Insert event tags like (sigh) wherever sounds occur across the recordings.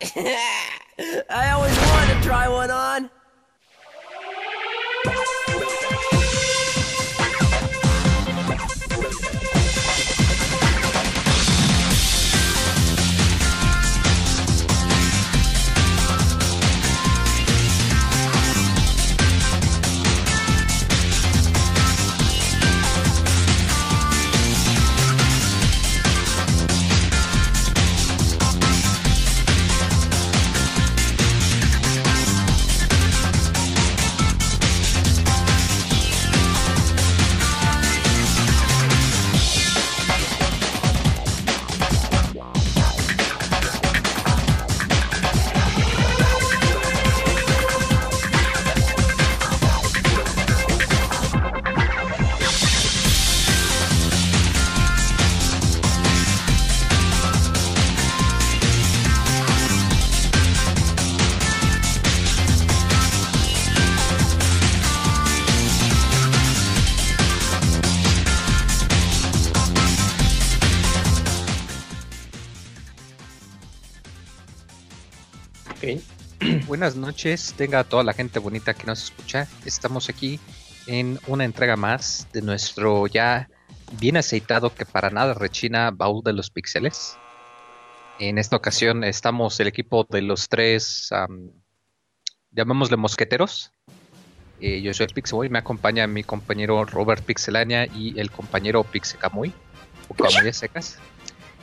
(laughs) I always wanted to try one on. Buenas noches, tenga a toda la gente bonita que nos escucha. Estamos aquí en una entrega más de nuestro ya bien aceitado que para nada rechina baúl de los píxeles. En esta ocasión estamos el equipo de los tres, llamémosle mosqueteros. Eh, yo soy Pixemoy, me acompaña mi compañero Robert Pixelania y el compañero Pixecamuy, o Camuy secas.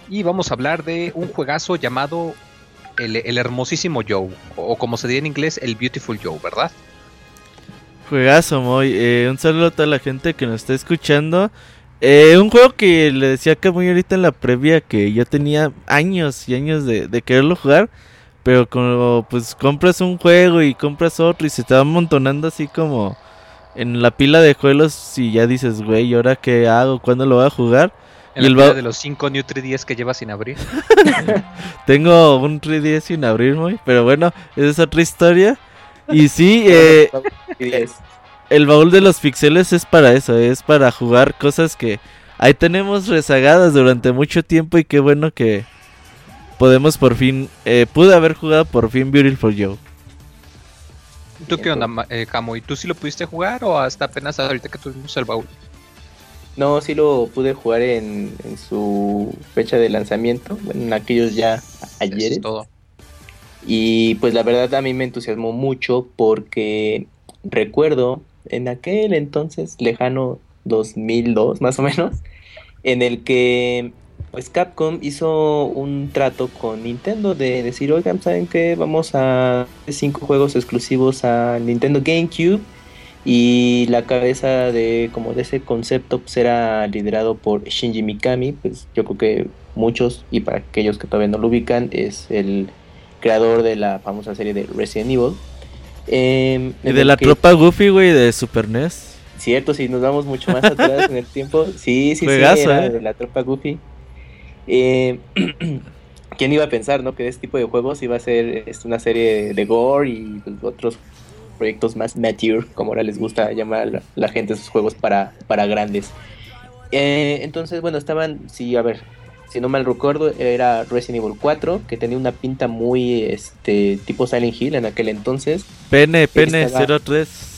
Y vamos a hablar de un juegazo llamado el, hermosísimo Joe, o como se dice en inglés, el Beautiful Joe, ¿verdad? Juegazo, Moy. Eh, un saludo a toda la gente que nos está escuchando. Eh, un juego que le decía que muy ahorita en la previa que yo tenía años y años de, quererlo jugar. Pero como pues compras un juego y compras otro y se te va amontonando así como en la pila de juegos y ya dices, güey, ¿ahora qué hago? ¿Cuándo lo voy a jugar? Y el de los 5 New 3DS que llevas sin abrir. (laughs) Tengo un 3DS sin abrir, muy, pero bueno, esa es otra historia. Y sí, (laughs) eh, el baúl de los pixeles es para eso, es para jugar cosas que ahí tenemos rezagadas durante mucho tiempo y qué bueno que podemos por fin, eh, pude haber jugado por fin Beautiful Joe. ¿Tú qué onda, eh, Camo? ¿Y tú sí lo pudiste jugar o hasta apenas ahorita que tuvimos el baúl? No, sí lo pude jugar en, su fecha de lanzamiento, en aquellos ya ayer. todo. Y pues la verdad a mí me entusiasmó mucho porque recuerdo en aquel entonces lejano 2002 más o menos, en el que pues Capcom hizo un trato con Nintendo de decir, oigan, ¿saben qué? Vamos a cinco juegos exclusivos a Nintendo GameCube y la cabeza de como de ese concepto pues, era liderado por Shinji Mikami pues yo creo que muchos y para aquellos que todavía no lo ubican es el creador de la famosa serie de Resident Evil. Em, y de la tropa Goofy güey de Super NES cierto si nos vamos mucho más atrás en el tiempo. Sí sí sí era ¿eh? de la tropa Goofy. Em, (clears throat) quién iba a pensar no que este tipo de juegos iba a ser este, una serie de gore y pues, otros proyectos más mature, como ahora les gusta llamar a la, la gente esos juegos para, para grandes. Eh, entonces, bueno, estaban, sí, a ver, si no mal recuerdo, era Resident Evil 4, que tenía una pinta muy este tipo Silent Hill en aquel entonces. Pene, Pene 03.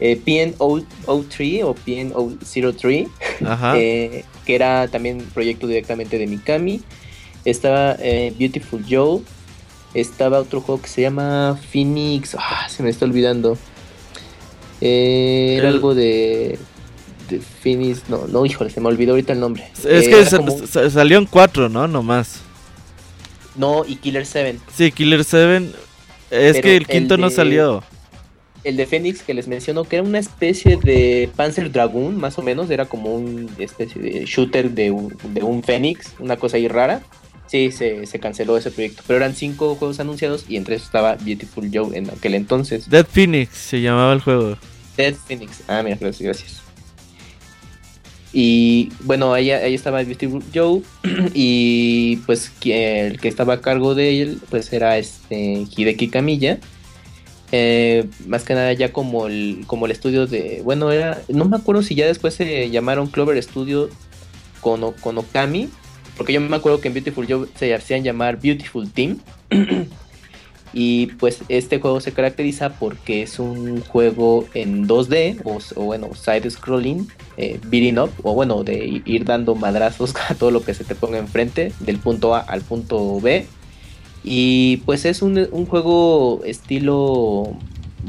Eh, PN03 o PN03, eh, que era también proyecto directamente de Mikami. Estaba eh, Beautiful Joe, estaba otro juego que se llama Phoenix. Ah, se me está olvidando. Eh, era algo de, de Phoenix. No, no, híjole, se me olvidó ahorita el nombre. Es eh, que salió en cuatro, ¿no? Nomás. No, y Killer 7. Sí, Killer 7. Es que el quinto no salió. El de Phoenix que les menciono, que era una especie de Panzer Dragoon, más o menos. Era como una especie de shooter de un, de un Phoenix, una cosa ahí rara. Sí, se, canceló ese proyecto. Pero eran cinco juegos anunciados y entre esos estaba Beautiful Joe en aquel entonces. Dead Phoenix se llamaba el juego. Dead Phoenix. Ah, mira, gracias, gracias. Y bueno, ahí, ahí estaba Beautiful Joe. (clears throat) Y pues el que estaba a cargo de él, pues era este Hideki Kamiya. Eh, más que nada ya como el, como el estudio de. Bueno, era. No me acuerdo si ya después se llamaron Clover Studio con, con Okami porque yo me acuerdo que en Beautiful Joe se hacían llamar Beautiful Team. (clears throat) y pues este juego se caracteriza porque es un juego en 2D, o, bueno, side scrolling, eh, beating up, o bueno, de ir dando madrazos (laughs) a todo lo que se te ponga enfrente, del punto A al punto B. Y pues es un, un juego estilo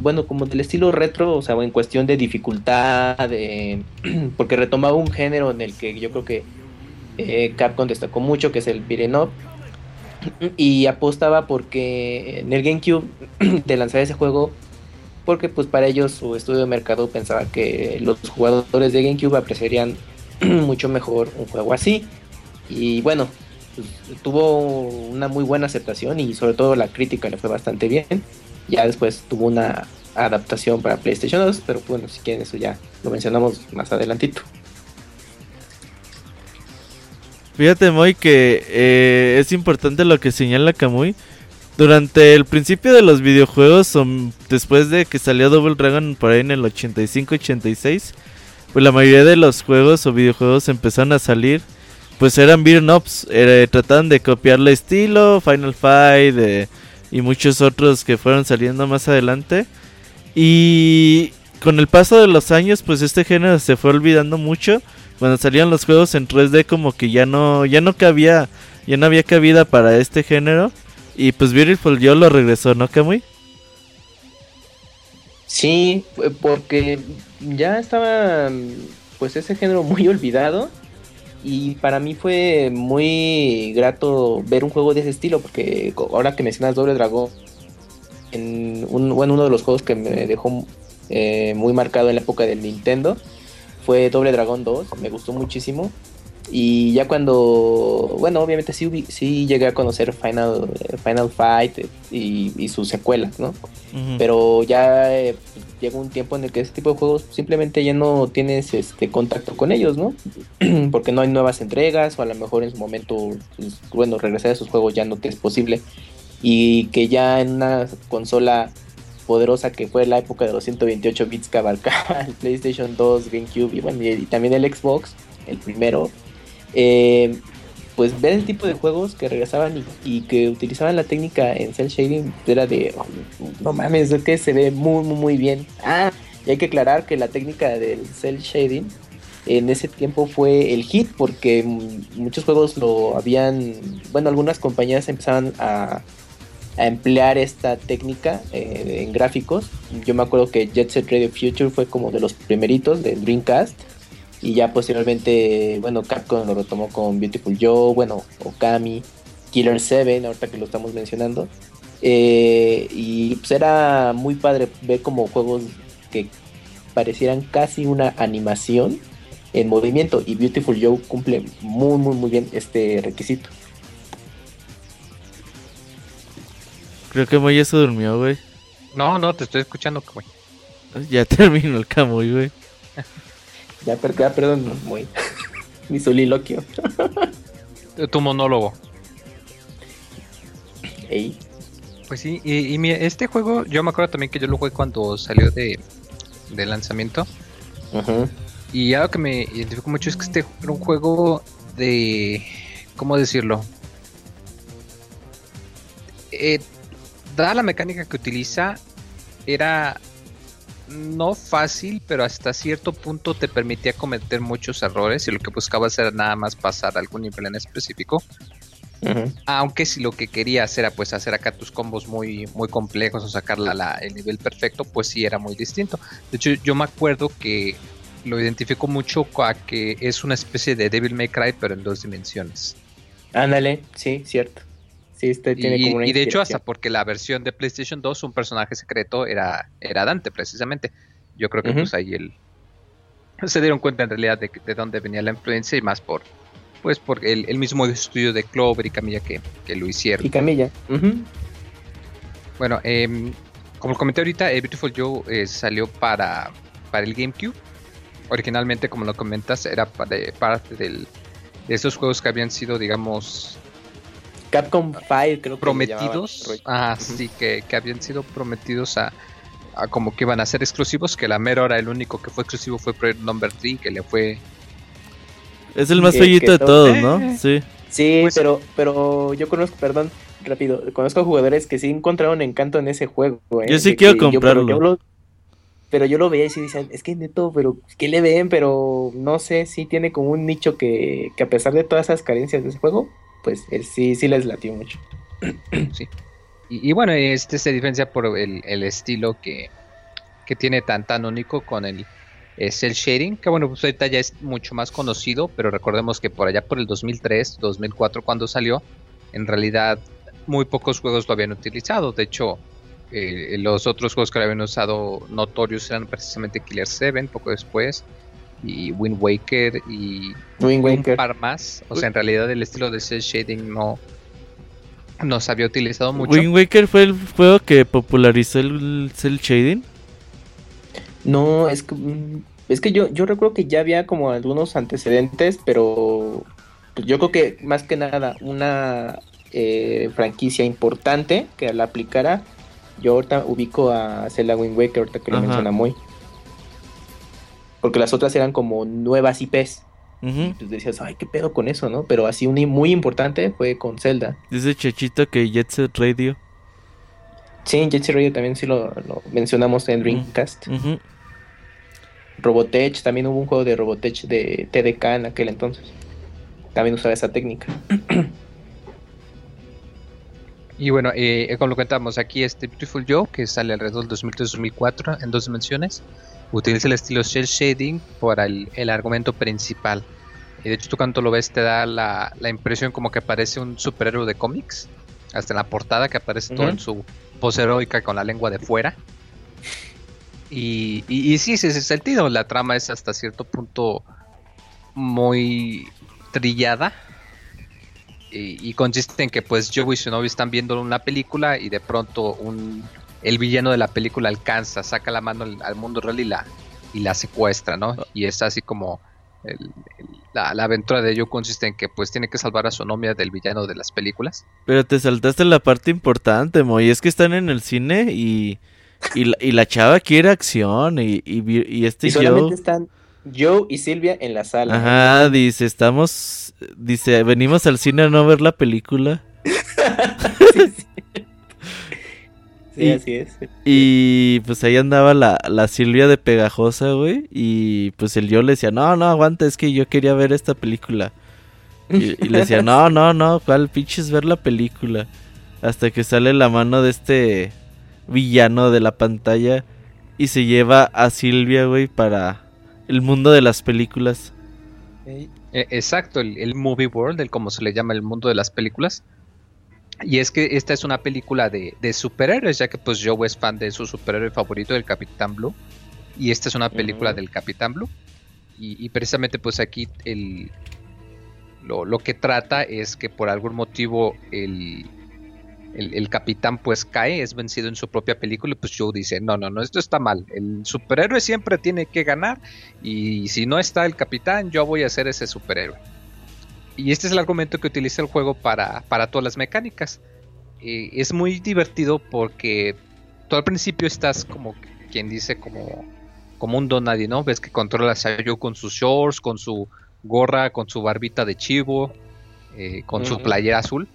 bueno, como del estilo retro, o sea, en cuestión de dificultad, (clears throat) porque retomaba un género en el que yo creo que eh, Capcom destacó mucho, que es el beat'em up, y apostaba porque en el GameCube (clears throat) de lanzar ese juego, porque pues para ellos su estudio de mercado pensaba que los jugadores de GameCube apreciarían (clears throat) mucho mejor un juego así, y bueno, pues, tuvo una muy buena aceptación y sobre todo la crítica le fue bastante bien ya después tuvo una adaptación para PlayStation 2, pero bueno, si quieren eso ya lo mencionamos más adelantito. Fíjate, Moy, que eh, es importante lo que señala Kamui. Durante el principio de los videojuegos, después de que salió Double Dragon por ahí en el 85-86, pues la mayoría de los juegos o videojuegos empezaron a salir, pues eran beat'em ups, trataban de copiar el estilo, Final Fight, de y muchos otros que fueron saliendo más adelante. Y con el paso de los años, pues este género se fue olvidando mucho. Cuando salían los juegos en 3D como que ya no ya no cabía, ya no había cabida para este género y pues Beautiful Joe lo regresó, ¿no, Kamui? Sí, porque ya estaba pues ese género muy olvidado y para mí fue muy grato ver un juego de ese estilo, porque ahora que mencionas Doble Dragón, en un, bueno, uno de los juegos que me dejó eh, muy marcado en la época del Nintendo fue Doble Dragón 2, me gustó muchísimo. Y ya cuando, bueno, obviamente sí, sí llegué a conocer Final, Final Fight y, y sus secuelas, ¿no? Pero ya eh, llega un tiempo en el que ese tipo de juegos simplemente ya no tienes este contacto con ellos, ¿no? (clears throat) Porque no hay nuevas entregas o a lo mejor en su momento, pues, bueno, regresar a esos juegos ya no te es posible. Y que ya en una consola poderosa que fue la época de los 128 bits que abarcaba el PlayStation 2, GameCube y, bueno, y también el Xbox, el primero, eh, pues ver el tipo de juegos que regresaban y, que utilizaban la técnica en cel shading era de oh, no mames, es que se ve muy muy muy bien. Ah, y hay que aclarar que la técnica del cel shading en ese tiempo fue el hit porque muchos juegos lo habían, bueno, algunas compañías empezaban a, a emplear esta técnica eh, en gráficos. Yo me acuerdo que Jet Set Radio Future fue como de los primeritos del Dreamcast y ya posteriormente, bueno, Capcom lo retomó con Beautiful Joe, bueno, Okami, Killer 7, ahorita que lo estamos mencionando. Eh, y pues era muy padre ver como juegos que parecieran casi una animación en movimiento. Y Beautiful Joe cumple muy, muy, muy bien este requisito. Creo que Moy ya se durmió, güey. No, no, te estoy escuchando, güey. Ya (laughs) terminó el Camuy, güey. (laughs) Ya, perdón, muy, (laughs) mi soliloquio. tu monólogo. Ey. Pues sí, y, este juego, yo me acuerdo también que yo lo jugué cuando salió de, de lanzamiento. Y algo que me identificó mucho es que este era un juego de. ¿Cómo decirlo? Eh, dada la mecánica que utiliza, era no fácil, pero hasta cierto punto te permitía cometer muchos errores y lo que buscabas era nada más pasar algún nivel en específico. Aunque si lo que querías era pues hacer acá tus combos muy, muy complejos o sacar la, el nivel perfecto, pues sí era muy distinto. De hecho, yo me acuerdo que lo identifico mucho a que es una especie de Devil May Cry, pero en dos dimensiones. Ándale, sí, cierto. Este y, de hecho, hasta porque la versión de PlayStation 2, un personaje secreto era, era Dante, precisamente. Yo creo que pues ahí el, se dieron cuenta en realidad de, de dónde venía la influencia y más por pues por el, mismo estudio de Clover y Camilla que, lo hicieron. Y Camilla. Bueno, eh, como comenté ahorita, eh, Beautiful Joe eh, salió para, para el GameCube. Originalmente, como lo comentas, era de, parte del, de esos juegos que habían sido, digamos, Capcom Fire, creo que prometidos. Ah, sí, que, habían sido prometidos a, como que iban a ser exclusivos, que la mera hora el único que fue exclusivo fue Project Number 3, que le fue... Es el más bellito de todos, ¿no? Sí. Sí, pues pero, pero yo conozco, perdón, rápido, conozco jugadores que sí encontraron encanto en ese juego. ¿eh? Yo sí quiero comprarlo. pero, yo lo, veía y sí decían, es que neto, pero ¿qué le ven? Pero no sé, sí tiene como un nicho que, que a pesar de todas esas carencias de ese juego, pues sí, sí les latió mucho. (clears throat) Sí. Y, bueno, este se diferencia por el, estilo que, que, tiene tan tan único con el cel shading, que bueno, pues ahorita ya es mucho más conocido, pero recordemos que por allá por el 2003, 2004 cuando salió, en realidad muy pocos juegos lo habían utilizado. De hecho, eh, los otros juegos que lo habían usado notorios eran precisamente Killer 7 poco después y Wind Waker y un par más. O sea, en realidad el estilo de cel shading no, no se había utilizado mucho. ¿Wind Waker fue el juego que popularizó el cel shading? No, es que, mm, es que yo, yo recuerdo que ya había como algunos antecedentes, pero pues, yo creo que más que nada una eh, franquicia importante que la aplicara. Yo ahorita ubico a Zelda Wind Waker, ahorita que lo menciona muy. Porque las otras eran como nuevas IPs. Y pues decías, ay, qué pedo con eso, ¿no? Pero así un muy importante fue con Zelda. Dice Chechito que Jet Set Radio. Sí, Jet Set Radio también sí lo, mencionamos en Dreamcast. Robotech, también hubo un juego de Robotech de TDK en aquel entonces. También usaba esa técnica. Y bueno, eh, como lo contamos aquí, este Beautiful Joe, que sale alrededor del 2003-2004 en dos dimensiones, utiliza el estilo shell shading para el, argumento principal. Y de hecho, tú cuando lo ves, te da la, impresión como que parece un superhéroe de cómics. Hasta en la portada, que aparece todo en su pose heroica con la lengua de fuera. Y, y, sí, sí, ese sentido. La trama es hasta cierto punto muy trillada. Y, consiste en que pues Joe y su novio están viendo una película y de pronto un, el villano de la película alcanza, saca la mano al, mundo real y la, y la secuestra, ¿no? Y es así como la, aventura de Joe consiste en que pues tiene que salvar a su novia del villano de las películas. Pero te saltaste la parte importante, Moy, es que están en el cine y y la, y la chava quiere acción y, y, este y solamente están Joe y Silvia en la sala. Ajá, dice, estamos, dice, venimos al cine a no ver la película. (laughs) sí, así es. Y pues ahí andaba la, la Silvia de pegajosa, güey. Y pues el yo le decía, no, no, aguanta, es que yo quería ver esta película. Y, y le decía, no, no, no, ¿cuál pinches ver la película? Hasta que sale la mano de este villano de la pantalla y se lleva a Silvia, güey, para el mundo de las películas. E, exacto, el, movie world, el como se le llama el mundo de las películas. Y es que esta es una película de, superhéroes, ya que pues Joe es fan de su superhéroe favorito, el Capitán Blue. Y esta es una película del Capitán Blue. Y, precisamente pues aquí el, lo, lo, que trata es que por algún motivo el, el, capitán pues cae, es vencido en su propia película y pues Joe dice, no, no, no, esto está mal, el superhéroe siempre tiene que ganar y si no está el capitán yo voy a ser ese superhéroe. Y este es el argumento que utiliza el juego para, para todas las mecánicas. Eh, es muy divertido porque tú al principio estás como quien dice como, como un don nadie, ¿no? Ves que controlas a Joe con sus shorts, con su gorra, con su barbita de chivo, eh, con su playera azul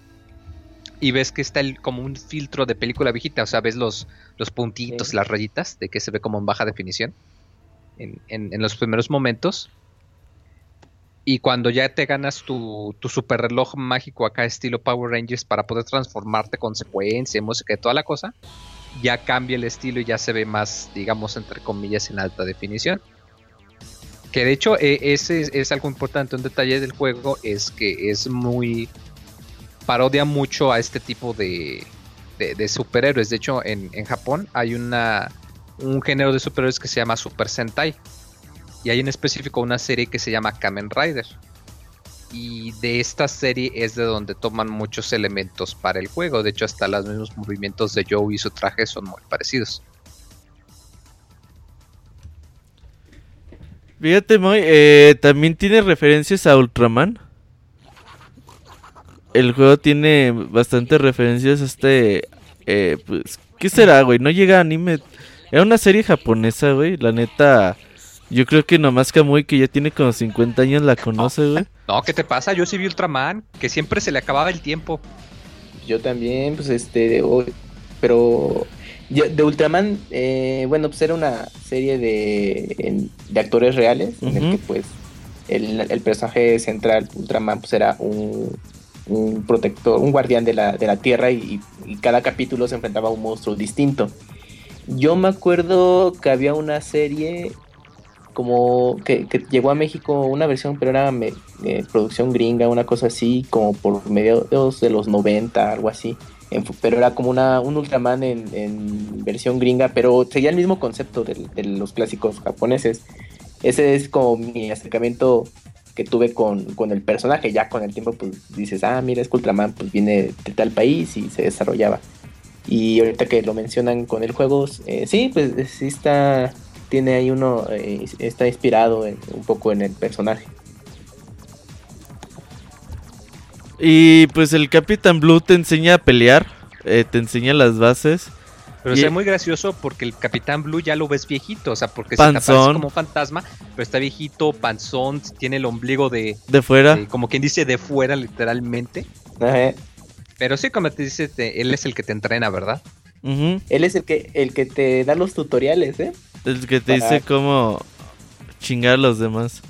y ves que está el, como un filtro de película viejita, o sea, ves los, los puntitos, las rayitas, de que se ve como en baja definición en, en, los primeros momentos. Y cuando ya te ganas tu, super reloj mágico acá estilo Power Rangers para poder transformarte con secuencia, música y toda la cosa, ya cambia el estilo y ya se ve más, digamos, entre comillas, en alta definición. Que de hecho e, ese es algo importante, un detalle del juego es que es muy parodia mucho a este tipo de, de, superhéroes. De hecho, en, Japón hay una, un género de superhéroes que se llama Super Sentai. Y hay en específico una serie que se llama Kamen Rider. Y de esta serie es de donde toman muchos elementos para el juego. De hecho, hasta los mismos movimientos de Joe y su traje son muy parecidos. Fíjate, Moy, eh, también tiene referencias a Ultraman el juego tiene bastantes referencias a este... Eh, pues, ¿Qué será, güey? No llega a anime... Era una serie japonesa, güey. La neta... Yo creo que nomás Kamui, que ya tiene como 50 años, la conoce, güey. No, ¿qué te pasa? Yo sí vi Ultraman, que siempre se le acababa el tiempo. Yo también, pues este, pero de Ultraman, eh, bueno, pues era una serie de, de actores reales, en el que pues el, personaje central, Ultraman, pues era un, un protector, un guardián de la, de la Tierra y, cada capítulo se enfrentaba a un monstruo distinto. Yo me acuerdo que había una serie como que, llegó a México una versión, pero era producción gringa, una cosa así, como por mediados de los 90, algo así. pero era como una, un Ultraman en, versión gringa, pero seguía el mismo concepto de, los clásicos japoneses. Ese es como mi acercamiento que tuve con, el personaje. Ya con el tiempo, pues dices, ah, mira, es Ultraman, pues viene de tal país y se desarrollaba. Y ahorita que lo mencionan con el juego, eh, sí, pues sí está, tiene ahí uno, eh, está inspirado un poco en el personaje. Y pues el Capitán Blue te enseña a pelear, eh, te enseña las bases. Pero es muy gracioso porque el Capitán Blue ya lo ves viejito, o sea, porque se te aparece como fantasma, pero está viejito, panzón, tiene el ombligo de... De fuera. como quien dice de fuera, literalmente. Pero sí, como te dice, él es el que te entrena, ¿verdad? Él es el que, el que te da los tutoriales, ¿eh? El que te dice cómo chingar a los demás.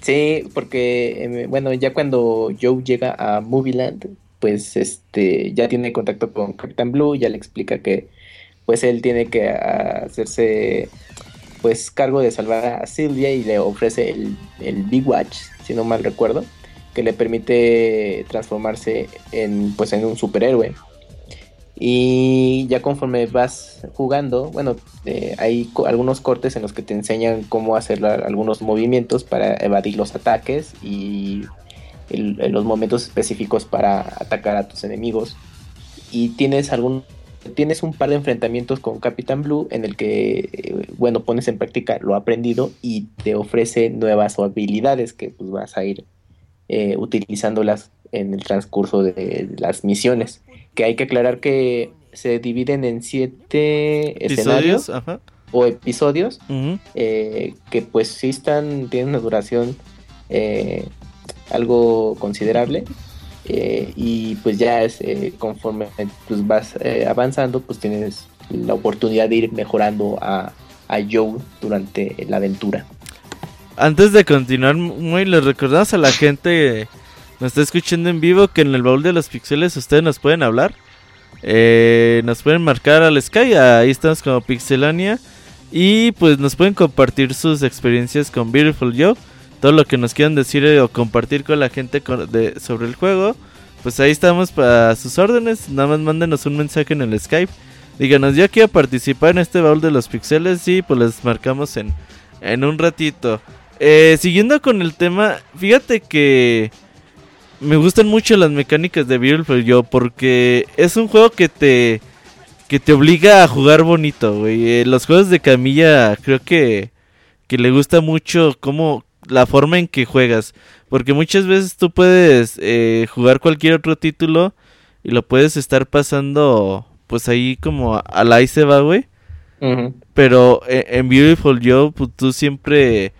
Sí, porque, em, bueno, ya cuando Joe llega a Movieland, pues este ya tiene contacto con Capitán Blue, ya le explica que pues él tiene que hacerse pues cargo de salvar a Sylvia y le ofrece el, el Big Watch, si no mal recuerdo, que le permite transformarse en pues en un superhéroe. Y ya conforme vas jugando, bueno, eh, hay algunos cortes en los que te enseñan cómo hacer algunos movimientos para evadir los ataques y en los momentos específicos para atacar a tus enemigos. Y tienes algún tienes un par de enfrentamientos con Capitán Blue en el que, eh, bueno, pones en práctica lo aprendido y te ofrece nuevas habilidades que pues, vas a ir eh, utilizándolas en el transcurso de las misiones. Que hay que aclarar que se dividen en siete escenarios o episodios eh, que pues sí están, tienen una duración algo considerable eh, y pues ya es, eh, conforme pues vas eh, avanzando, pues tienes la oportunidad de ir mejorando a, a Joe durante la aventura. Antes de continuar, muy les recordamos a la gente nos está escuchando en vivo que en el baúl de los pixeles ustedes nos pueden hablar. nos pueden marcar al Sky, ahí estamos como Pixelania. Y pues nos pueden compartir sus experiencias con Beautiful Joe todo lo que nos quieran decir eh, o compartir con la gente sobre el juego, pues ahí estamos para sus órdenes. Nada más mándenos un mensaje en el Skype. Díganos, yo quiero participar en este baúl de los pixeles y pues les marcamos en, en un ratito. Eh, siguiendo con el tema, fíjate que me gustan mucho las mecánicas de Beautiful Yo porque es un juego que te que te obliga a jugar bonito, güey. Eh, los juegos de Camilla creo que que le gusta mucho cómo la forma en que juegas. Porque muchas veces tú puedes eh, jugar cualquier otro título y lo puedes estar pasando pues ahí como a la se va, güey. Pero eh, en Beautiful Joe, pues tú siempre,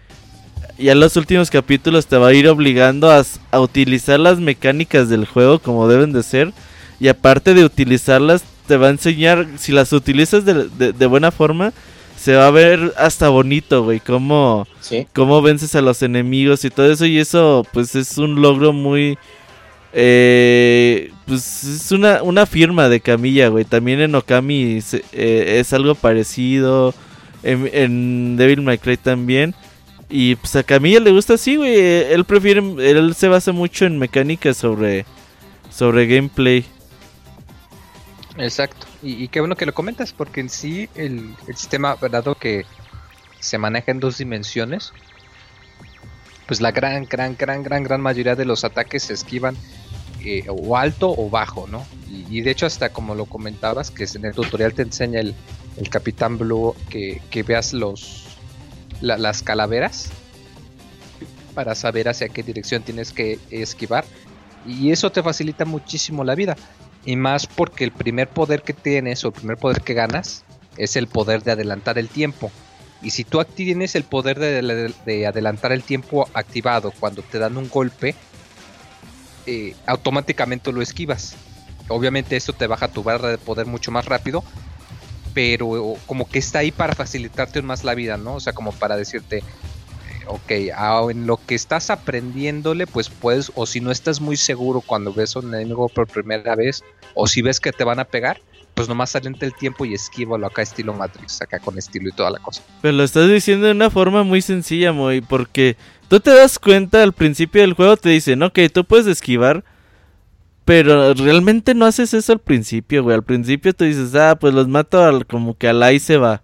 ya en los últimos capítulos te va a ir obligando a, a, utilizar las mecánicas del juego como deben de ser. Y aparte de utilizarlas, te va a enseñar, si las utilizas de, de buena forma, se va a ver hasta bonito, güey, cómo, cómo vences a los enemigos y todo eso. Y eso, pues, es un logro muy... Eh, pues es una, una firma de Camilla, güey. También en Okami eh, es algo parecido. En, Devil May Cry también. Y pues a Camilla le gusta así, güey. Él prefiere, él se basa mucho en mecánica sobre, sobre gameplay. Exacto. Y, qué bueno que lo comentas, porque en sí el, sistema, dado que se maneja en dos dimensiones, pues la gran, gran, gran, gran, gran mayoría de los ataques se esquivan eh, o alto o bajo, ¿no? Y, de hecho hasta como lo comentabas, que en el tutorial te enseña el, el Capitán Blue que, veas los las calaveras para saber hacia qué dirección tienes que esquivar. Y eso te facilita muchísimo la vida. Y más porque el primer poder que tienes o el primer poder que ganas es el poder de adelantar el tiempo. Y si tú tienes el poder de, adelantar el tiempo activado cuando te dan un golpe, eh, automáticamente lo esquivas. Obviamente esto te baja tu barra de poder mucho más rápido, pero como que está ahí para facilitarte más la vida, ¿no? O sea, como para decirte, eh, ok, en lo que estás aprendiéndole, pues puedes, o si no estás muy seguro cuando ves a un enemigo por primera vez, o si ves que te van a pegar, pues nomás saliente el tiempo y esquívalo acá estilo Matrix, acá con estilo y toda la cosa. Pero lo estás diciendo de una forma muy sencilla, Moy, porque tú te das cuenta al principio del juego, te dicen, ok, tú puedes esquivar, pero realmente no haces eso al principio, güey. Al principio tú dices, ah, pues los mato al, como que al ahí se va.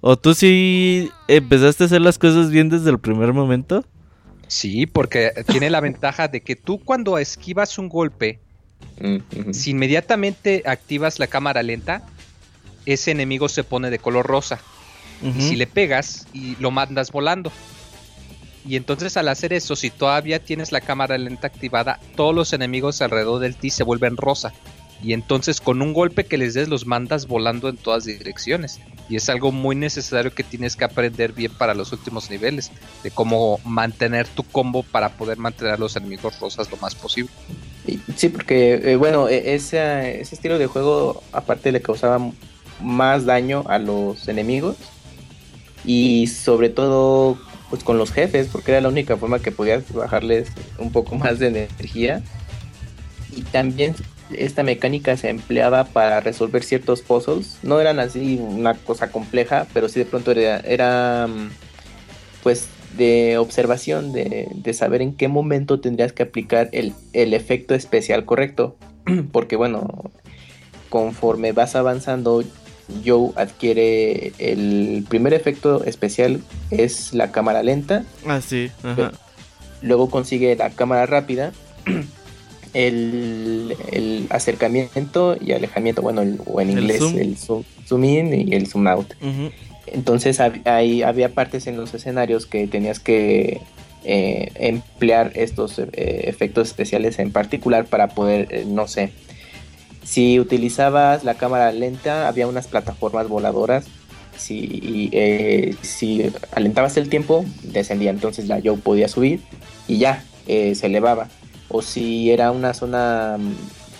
¿O tú sí empezaste a hacer las cosas bien desde el primer momento? Sí, porque tiene la ventaja de que tú cuando esquivas un golpe, mm, si inmediatamente activas la cámara lenta, ese enemigo se pone de color rosa. Y si le pegas y lo mandas volando. Y entonces al hacer eso, si todavía tienes la cámara lenta activada, todos los enemigos alrededor del ti se vuelven rosa. Y entonces con un golpe que les des los mandas volando en todas direcciones. Y es algo muy necesario que tienes que aprender bien para los últimos niveles. De cómo mantener tu combo para poder mantener a los enemigos rosas lo más posible. Sí, porque eh, bueno, e, ese, ese estilo de juego aparte le causaba más daño a los enemigos. Y sobre todo pues con los jefes, porque era la única forma que podías bajarles un poco más de energía. Y también esta mecánica se empleaba para resolver ciertos puzzles. No eran así una cosa compleja, pero sí de pronto era, mm, pues de observación, de, de, saber en qué momento tendrías que aplicar el, el efecto especial correcto. (clears throat) Porque bueno, conforme vas avanzando Joe adquiere el primer efecto especial es la cámara lenta. Ah, sí. Luego consigue la cámara rápida, (clears throat) el, acercamiento y alejamiento, bueno, o en inglés el zoom, in y el zoom out. Entonces ahí había partes en los escenarios que tenías que eh, emplear estos eh, efectos especiales en particular para poder, eh, no sé, si utilizabas la cámara lenta, había unas plataformas voladoras. Si, eh, alentabas el tiempo, descendía. Entonces la Joe podía subir y ya eh, se elevaba. O si era una zona mm,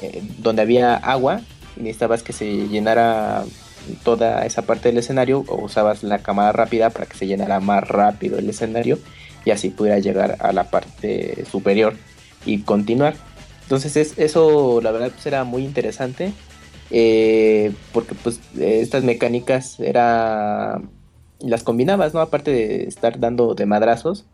eh, donde había agua necesitabas que se llenara toda esa parte del escenario, o usabas la cámara rápida para que se llenara más rápido el escenario y así pudiera llegar a la parte superior y continuar. Entonces eso la verdad pues, era muy interesante eh, porque pues estas mecánicas era las combinabas, ¿no? Aparte de estar dando de madrazos,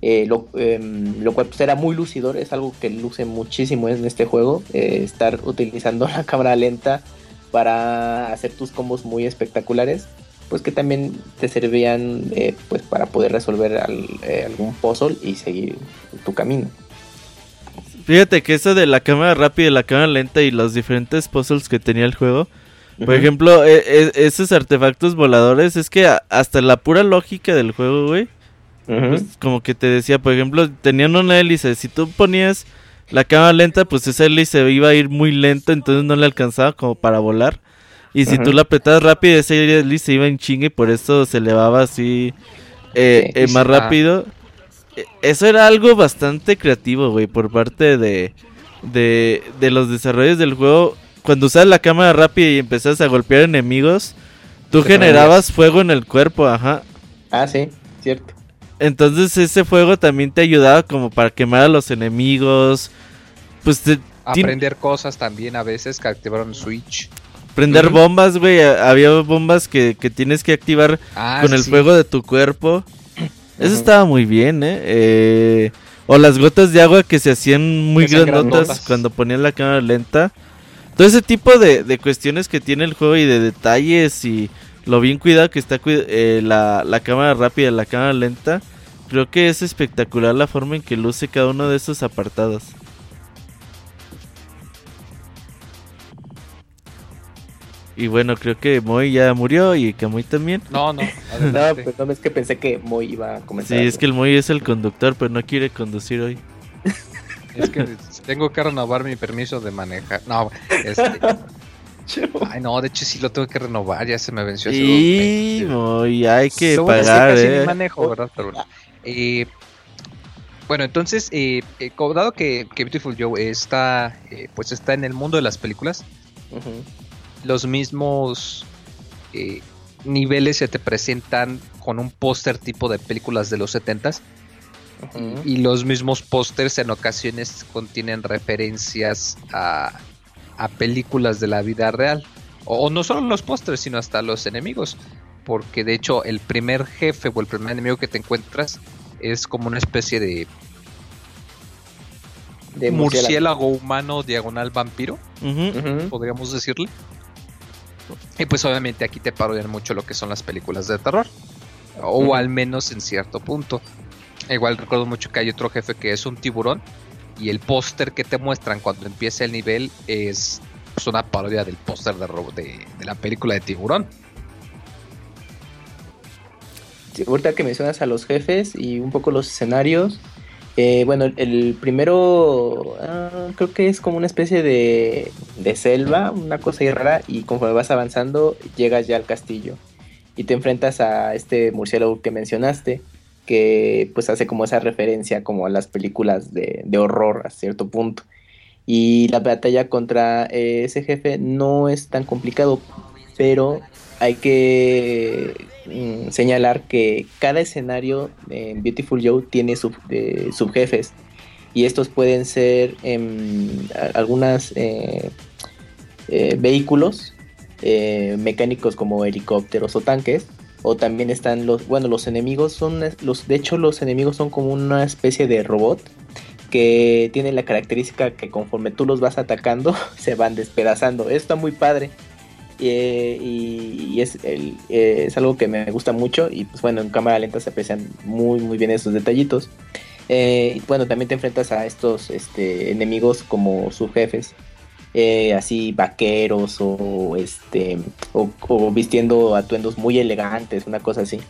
eh, em, lo, cual pues, era muy lucidor, es algo que luce muchísimo en este juego, eh, estar utilizando (laughs) la cámara lenta para hacer tus combos muy espectaculares, pues que también te servían pues para poder resolver algún puzzle y seguir tu camino. Fíjate que eso de la cámara rápida y la cámara lenta y los diferentes puzzles que tenía el juego. Por ejemplo, e, e, esos artefactos voladores, es que hasta la pura lógica del juego, güey. Pues, como que te decía, por ejemplo, tenían una hélice. Si tú ponías la cámara lenta, pues esa hélice iba a ir muy lento, entonces no le alcanzaba como para volar. Y si tú la apretabas rápido, esa hélice iba en chingue y por eso se elevaba así eh, eh, más rápido eso era algo bastante creativo, güey, por parte de, de, de los desarrollos del juego. Cuando usabas la cámara rápida y empezabas a golpear enemigos, tú generabas fuego en el cuerpo, ajá. Ah, sí, cierto. Entonces ese fuego también te ayudaba como para quemar a los enemigos. Pues aprender cosas también a veces que activaron Switch. Prender bombas, güey. Había bombas que, que tienes que activar ah, con el fuego de tu cuerpo. Eso estaba muy bien, ¿eh? ¿eh? O las gotas de agua que se hacían muy grandotas, cuando ponían la cámara lenta. Todo ese tipo de, cuestiones que tiene el juego y de detalles y lo bien cuidado que está eh, la, la cámara rápida, la cámara lenta. Creo que es espectacular la forma en que luce cada uno de esos apartados. Y bueno, creo que Moy ya murió y que Moy también. No, no. (laughs) no, pues no, es que pensé que Moy iba a comenzar. Sí, es que el Moy es el conductor, pero no quiere conducir hoy. (laughs) Es que tengo que renovar mi permiso de manejar. No, este. (laughs) Ay, no, de hecho sí lo tengo que renovar, ya se me venció. Y muy, hay que pagar, eh. manejo, ¿verdad? Pero, eh, bueno, entonces, eh, eh dado que, Beautiful Joe está, eh, pues está en el mundo de las películas, los mismos eh, niveles se te presentan con un póster tipo de películas de los 70s. Y los mismos pósters en ocasiones contienen referencias a, películas de la vida real. O, no solo los pósters, sino hasta los enemigos. Porque de hecho el primer jefe o el primer enemigo que te encuentras es como una especie de, de murciélago. humano diagonal vampiro, podríamos decirle. Y pues obviamente aquí te parodian mucho lo que son las películas de terror. O al menos en cierto punto. Igual recuerdo mucho que hay otro jefe que es un tiburón. Y el póster que te muestran cuando empieza el nivel es pues, una parodia del póster de, de, de, la película de tiburón. ahorita que mencionas a los jefes y un poco los escenarios, eh, bueno, el primero ah, creo que es como una especie de, selva, una cosa ahí rara, y conforme vas avanzando llegas ya al castillo y te enfrentas a este murciélago que mencionaste, que pues hace como esa referencia como a las películas de, de horror a cierto punto. Y la batalla contra ese jefe no es tan complicado, pero hay que Mm, señalar que cada escenario en Beautiful Joe tiene sub, subjefes. Y estos pueden ser em, algunos eh, eh, vehículos eh, mecánicos como helicópteros o tanques. O también están los bueno los enemigos son los de hecho los enemigos son como una especie de robot que tiene la característica que conforme tú los vas atacando (laughs) se van despedazando. Esto está muy padre eh, y, eh, es algo que me gusta mucho y pues bueno, en cámara lenta se aprecian muy muy bien esos detallitos. Eh, bueno, también te enfrentas a estos este, enemigos como subjefes, así vaqueros o, este, o, vistiendo atuendos muy elegantes, una cosa así.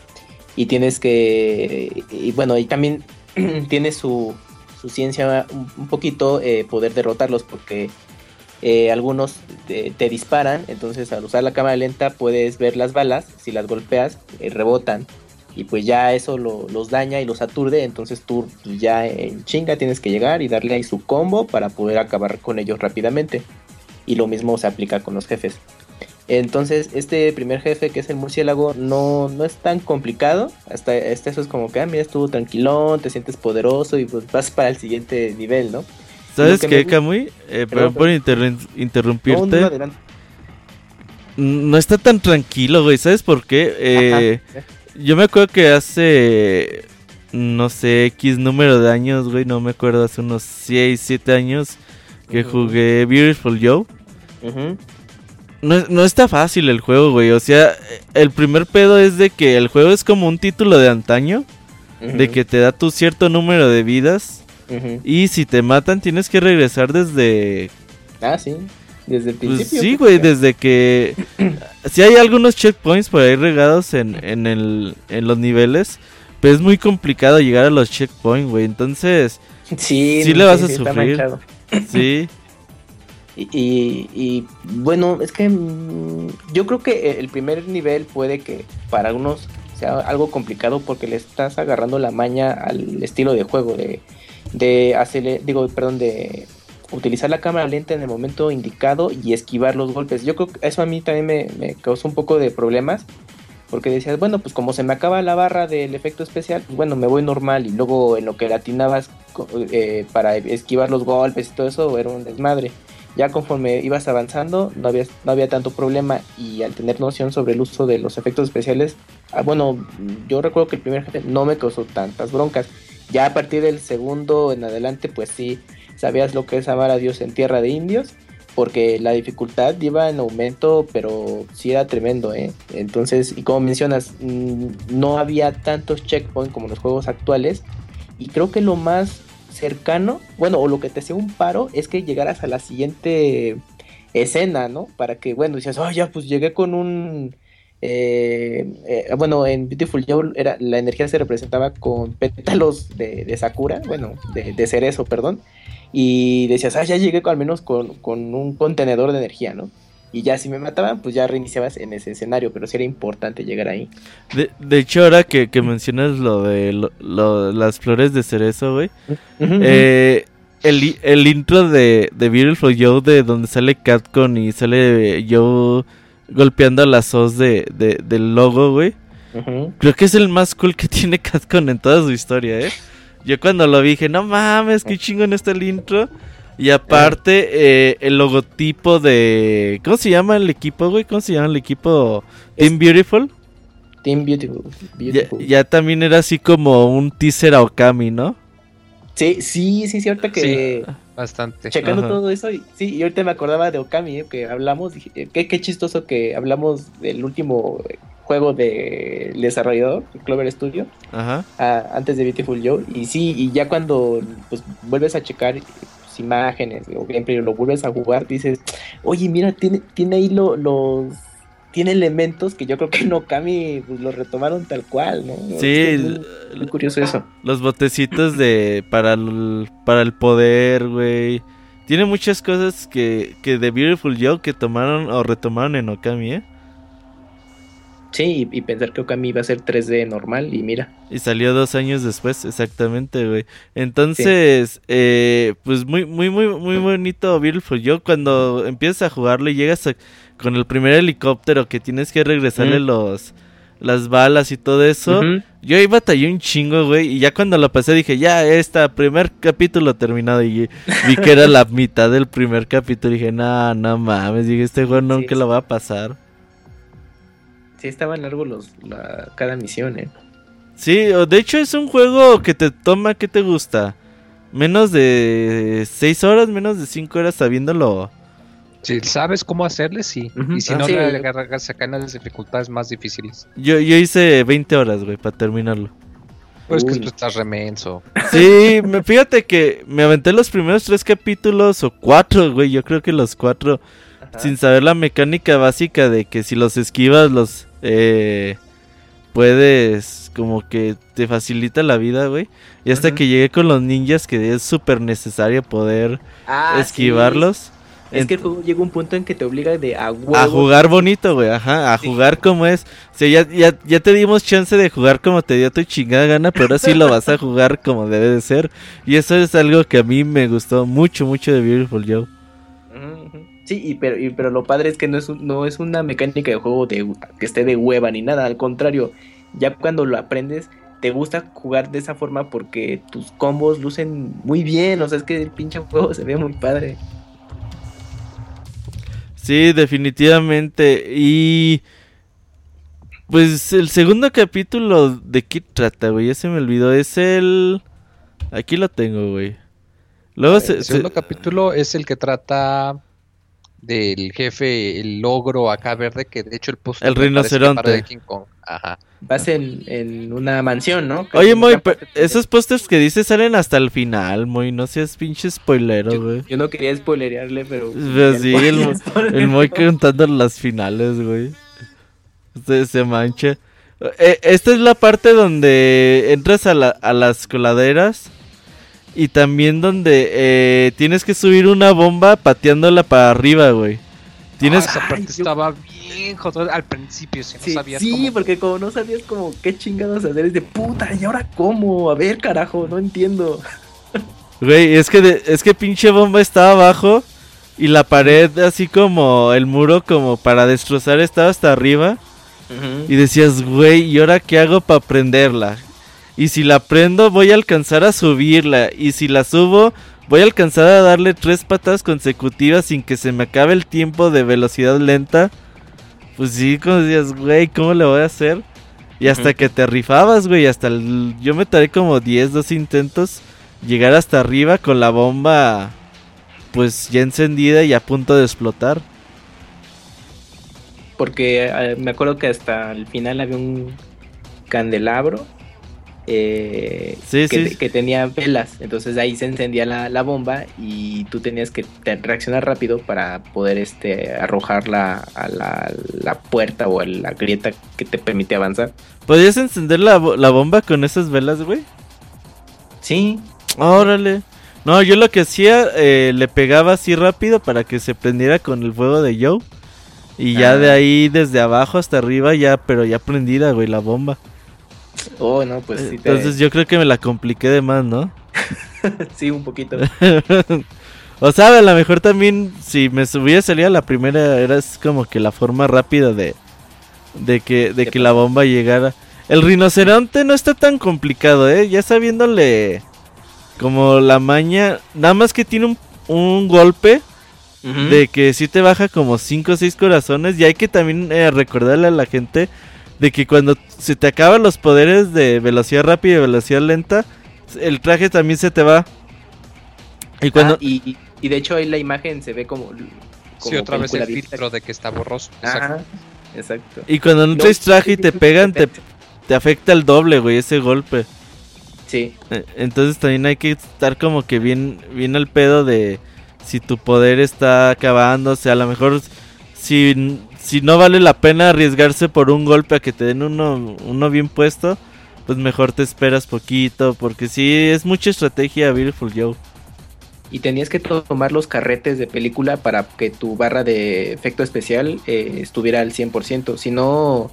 Y tienes que, y bueno, y también (clears throat) tiene su, su ciencia un poquito poder derrotarlos porque eh, algunos te, disparan, entonces al usar la cámara lenta puedes ver las balas, si las golpeas eh, rebotan y pues ya eso los daña y los aturde, entonces tú ya en chinga tienes que llegar y darle ahí su combo para poder acabar con ellos rápidamente. Y lo mismo se aplica con los jefes. Entonces, este primer jefe, que es el murciélago, no, no es tan complicado. Hasta, este eso es como que, ah, mira, estuvo tranquilón, te sientes poderoso y pues vas para el siguiente nivel, ¿no? ¿Sabes qué, Camuy? Eh, perdón por interrumpirte. No, está tan tranquilo, güey. ¿Sabes por qué? Eh, yo me acuerdo que hace, no sé, X número de años, güey. No me acuerdo, hace unos 6, 7 años que jugué Beautiful Joe. no, no está fácil el juego, güey. O sea, el primer pedo es de que el juego es como un título de antaño. De que te da tu cierto número de vidas y si te matan, tienes que regresar desde. Ah, sí. Desde el pues principio. sí, güey, desde que. (clears throat) si hay algunos checkpoints por ahí regados en, en, el, en los niveles. Pero es muy complicado llegar a los checkpoints, güey. Entonces. Sí, sí le vas a sufrir. Sí. Y, y, bueno, es que mm, yo creo que el primer nivel puede que para algunos sea algo complicado porque le estás agarrando la maña al estilo de juego de de hacerle, digo, perdón, de utilizar la cámara lenta en el momento indicado y esquivar los golpes. Yo creo que eso a mí también me, causó un poco de problemas. Porque decías, bueno, pues como se me acaba la barra del efecto especial, pues bueno, me voy normal. Y luego en lo que latinabas eh, para esquivar los golpes y todo eso, era un desmadre. Ya conforme ibas avanzando, no había, no había tanto problema. Y al tener noción sobre el uso de los efectos especiales, ah, bueno, yo recuerdo que el primer jefe no me causó tantas broncas. Ya a partir del segundo en adelante, pues sí, sabías lo que es amar a Dios en tierra de indios, porque la dificultad iba en aumento, pero sí era tremendo, ¿eh? Entonces, y como mencionas, mm, no había tantos checkpoints como los juegos actuales, y creo que lo más cercano, bueno, o lo que te hacía un paro, es que llegaras a la siguiente escena, ¿no? Para que, bueno, decías, oh, ya, pues llegué con un eh, eh, bueno, en Beautiful Joe era, la energía se representaba con pétalos de, Sakura, bueno, de, cerezo, perdón. Y decías, ah, ya llegué al menos con, un contenedor de energía, ¿no? y ya si me mataban, pues ya reiniciabas en ese escenario, pero sí era importante llegar ahí. De, de hecho, ahora que, mencionas lo de lo, las flores de cerezo, güey, eh, el, el, intro de, de Beautiful Joe, de donde sale Catcon y sale Joe golpeando las os de, del logo, güey. Creo que es el más cool que (laughs) tiene Catcon en toda su historia, ¿eh? Yo cuando lo vi dije, no mames, qué chingón está el intro. Y aparte, eh, el logotipo de. ¿Cómo se llama el equipo, güey? ¿Cómo se llama el equipo? Team Beautiful. Team Beautiful. Ya, también era así como un teaser a Okami, ¿no? Sí, sí, sí, ahorita que. Bastante. Checando todo eso, y, sí, y ahorita me acordaba de Okami, eh, que hablamos. Dije, eh, qué, qué chistoso que hablamos del último juego de desarrollador, Clover Studio, Ajá. antes de Beautiful Joe. Y sí, y ya cuando pues, vuelves a checar imágenes o gameplay lo vuelves a jugar, dices, oye, mira, tiene, tiene ahí los tiene elementos que yo creo que no Kami pues, los retomaron tal cual, ¿no? Sí, muy, curioso eso. Los botecitos de para el, para el poder, güey. Tiene muchas cosas que, que de Beautiful Joe que tomaron o retomaron en Okami, ¿eh? Sí, y, pensar que Okami iba a ser 3D normal y mira. Y salió dos años después, exactamente, güey. Entonces, eh, pues muy, muy, muy, muy bonito Beautiful. Yo cuando empiezas a jugarlo y llegas con el primer helicóptero que tienes que regresarle los las balas y todo eso. Yo ahí batallé un chingo, güey. Y ya cuando lo pasé dije, ya, está, primer capítulo terminado. Y vi que era la mitad del primer capítulo. Y dije, no, no mames. Dije, este juego nunca lo va a pasar. Sí, estaban largos los, la, cada misión, ¿eh? Sí, de hecho es un juego que te toma, ¿qué te gusta? Menos de 6 horas, menos de 5 horas sabiéndolo. Si sabes cómo hacerle, sí. Y si ah, no, sí, le agarras acá en las dificultades más difíciles. Yo, yo hice 20 horas, güey, para terminarlo. Pues que tú estás remenso. Sí, me, fíjate que me aventé los primeros tres capítulos o cuatro, güey. Yo creo que los cuatro. Sin saber la mecánica básica de que si los esquivas, los eh, puedes como que te facilita la vida, güey. Y hasta que llegué con los ninjas que es súper necesario poder ah, esquivarlos. Es que llega un punto en que te obliga de a, a jugar bonito, güey, ajá, a jugar como es. O sea, ya, ya, ya, te dimos chance de jugar como te dio tu chingada gana, pero ahora sí lo vas a (laughs) jugar como debe de ser. Y eso es algo que a mí me gustó mucho, mucho de Beautiful Joe. Sí, y pero, pero lo padre es que no es, no es una mecánica de juego de, que esté de hueva ni nada, al contrario, ya cuando lo aprendes, te gusta jugar de esa forma porque tus combos lucen muy bien, o sea, es que el pinche juego se ve muy padre. Sí, definitivamente. Y pues el segundo capítulo de qué trata, güey, ya se me olvidó, es el... Aquí lo tengo, güey. Luego el segundo capítulo es el que trata del jefe, el logro acá verde, que de hecho el post El rinoceronte. De King Kong. Ajá. Vas en, en una mansión, ¿no? Oye, Moy, esos pósters que dices salen hasta el final, Moy, no seas pinche spoilero, güey. Yo, no quería spoilerearle, pero... sí, el, el Moy (laughs) contando las finales, güey. Se, se mancha. Eh, esta es la parte donde entras a, la, a las coladeras y también donde eh, tienes que subir una bomba pateándola para arriba, güey. Tienes... Ah, esa parte estaba bien al principio, si sí, sabías Sí, porque como no sabías como qué chingados hacer, es de puta, ¿y ahora cómo? A ver, carajo, no entiendo. (laughs) Güey, es que, es que pinche bomba estaba abajo y la pared así como el muro como para destrozar estaba hasta arriba. Y decías, güey, ¿y ahora qué hago para prenderla? Y si la prendo voy a alcanzar a subirla. Y si la subo voy a alcanzar a darle tres patas consecutivas sin que se me acabe el tiempo de velocidad lenta. Pues sí, como decías, güey, ¿cómo le voy a hacer? Y hasta que te rifabas, güey, hasta el... yo me tardé como 10, 2 intentos llegar hasta arriba con la bomba pues ya encendida y a punto de explotar. Porque eh, me acuerdo que hasta el final había un candelabro eh, que, tenía velas. Entonces ahí se encendía la, bomba y tú tenías que reaccionar rápido para poder este, arrojarla a la, puerta o a la grieta que te permite avanzar. ¿Podías encender la, bomba con esas velas, güey? Sí. Órale. No, yo lo que hacía, eh, le pegaba así rápido para que se prendiera con el fuego de Joe. Y ya de ah. ahí, desde abajo hasta arriba, ya, pero ya prendida, güey, la bomba. Oh, no, pues sí. Entonces yo creo que me la compliqué de más, ¿no? (laughs) sí, un poquito. (laughs) o sea, a lo mejor también, si me hubiera salido la primera, era como que la forma rápida de, de que, de que la bomba llegara. El rinoceronte no está tan complicado, ¿eh? Ya sabiéndole como la maña, nada más que tiene un, un golpe de que si te baja como 5 o 6 corazones. Y hay que también eh, recordarle a la gente de que cuando se te acaban los poderes de velocidad rápida y velocidad lenta, el traje también se te va. Y cuando... Ah, y, de hecho ahí la imagen se ve como... sí, otra vez el filtro de que está borroso. exacto. Y cuando no, traes traje y te pegan, te, te afecta el doble, güey, ese golpe. Sí. Eh, entonces también hay que estar como que bien, bien al pedo de si tu poder está acabándose, a lo mejor si, si no vale la pena arriesgarse por un golpe a que te den uno, uno bien puesto, pues mejor te esperas poquito, porque si es mucha estrategia Beautiful Joe. Y tenías que tomar los carretes de película para que tu barra de efecto especial eh, estuviera al 100%, si no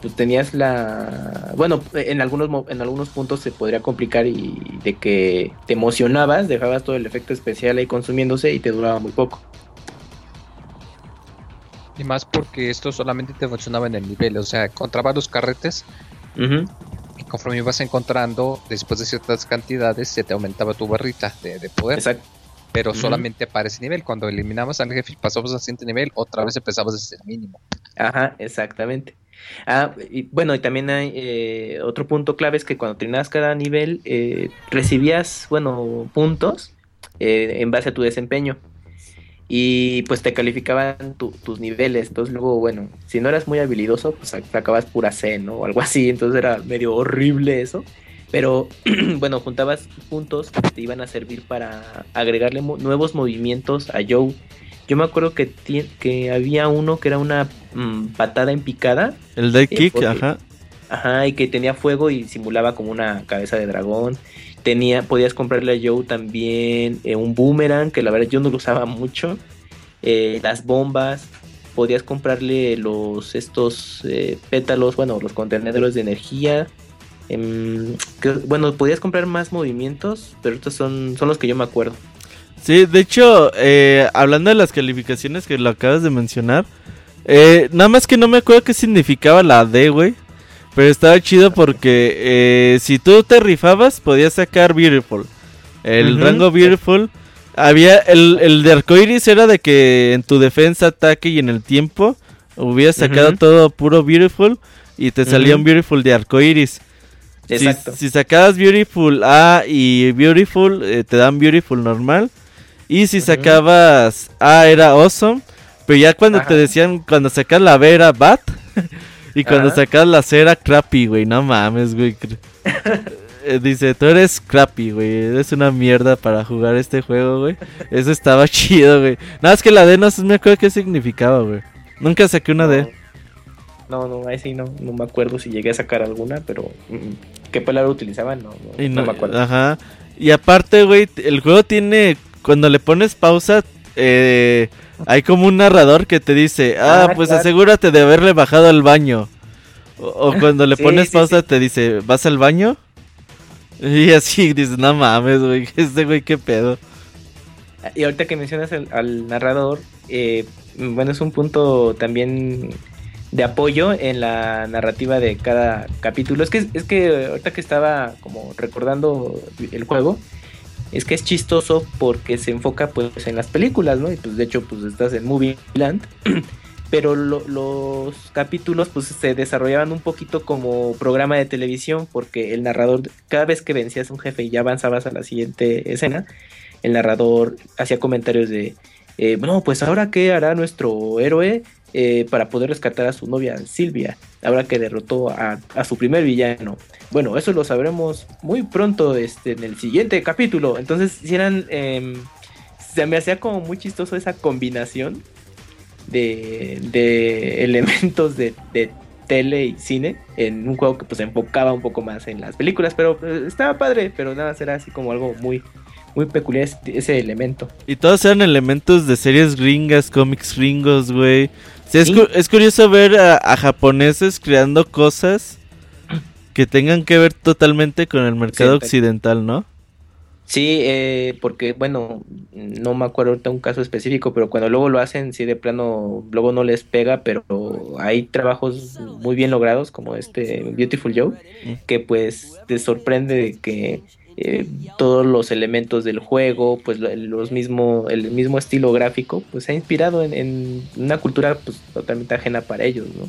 pues tenías la bueno en algunos en algunos puntos se podría complicar y de que te emocionabas dejabas todo el efecto especial ahí consumiéndose y te duraba muy poco y más porque esto solamente te funcionaba en el nivel o sea encontrabas los carretes y conforme ibas encontrando después de ciertas cantidades se te aumentaba tu barrita de, poder. Exacto. pero solamente para ese nivel. Cuando eliminabas al jefe y pasabas al siguiente nivel otra vez empezabas desde el mínimo. Ajá exactamente. Ah, y bueno, y también hay eh, otro punto clave es que cuando terminabas cada nivel eh, recibías, bueno, puntos eh, en base a tu desempeño y pues te calificaban tus niveles. Entonces luego, bueno, si no eras muy habilidoso, pues acabas pura C, ¿no? O algo así. Entonces era medio horrible eso. Pero (clears throat) bueno, juntabas puntos que te iban a servir para agregarle nuevos movimientos a Joe yo me acuerdo que, que había uno que era una mm, patada en picada. El de eh, kick, ajá. Ajá, y que tenía fuego y simulaba como una cabeza de dragón. Tenía, podías comprarle a Joe también eh, un boomerang, que la verdad yo no lo usaba mucho. Eh, las bombas. Podías comprarle los estos pétalos, bueno, los contenedores de energía. Em, bueno, podías comprar más movimientos, pero estos son, son los que yo me acuerdo. Sí, de hecho, eh, hablando de las calificaciones que lo acabas de mencionar, eh, nada más que no me acuerdo qué significaba la D, güey. Pero estaba chido porque eh, si tú te rifabas, podías sacar Beautiful. El rango Beautiful. Había el, el de arcoiris era de que en tu defensa, ataque y en el tiempo hubieras sacado todo puro Beautiful y te salía un Beautiful de arcoiris. Exacto. Si, sacabas Beautiful A y Beautiful, te dan Beautiful normal. Y si sacabas A era Awesome. Pero ya cuando te decían, cuando sacas la B era Bat. (laughs) y cuando sacas la C era Crappy, güey. No mames, güey. (laughs) Eh, dice, tú eres crappy, güey. Eres una mierda para jugar este juego, güey. Eso estaba (laughs) chido, güey. Nada más que la D no me acuerdo qué significaba, güey. Nunca saqué una D. No, no, ahí sí no, no me acuerdo si llegué a sacar alguna, pero mm, ¿qué palabra utilizaban? No, no, no me acuerdo. Ajá. Y aparte, güey, el juego tiene cuando le pones pausa, eh, hay como un narrador que te dice, ah, ah pues asegúrate de haberle bajado al baño. O, (laughs) cuando le pones pausa te dice, ¿vas al baño? Y así (laughs) dices, no mames, güey, (laughs) este güey qué pedo. Y ahorita que mencionas al narrador, eh, bueno, es un punto también de apoyo en la narrativa de cada capítulo. Es que, es que ahorita que estaba como recordando el juego, es que es chistoso porque se enfoca pues en las películas, ¿no? Y pues de hecho pues estás en Movie Land, (clears throat) pero los capítulos pues se desarrollaban un poquito como programa de televisión porque el narrador cada vez que vencías a un jefe y ya avanzabas a la siguiente escena, el narrador hacía comentarios de, eh, bueno, pues ahora qué hará nuestro héroe eh, para poder rescatar a su novia Silvia, ahora que derrotó a, su primer villano. Bueno, eso lo sabremos muy pronto este, en el siguiente capítulo. Entonces, si eran, em, se me hacía como muy chistoso esa combinación de, de (laughs) elementos de, de, tele y cine en un juego que pues enfocaba un poco más en las películas, pero eh, estaba padre, pero nada, era así como algo muy muy peculiar ese, elemento. Y todos eran elementos de series gringas, cómics gringos, güey. es, curioso ver a, japoneses creando cosas que tengan que ver totalmente con el mercado occidental, ¿no? Sí, eh, porque bueno, no me acuerdo ahorita un caso específico, pero cuando luego lo hacen, sí de plano, luego no les pega, pero hay trabajos muy bien logrados como este Beautiful Joe, mm. que pues te sorprende de que eh, todos los elementos del juego, pues los mismo, el mismo estilo gráfico, pues se ha inspirado en, en una cultura pues totalmente ajena para ellos, ¿no?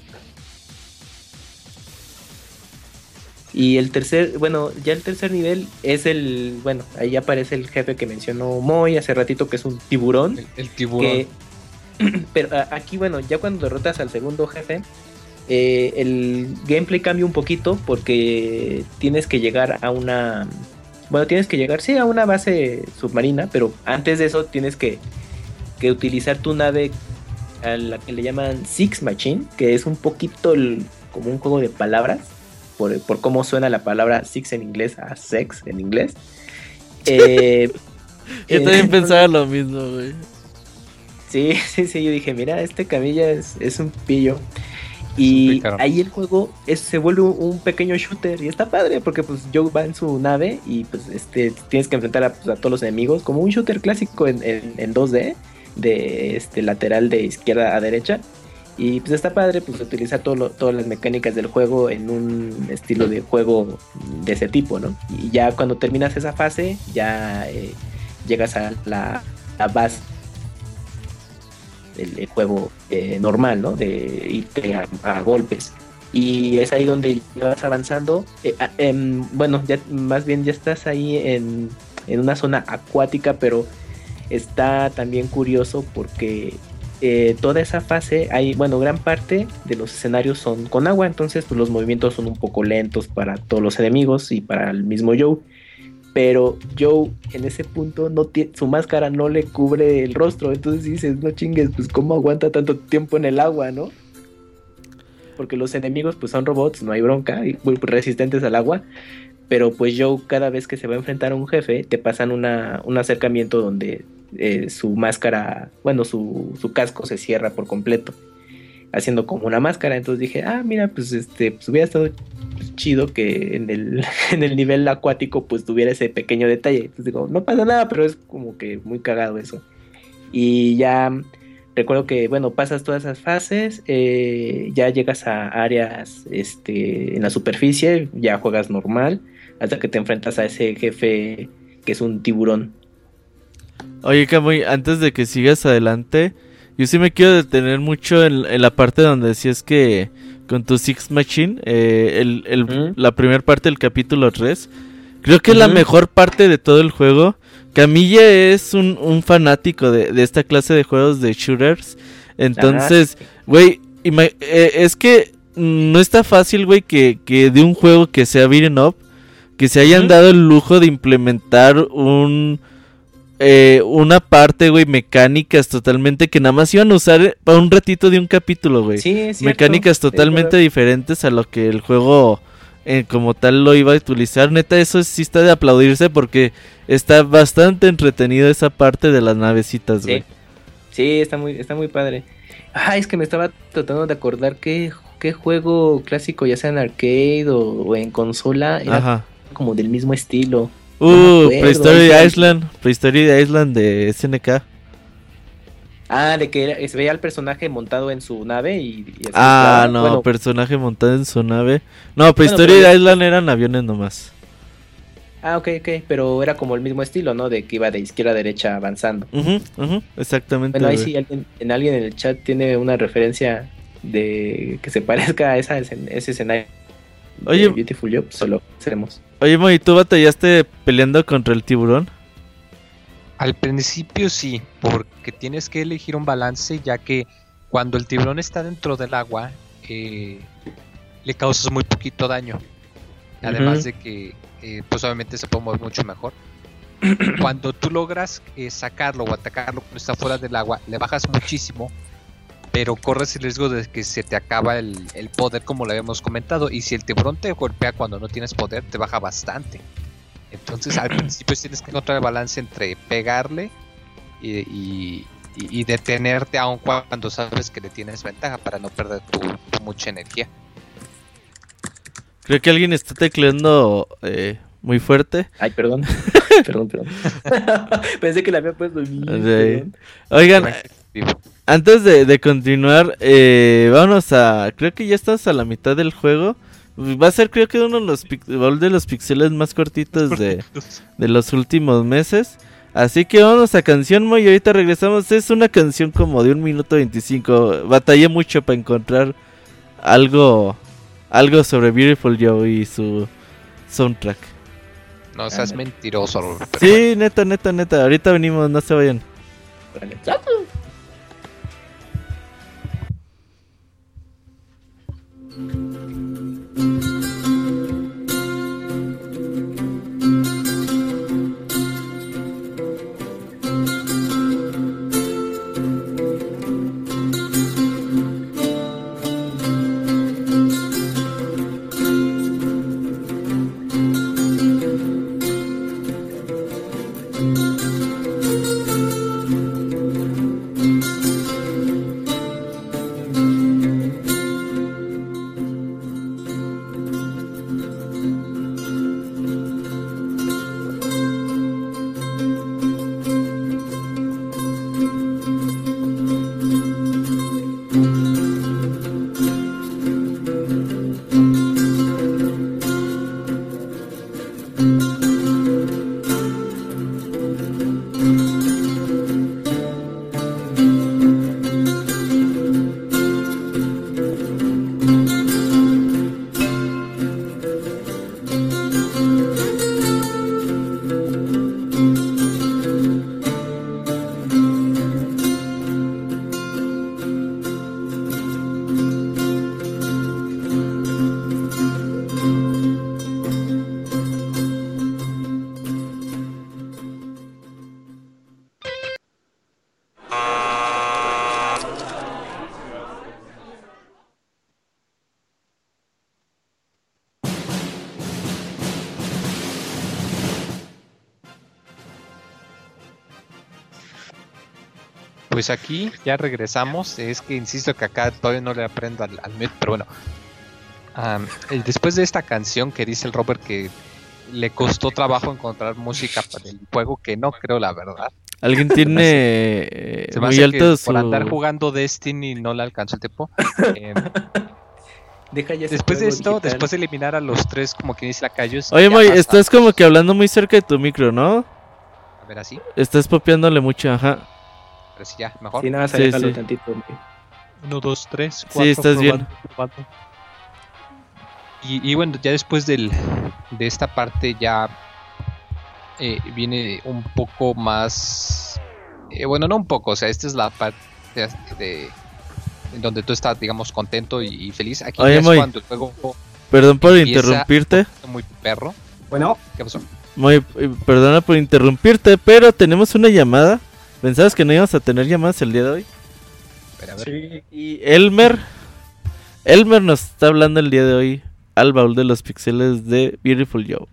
Y el tercer, bueno, ya el tercer nivel es el, bueno, ahí aparece el jefe que mencionó Moy hace ratito, que es un tiburón. El, tiburón. (clears throat) pero aquí, bueno, ya cuando derrotas al segundo jefe, eh, el gameplay cambia un poquito porque tienes que llegar a una, bueno, tienes que llegar, sí, a una base submarina, pero antes de eso tienes que, que utilizar tu nave a la que le llaman Six Machine, que es un poquito como un juego de palabras por, cómo suena la palabra six en inglés a sex en inglés. Eh, (laughs) yo también eh, (laughs) pensaba lo mismo, güey. Sí, (laughs) sí, sí, yo dije, mira, este camilla es, un pillo. Y ahí el juego se vuelve un, pequeño shooter y está padre porque pues Joe va en su nave y pues este tienes que enfrentar pues, a, todos los enemigos como un shooter clásico en, en 2D de este lateral de izquierda a derecha y pues está padre pues utilizar todo todas las mecánicas del juego en un estilo de juego de ese tipo, ¿no? Y ya cuando terminas esa fase, ya eh, llegas a la, base del, juego eh, normal, ¿no? De irte a, golpes. Y es ahí donde vas avanzando. Eh, ah, em, bueno, ya más bien ya estás ahí en, en una zona acuática, pero está también curioso porque eh, toda esa fase, hay, bueno, gran parte de los escenarios son con agua, entonces pues, los movimientos son un poco lentos para todos los enemigos y para el mismo Joe. Pero Joe en ese punto no su máscara no le cubre el rostro, entonces dices, no chingues, pues cómo aguanta tanto tiempo en el agua, ¿no? Porque los enemigos pues son robots, no hay bronca, y muy resistentes al agua, pero pues Joe cada vez que se va a enfrentar a un jefe te pasan una, un acercamiento donde eh, su máscara, bueno, su, su, casco se cierra por completo, haciendo como una máscara. Entonces dije, ah, mira, pues este, pues hubiera estado chido que en el, (laughs) en el nivel acuático pues tuviera ese pequeño detalle. Entonces digo, no pasa nada, pero es como que muy cagado eso. Y ya recuerdo que, bueno, pasas todas esas fases, eh, ya llegas a áreas este, en la superficie, ya juegas normal, hasta que te enfrentas a ese jefe que es un tiburón. Oye, Camuy, antes de que sigas adelante, yo sí me quiero detener mucho en, la parte donde decías que con tu Six Machine, eh, el, la primera parte del capítulo 3, creo que es la mejor parte de todo el juego. Camilla es un, fanático de, esta clase de juegos de shooters. Entonces, güey, eh, es que no está fácil, güey, que, que, de un juego que sea beaten up, que se hayan dado el lujo de implementar un eh, una parte, güey, mecánicas totalmente que nada más iban a usar para un ratito de un capítulo, güey. Sí, Mecánicas totalmente diferentes a lo que el juego eh, como tal lo iba a utilizar. Neta, eso sí está de aplaudirse porque está bastante entretenido esa parte de las navecitas, güey. Sí. está muy, está muy padre. Ah, es que me estaba tratando de acordar qué, qué juego clásico, ya sea en arcade o, en consola, era como del mismo estilo. Uh, Prehistory Island, Prehistory Island de SNK. Ah, de que se veía el personaje montado en su nave y... ah, no, personaje montado en su nave. No, Prehistory Island eran aviones nomás. Ah, ok, ok, pero era como el mismo estilo, ¿no? De que iba de izquierda a derecha avanzando. exactamente. Bueno, ahí sí, alguien, en alguien en el chat tiene una referencia de que se parezca a esa, ese escenario. Oye, Beautiful Job, solo seremos. Oye, Moy, ¿tú batallaste peleando contra el tiburón? Al principio sí, porque tienes que elegir un balance, ya que cuando el tiburón está dentro del agua, eh, le causas muy poquito daño. Además de que, eh, pues obviamente se puede mover mucho mejor. Cuando tú logras eh, sacarlo o atacarlo cuando está fuera del agua, le bajas muchísimo pero corres el riesgo de que se te acaba el, poder como lo habíamos comentado y si el tiburón te golpea cuando no tienes poder te baja bastante entonces al (clears throat) principio tienes que encontrar el balance entre pegarle y, y, detenerte aun cuando sabes que le tienes ventaja para no perder tu, mucha energía. Creo que alguien está tecleando eh, muy fuerte. Ay, perdón. (laughs) perdón, perdón. (laughs) (laughs) Pensé que la había puesto Oigan, antes de, continuar, eh, vámonos a. Creo que ya estás a la mitad del juego. Va a ser, creo que uno de los, de los pixeles más cortitos de, de los últimos meses. Así que vamos a canción, Moy. Ahorita regresamos. Es una canción como de un minuto 25. Batallé mucho para encontrar algo, algo sobre Beautiful Joe y su soundtrack. No seas mentiroso. Sí, neta, neta, neta. Ahorita venimos, no se vayan. Pues aquí ya regresamos. Es que insisto que acá todavía no le aprendo al, al pero bueno. después de esta canción que dice el Robert que le costó trabajo encontrar música para el juego, que no creo la verdad. Alguien (laughs) tiene Se muy alto Por andar jugando Destiny no le alcanzó el tiempo. (laughs) Em, después de esto, después de eliminar a los tres, como que dice la calle. Oye, Moy, estás como que hablando muy cerca de tu micro, ¿no? A ver, así. Estás popeándole mucho, ajá si ya, mejor. Sí, nada, sí, sí. tantito. 1, 2, 3, 4. Sí, estás bien. Y, y, bueno, ya después del, de esta parte ya eh, viene un poco más... Eh, bueno, no un poco, o sea, esta es la parte de, donde tú estás, digamos, contento y, feliz. Aquí Oye, es muy... cuando el juego... Perdón por interrumpirte. Muy perro. Bueno. ¿Qué pasó? Muy, eh, perdona por interrumpirte, pero tenemos una llamada ¿Pensabas que no íbamos a tener llamadas el día de hoy? Sí. Y Elmer. Elmer nos está hablando el día de hoy al baúl de los pixeles de Beautiful Joe.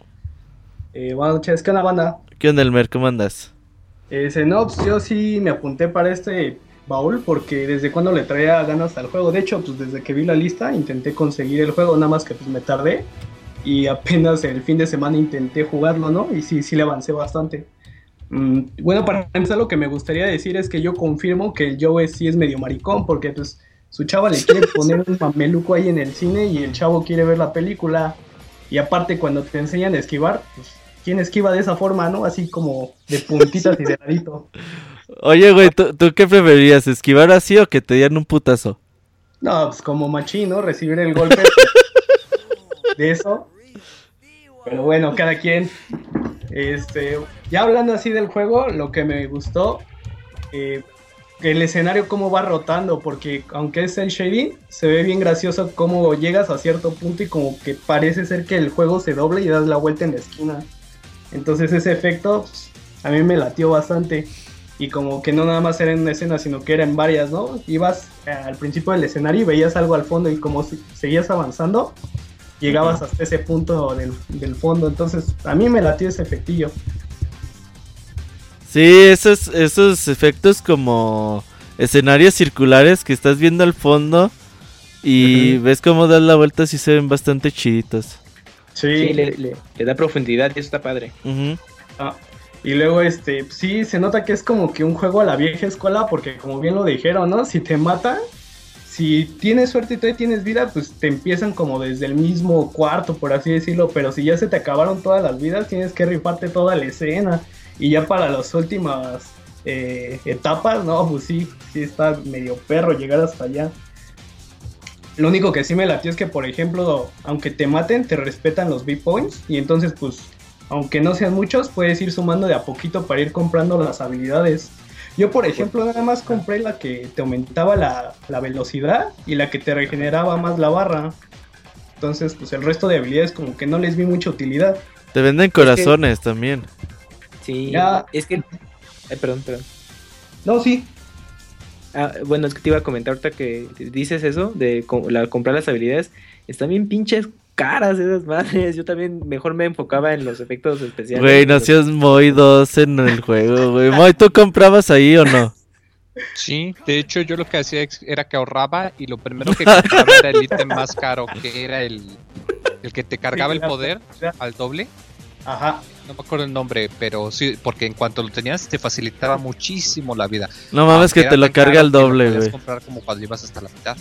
Eh, buenas noches, ¿qué onda, banda? ¿Qué onda, Elmer? ¿Cómo andas? Eh, no, pues yo sí me apunté para este baúl porque desde cuando le traía ganas al juego. De hecho, pues desde que vi la lista intenté conseguir el juego, nada más que pues me tardé. Y apenas el fin de semana intenté jugarlo, ¿no? Y sí, sí le avancé bastante. Mm, bueno, para empezar lo que me gustaría decir es que yo confirmo que el Joe sí es medio maricón, porque pues su chava le quiere poner un mameluco ahí en el cine y el chavo quiere ver la película. Y aparte cuando te enseñan a esquivar, pues ¿quién esquiva de esa forma, no? Así como de puntitas y de ladito. Oye, güey, ¿tú, qué preferirías? ¿Esquivar así o que te dieran un putazo? No, pues como machino, recibir el golpe de eso. Pero bueno, cada quien. Este, ya hablando así del juego, lo que me gustó, eh, el escenario cómo va rotando, porque aunque es el shading, se ve bien gracioso cómo llegas a cierto punto y como que parece ser que el juego se doble y das la vuelta en la esquina. Entonces ese efecto a mí me latió bastante. Y como que no nada más era en una escena, sino que era en varias, ¿no? Ibas al principio del escenario y veías algo al fondo y como seguías avanzando, llegabas hasta ese punto del, del, fondo. Entonces, a mí me latió ese efectillo. Sí, esos, esos efectos como escenarios circulares que estás viendo al fondo y ves cómo das la vuelta, sí se ven bastante chiditos. Sí, le, da profundidad y eso está padre. ah, y luego, este, sí, se nota que es como que un juego a la vieja escuela, porque como bien lo dijeron, ¿no? Si te matan, si tienes suerte y todavía tienes vida, pues te empiezan como desde el mismo cuarto, por así decirlo, pero si ya se te acabaron todas las vidas, tienes que rifarte toda la escena. Y ya para las últimas eh, etapas, no, pues sí, sí está medio perro llegar hasta allá. Lo único que sí me latió es que, por ejemplo, aunque te maten, te respetan los B-Points. Y entonces, pues, aunque no sean muchos, puedes ir sumando de a poquito para ir comprando las habilidades. Yo, por ejemplo, nada más compré la que te aumentaba la, velocidad y la que te regeneraba más la barra. Entonces, pues el resto de habilidades como que no les vi mucha utilidad. Te venden corazones también. Sí, es que... perdón, perdón. No, sí. Ah, bueno, es que te iba a comentar ahorita que dices eso, de la, comprar las habilidades. Están bien pinches caras esas madres. Yo también mejor me enfocaba en los efectos especiales. Güey, no seas muy dos en el juego, güey. Moy, ¿tú comprabas ahí o no? Sí, de hecho yo lo que hacía era que ahorraba y lo primero que compraba era el ítem más caro, que era el, el que te cargaba el poder al doble. Ajá. No me acuerdo el nombre, pero sí, porque en cuanto lo tenías te facilitaba muchísimo la vida. No mames que te lo carga al doble, güey. comprar como cuando ibas hasta la mitad.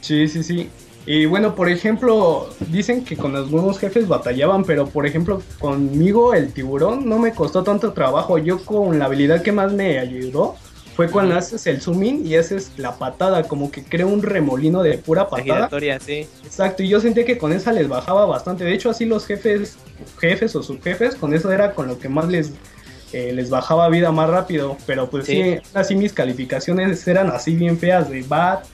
Sí, sí, sí. Y bueno, por ejemplo, dicen que con los nuevos jefes batallaban, pero por ejemplo, conmigo el tiburón no me costó tanto trabajo. Yo con la habilidad que más me ayudó fue cuando haces el zoom in y haces la patada, como que crea un remolino de pura patada. sí. Exacto, y yo sentí que con esa les bajaba bastante. De hecho, así los jefes, jefes o subjefes, con eso era con lo que más les, eh, les bajaba vida más rápido. Pero pues sí. sí, así mis calificaciones eran así bien feas de bat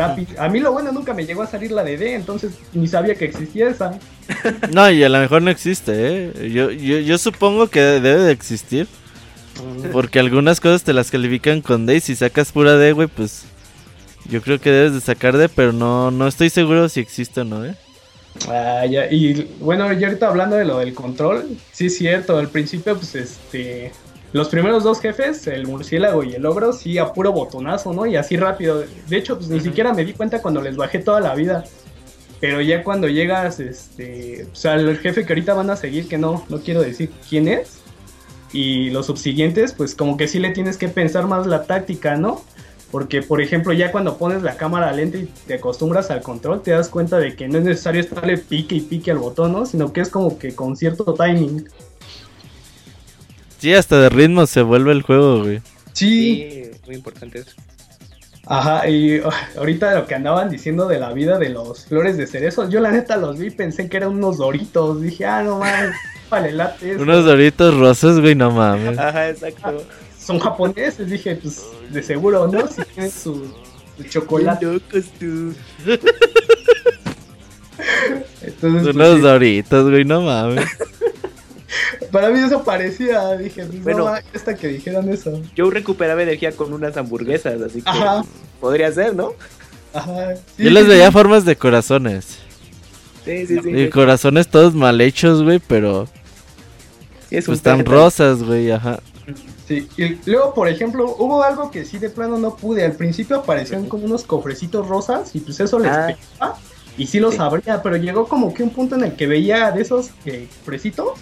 a mí lo bueno nunca me llegó a salir la de D, entonces ni sabía que existía esa. (laughs) No, y a lo mejor no existe, ¿eh? Yo, yo, supongo que debe de existir. Porque algunas cosas te las califican con D y si sacas pura D, güey, pues yo creo que debes de sacar D, pero no, no estoy seguro si existe o no, ¿eh? Ah, ya, y bueno, yo ahorita hablando de lo del control, sí es cierto, al principio pues este los primeros dos jefes, el murciélago y el ogro, sí a puro botonazo, ¿no? Y así rápido. De hecho, pues ni siquiera me di cuenta cuando les bajé toda la vida. Pero ya cuando llegas, este, o sea, el jefe que ahorita van a seguir, que no, no quiero decir quién es, y los subsiguientes, pues como que sí le tienes que pensar más la táctica, ¿no? Porque, por ejemplo, ya cuando pones la cámara lenta y te acostumbras al control, te das cuenta de que no es necesario estarle pique y pique al botón, ¿no? Sino que es como que con cierto timing. Sí, hasta de ritmo se vuelve el juego, güey. Sí. muy importante eso. Ajá, y ahorita lo que andaban diciendo de la vida de los flores de cerezo, yo la neta los vi y pensé que eran unos doritos. Dije, ah, no mames, (laughs) vale, late. Unos doritos rosas, güey, no mames. Ajá, exacto. son japoneses, dije, pues de seguro, ¿no? Si tienen su, su chocolate. locos tú. Entonces, Unos pues, doritos, güey, no mames. (laughs) Para mí eso parecía, dije, bueno, hasta que dijeran eso. Yo recuperaba energía con unas hamburguesas, así que podría ser, ¿no? Ajá. Yo les veía formas de corazones. Sí, sí, sí. Y corazones todos mal hechos, güey, pero... Sí, es pues están rosas, güey, ajá. Sí, y luego, por ejemplo, hubo algo que sí de plano no pude. Al principio aparecían como unos cofrecitos rosas y pues eso les ah. pegaba y sí los abría, pero llegó como que un punto en el que veía de esos eh, cofrecitos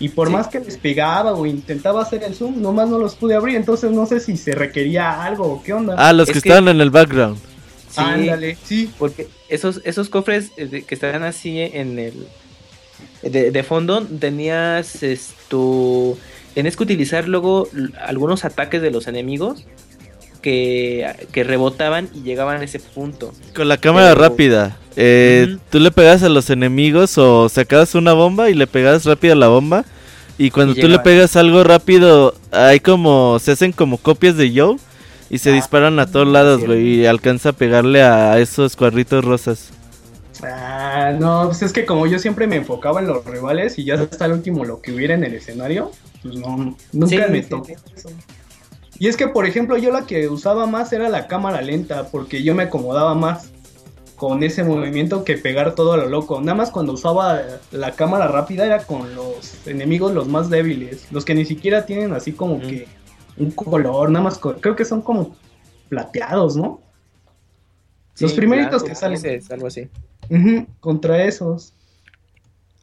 y por más que les pegaba o intentaba hacer el zoom, nomás no los pude abrir. Entonces no sé si se requería algo o qué onda. Ah, los que, estaban en el background. Sí, Ándale, sí. Porque esos, esos cofres eh, que estaban así en el. De, fondo, tenías esto. Tenías que utilizar luego algunos ataques de los enemigos que, que, rebotaban y llegaban a ese punto. Con la cámara rápida. Eh, Tú le pegas a los enemigos o sacabas una bomba y le pegas rápido a la bomba. Y cuando tú le pegas algo rápido, hay como. Se hacen como copias de Joe. Y se ah, disparan a todos lados, güey. Y alcanza a pegarle a esos cuadritos rosas. Ah, no, pues es que como yo siempre me enfocaba en los rivales y ya hasta el último lo que hubiera en el escenario, pues no, nunca me tocó y es que, por ejemplo, yo la que usaba más era la cámara lenta, porque yo me acomodaba más. Con ese movimiento que pegar todo a lo loco. Nada más cuando usaba la cámara rápida era con los enemigos los más débiles, los que ni siquiera tienen así como que un color, nada más creo que son como plateados, ¿no? los primeritos que salen. algo así. contra esos.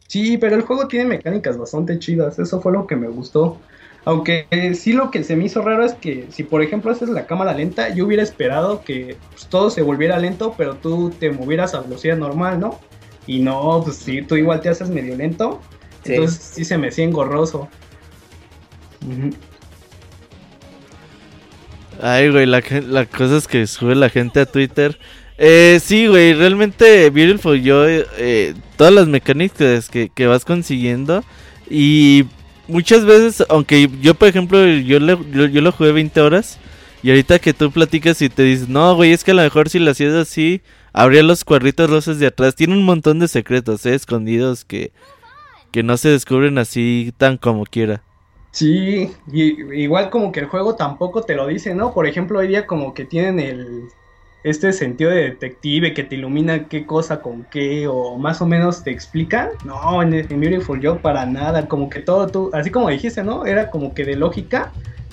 Sí, pero el juego tiene mecánicas bastante chidas, eso fue lo que me gustó. Aunque sí lo que se me hizo raro es que si por ejemplo haces la cámara lenta, yo hubiera esperado que pues, todo se volviera lento, pero tú te movieras a velocidad normal, ¿no? Y no, pues si tú igual te haces medio lento, entonces sí se me hacía engorroso. Ay, güey, la, la cosa es que sube la gente a Twitter eh, sí, güey, realmente Beautiful yo, eh, todas las mecánicas que, que, vas consiguiendo y muchas veces, aunque yo por ejemplo, yo, yo, lo jugué 20 horas y ahorita que tú platicas y te dices, no, güey, es que a lo mejor si lo hacías así, habría los cuadritos rosas de atrás, tiene un montón de secretos, eh, escondidos que, que no se descubren así tan como quiera. Sí, y, igual como que el juego tampoco te lo dice, ¿no? Por ejemplo, hoy día como que tienen el este sentido de detective que te ilumina qué cosa con qué o más o menos te explican. No, en, Beautiful Joe para nada, como que todo tú, así como dijiste, ¿no? Era como que de lógica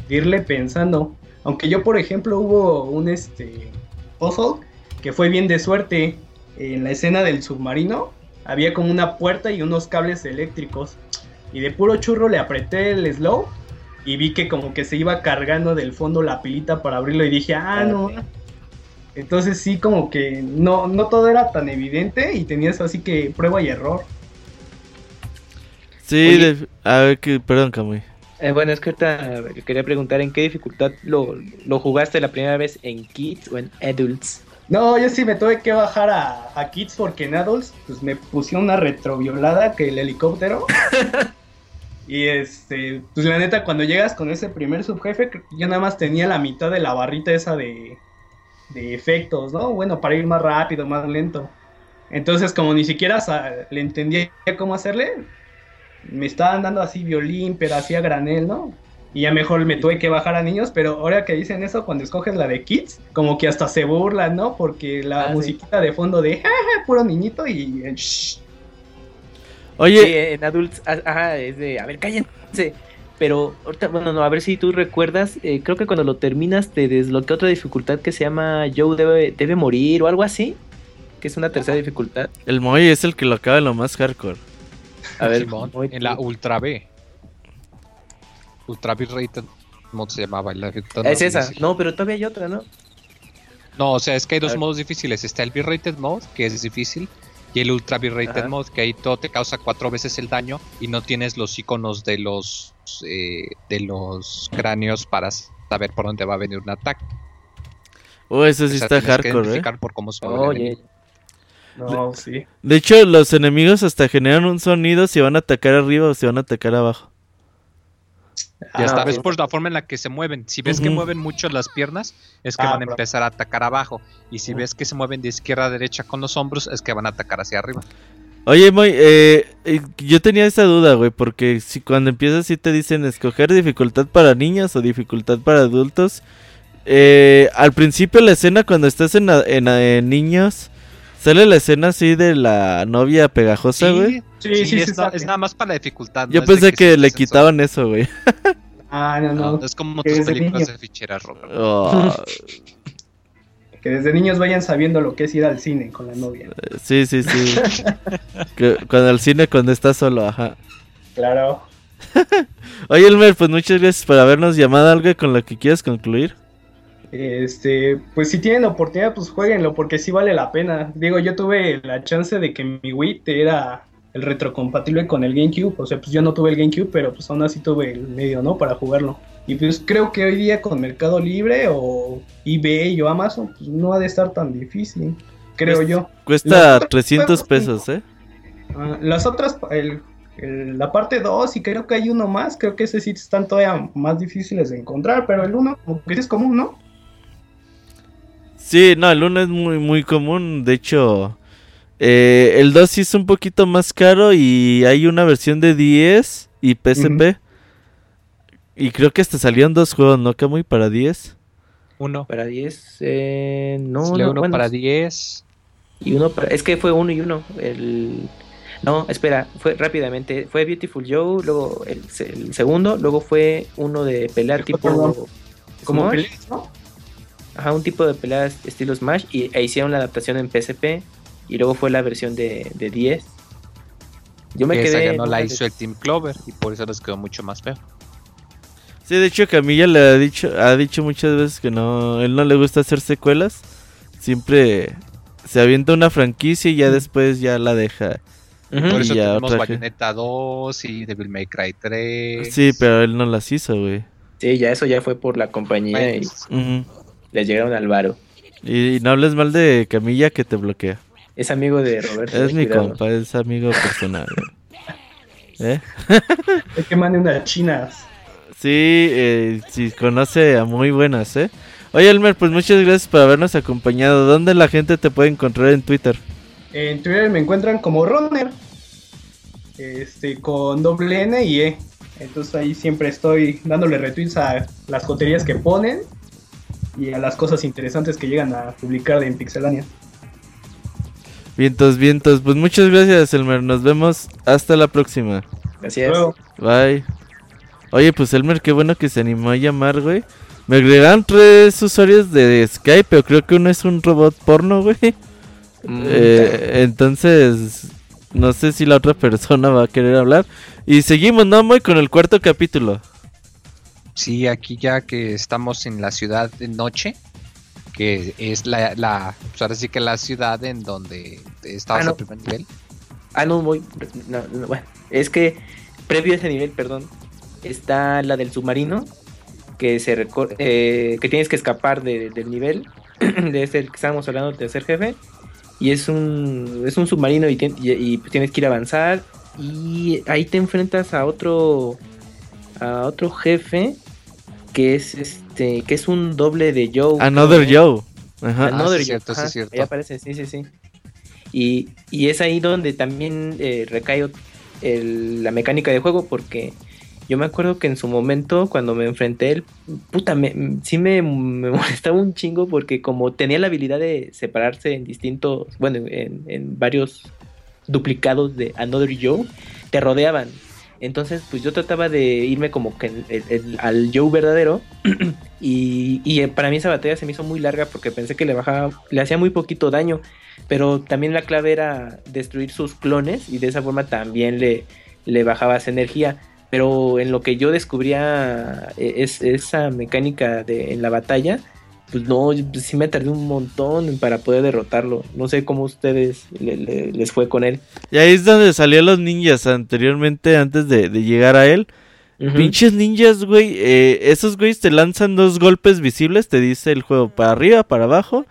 irle pensando. Aunque yo, por ejemplo, hubo un este puzzle que fue bien de suerte en la escena del submarino. Había como una puerta y unos cables eléctricos. Y de puro churro le apreté el slow y vi que como que se iba cargando del fondo la pilita para abrirlo y dije, ah, no, entonces sí, como que no, no todo era tan evidente y tenías así que prueba y error. Sí, a ver, que, perdón, Camuy. Eh, bueno, es que ahorita quería preguntar en qué dificultad lo, jugaste la primera vez, en Kids o en Adults. No, yo sí me tuve que bajar a, a Kids porque en Adults pues me pusieron una retroviolada que el helicóptero. (laughs) y este, pues la neta, cuando llegas con ese primer subjefe, yo nada más tenía la mitad de la barrita esa de, de efectos, ¿no? Bueno, para ir más rápido, más lento. Entonces, como ni siquiera le entendía cómo hacerle, me estaban dando así violín, pero hacía granel, ¿no? Y ya mejor me tuve que bajar a niños, pero ahora que dicen eso, cuando escoges la de kids, como que hasta se burlan, ¿no? Porque la ah, musiquita de fondo de puro niñito y. Eh, Oye. en adults, ajá, es de, a ver, cállense. Pero ahorita, bueno, no, a ver si tú recuerdas, eh, creo que cuando lo terminas te desbloquea otra dificultad que se llama Joe debe, debe morir o algo así, que es una tercera dificultad. El Moy es el que lo acaba en lo más hardcore. A ver, en la Ultra B. Ultra B Rated mod se llamaba. La es esa, no, pero todavía hay otra, ¿no? No, o sea, es que hay dos modos difíciles. Está el B-Rated mode, que es difícil, y el Ultra B-Rated mode, que ahí todo te causa cuatro veces el daño y no tienes los iconos de los eh, de los cráneos para saber por dónde va a venir un ataque. Oh, eso sí está hardcore, ¿eh? por cómo No, sí. De hecho, los enemigos hasta generan un sonido si van a atacar arriba o si van a atacar abajo. Y hasta ah, ves por la forma en la que se mueven. Si ves que mueven mucho las piernas, es que ah, van a empezar a atacar abajo. Y si ves que se mueven de izquierda a derecha con los hombros, es que van a atacar hacia arriba. Oye, Moy, eh, eh, yo tenía esa duda, güey, porque si cuando empiezas sí te dicen escoger dificultad para niños o dificultad para adultos. Eh, al principio la escena cuando estás en, en, niños, sale la escena así de la novia pegajosa, güey. Sí, sí, es, nada más para la dificultad. Yo pensé que, le quitaban eso, güey. ah, no, no. es como tus películas de ficheras, Robert. Oh. (laughs) que desde niños vayan sabiendo lo que es ir al cine con la novia. Sí, sí, sí. (laughs) que, cuando al cine cuando estás solo, ajá. Claro. (laughs) Oye, Elmer, pues muchas gracias por habernos llamado algo con lo que quieras concluir. Este, pues si tienen oportunidad, pues jueguenlo, porque sí vale la pena. Digo, yo tuve la chance de que mi Wii era el retrocompatible con el GameCube. O sea, pues yo no tuve el GameCube, pero pues aún así tuve el medio, ¿no? Para jugarlo. Y pues creo que hoy día con Mercado Libre o eBay o Amazon, pues no ha de estar tan difícil, creo yo. Cuesta 300 pesos, ¿eh? Ah, las otras, el, la parte 2 y creo que hay uno más, creo que ese sí están todavía más difíciles de encontrar, pero el 1 como que es común, ¿no? Sí, no, el 1 es muy, muy común, de hecho, eh, el 2 sí es un poquito más caro y hay una versión de 10 y PSP. Y creo que hasta salieron dos juegos, ¿no, Camuy? Para 10. Uno. Para 10, eh, no, no uno para 10. y uno para... Es que fue uno y uno. El... No, espera, fue rápidamente. Fue Beautiful Joe, luego el, segundo, luego fue uno de pelear tipo... ¿Cómo? ¿no? Ajá, un tipo de peleas estilo Smash y e hicieron la adaptación en PSP y luego fue la versión de, de 10. Yo me quedé. Esa no la hizo el Team Clover y por eso les quedó mucho más feo. Sí, de hecho Camilla le ha dicho, ha dicho muchas veces que no, él no le gusta hacer secuelas. Siempre se avienta una franquicia y ya después ya la deja. Por eso tenemos Bayonetta 2 y Devil May Cry 3. Sí, pero él no las hizo, güey. Sí, ya eso ya fue por la compañía y le llegaron al varo. Y, no hables mal de Camilla que te bloquea. Es amigo de Roberto. Es mi compa, es amigo personal. (laughs) ¿Eh? Es que mande unas chinas. Sí, eh, sí, conoce a muy buenas, ¿eh? Oye, Elmer, pues muchas gracias por habernos acompañado. ¿Dónde la gente te puede encontrar en Twitter? En Twitter me encuentran como Runner. Este, con doble N y E. Entonces ahí siempre estoy dándole retweets a las coterías que ponen y a las cosas interesantes que llegan a publicar en Pixelania. Vientos, vientos. Pues muchas gracias, Elmer. Nos vemos hasta la próxima. Gracias. Bye. Oye, pues Elmer, qué bueno que se animó a llamar, güey. Me agregaron tres usuarios de Skype, pero creo que uno es un robot porno, güey. Mm, eh, entonces, no sé si la otra persona va a querer hablar. Y seguimos, ¿no, Moy? Con el cuarto capítulo. Sí, aquí ya que estamos en la ciudad de noche, que es la, la pues ahora sí que la ciudad en donde estabas ah, primer nivel. Ah, no, muy, bueno, es que previo a ese nivel, perdón, está la del submarino, que se eh, que tienes que escapar del nivel, (clears throat) de ese que estábamos hablando, del tercer jefe, y es un, es un submarino y, y, tienes que ir a avanzar, y ahí te enfrentas a otro, a otro jefe, que es este, que es un doble de Joe. Another Joe. Ajá. Another ah, Cierto, sí, cierto. Ahí aparece, sí, sí, sí. Y, y es ahí donde también eh, recae el, la mecánica de juego porque yo me acuerdo que en su momento, cuando me enfrenté él, puta, me, sí me, (laughs) molestaba un chingo porque como tenía la habilidad de separarse en distintos, bueno, en, varios duplicados de Another Joe, te rodeaban. Entonces, pues yo trataba de irme como que al Joe verdadero. (clears throat) y, y, para mí esa batalla se me hizo muy larga porque pensé que le bajaba, le hacía muy poquito daño. Pero también la clave era destruir sus clones y de esa forma también le, le bajabas energía pero en lo que yo descubría eh, es, esa mecánica de, en la batalla, pues no, sí me tardé un montón para poder derrotarlo. No sé cómo ustedes les fue con él. Y ahí es donde salían los ninjas anteriormente, antes de, llegar a él. Pinches ninjas, güey. Eh, esos güeyes te lanzan dos golpes visibles, te dice el juego, para arriba, para abajo.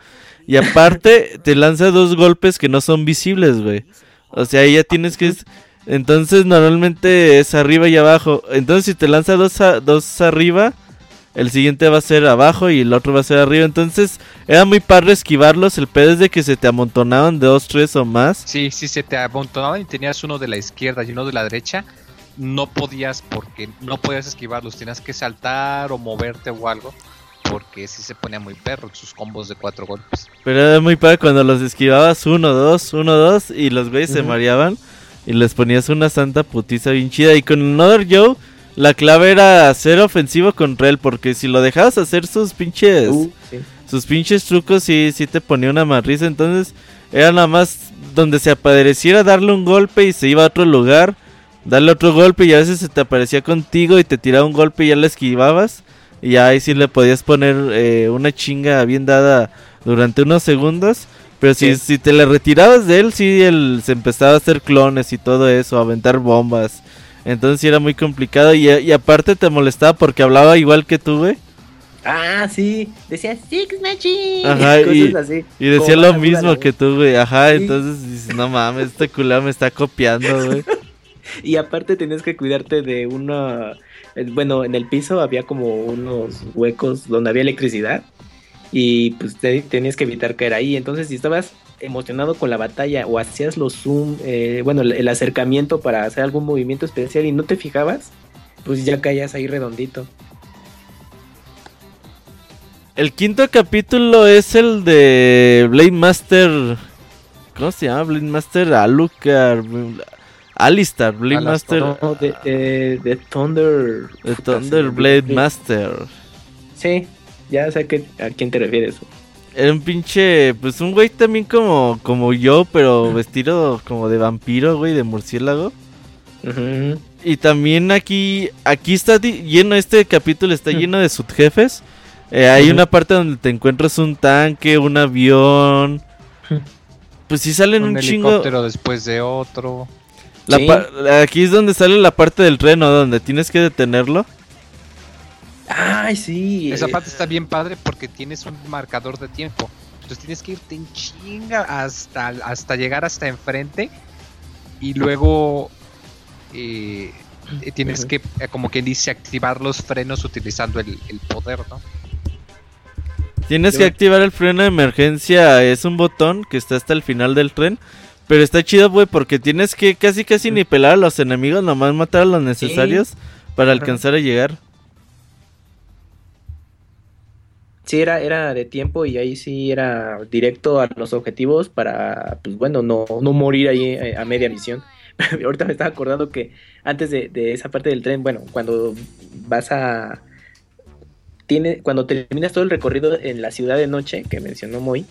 Y aparte (laughs) te lanza dos golpes que no son visibles, güey. O sea, ahí ya tienes que... Entonces normalmente es arriba y abajo. Entonces si te lanza dos, dos arriba, el siguiente va a ser abajo y el otro va a ser arriba. Entonces era muy padre esquivarlos. El pedo es de que se te amontonaban de dos, tres o más. Sí, sí, se te amontonaban y tenías uno de la izquierda y uno de la derecha. No podías porque no podías esquivarlos. Tenías que saltar o moverte o algo. Porque sí se ponía muy perro sus combos de cuatro golpes. Pero era muy padre cuando los esquivabas uno, dos, uno, dos y los güeyes se mareaban y les ponías una santa putiza bien chida. Y con Another Joe, la clave era ser ofensivo contra él, porque si lo dejabas hacer sus pinches. Uh, sus pinches trucos, sí, sí te ponía una marrisa. Entonces, era nada más donde se apareciera darle un golpe y se iba a otro lugar. Darle otro golpe y a veces se te aparecía contigo y te tiraba un golpe y ya le esquivabas. Y ahí sí le podías poner eh, una chinga bien dada durante unos segundos. Pero si, si te le retirabas de él, sí, él se empezaba a hacer clones y todo eso, a aventar bombas. Entonces sí era muy complicado y, y aparte te molestaba porque hablaba igual que tú, güey. Ah, sí, decía Six Machine. Ajá, (laughs) y, y decía lo mismo que tú, güey. Ajá, entonces dices, no mames, este culado me está copiando, güey. (laughs) y aparte tenías que cuidarte de una... Eh, bueno, en el piso había como unos huecos donde había electricidad y pues tenías que evitar caer ahí. Entonces, si estabas emocionado con la batalla o hacías los zoom, eh, bueno, el, acercamiento para hacer algún movimiento especial y no te fijabas, pues ya caías ahí redondito. El quinto capítulo es el de Blade Master ¿Cómo se llama? Blade Master Alucard. Alistar, Blade Master. No, de, de, Thunder. De Thunder Blade Master. Sí, ya sé que, a quién te refieres. Era un pinche, pues un güey también como, como yo, pero vestido como de vampiro, güey, de murciélago. Y también aquí, aquí está lleno, este capítulo está lleno de subjefes. Eh, hay una parte donde te encuentras un tanque, un avión. Pues sí salen un, un helicóptero después de otro. Aquí es donde sale la parte del tren, Donde tienes que detenerlo. Ay, sí. Esa parte está bien padre porque tienes un marcador de tiempo. Entonces tienes que irte en chinga hasta, hasta llegar hasta enfrente. Y luego eh, tienes que, eh, como quien dice, activar los frenos utilizando el, poder, ¿no? Tienes que activar el freno de emergencia. Es un botón que está hasta el final del tren. Pero está chido, güey, porque tienes que casi casi ni pelar a los enemigos, nomás matar a los necesarios para alcanzar a llegar. Sí, era, era de tiempo y ahí sí era directo a los objetivos para, pues bueno, no, no morir ahí eh, a media misión. (laughs) Ahorita me estaba acordando que antes de, esa parte del tren, bueno, cuando vas a... Tiene, cuando terminas todo el recorrido en la ciudad de noche, que mencionó Moy,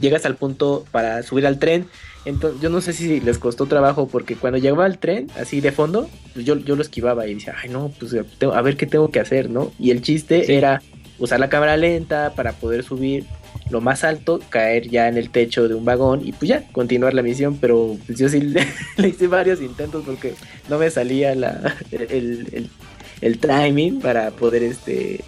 llegas al punto para subir al tren. Entonces, yo no sé si les costó trabajo porque cuando llegaba al tren, así de fondo, pues yo, yo lo esquivaba y decía, ay no, pues a ver qué tengo que hacer, ¿no? Y el chiste era usar la cámara lenta para poder subir lo más alto, caer ya en el techo de un vagón y pues ya, continuar la misión, pero pues yo sí (laughs) le, hice varios intentos porque no me salía la, el, el, timing para poder este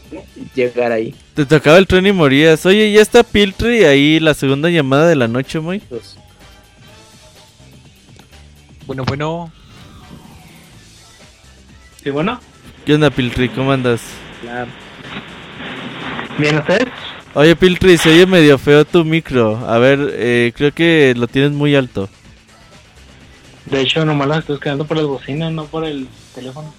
llegar ahí. Te tocaba el tren y morías. Oye, ya está Piltry ahí la segunda llamada de la noche, muy. Bueno, bueno. Sí, bueno. ¿Qué onda, Piltry? ¿Cómo andas? ¿Bien ustedes? Oye, Piltri, se oye medio feo tu micro. A ver, eh, creo que lo tienes muy alto. De hecho, nomás lo estoy quedando por las bocinas, no por el teléfono.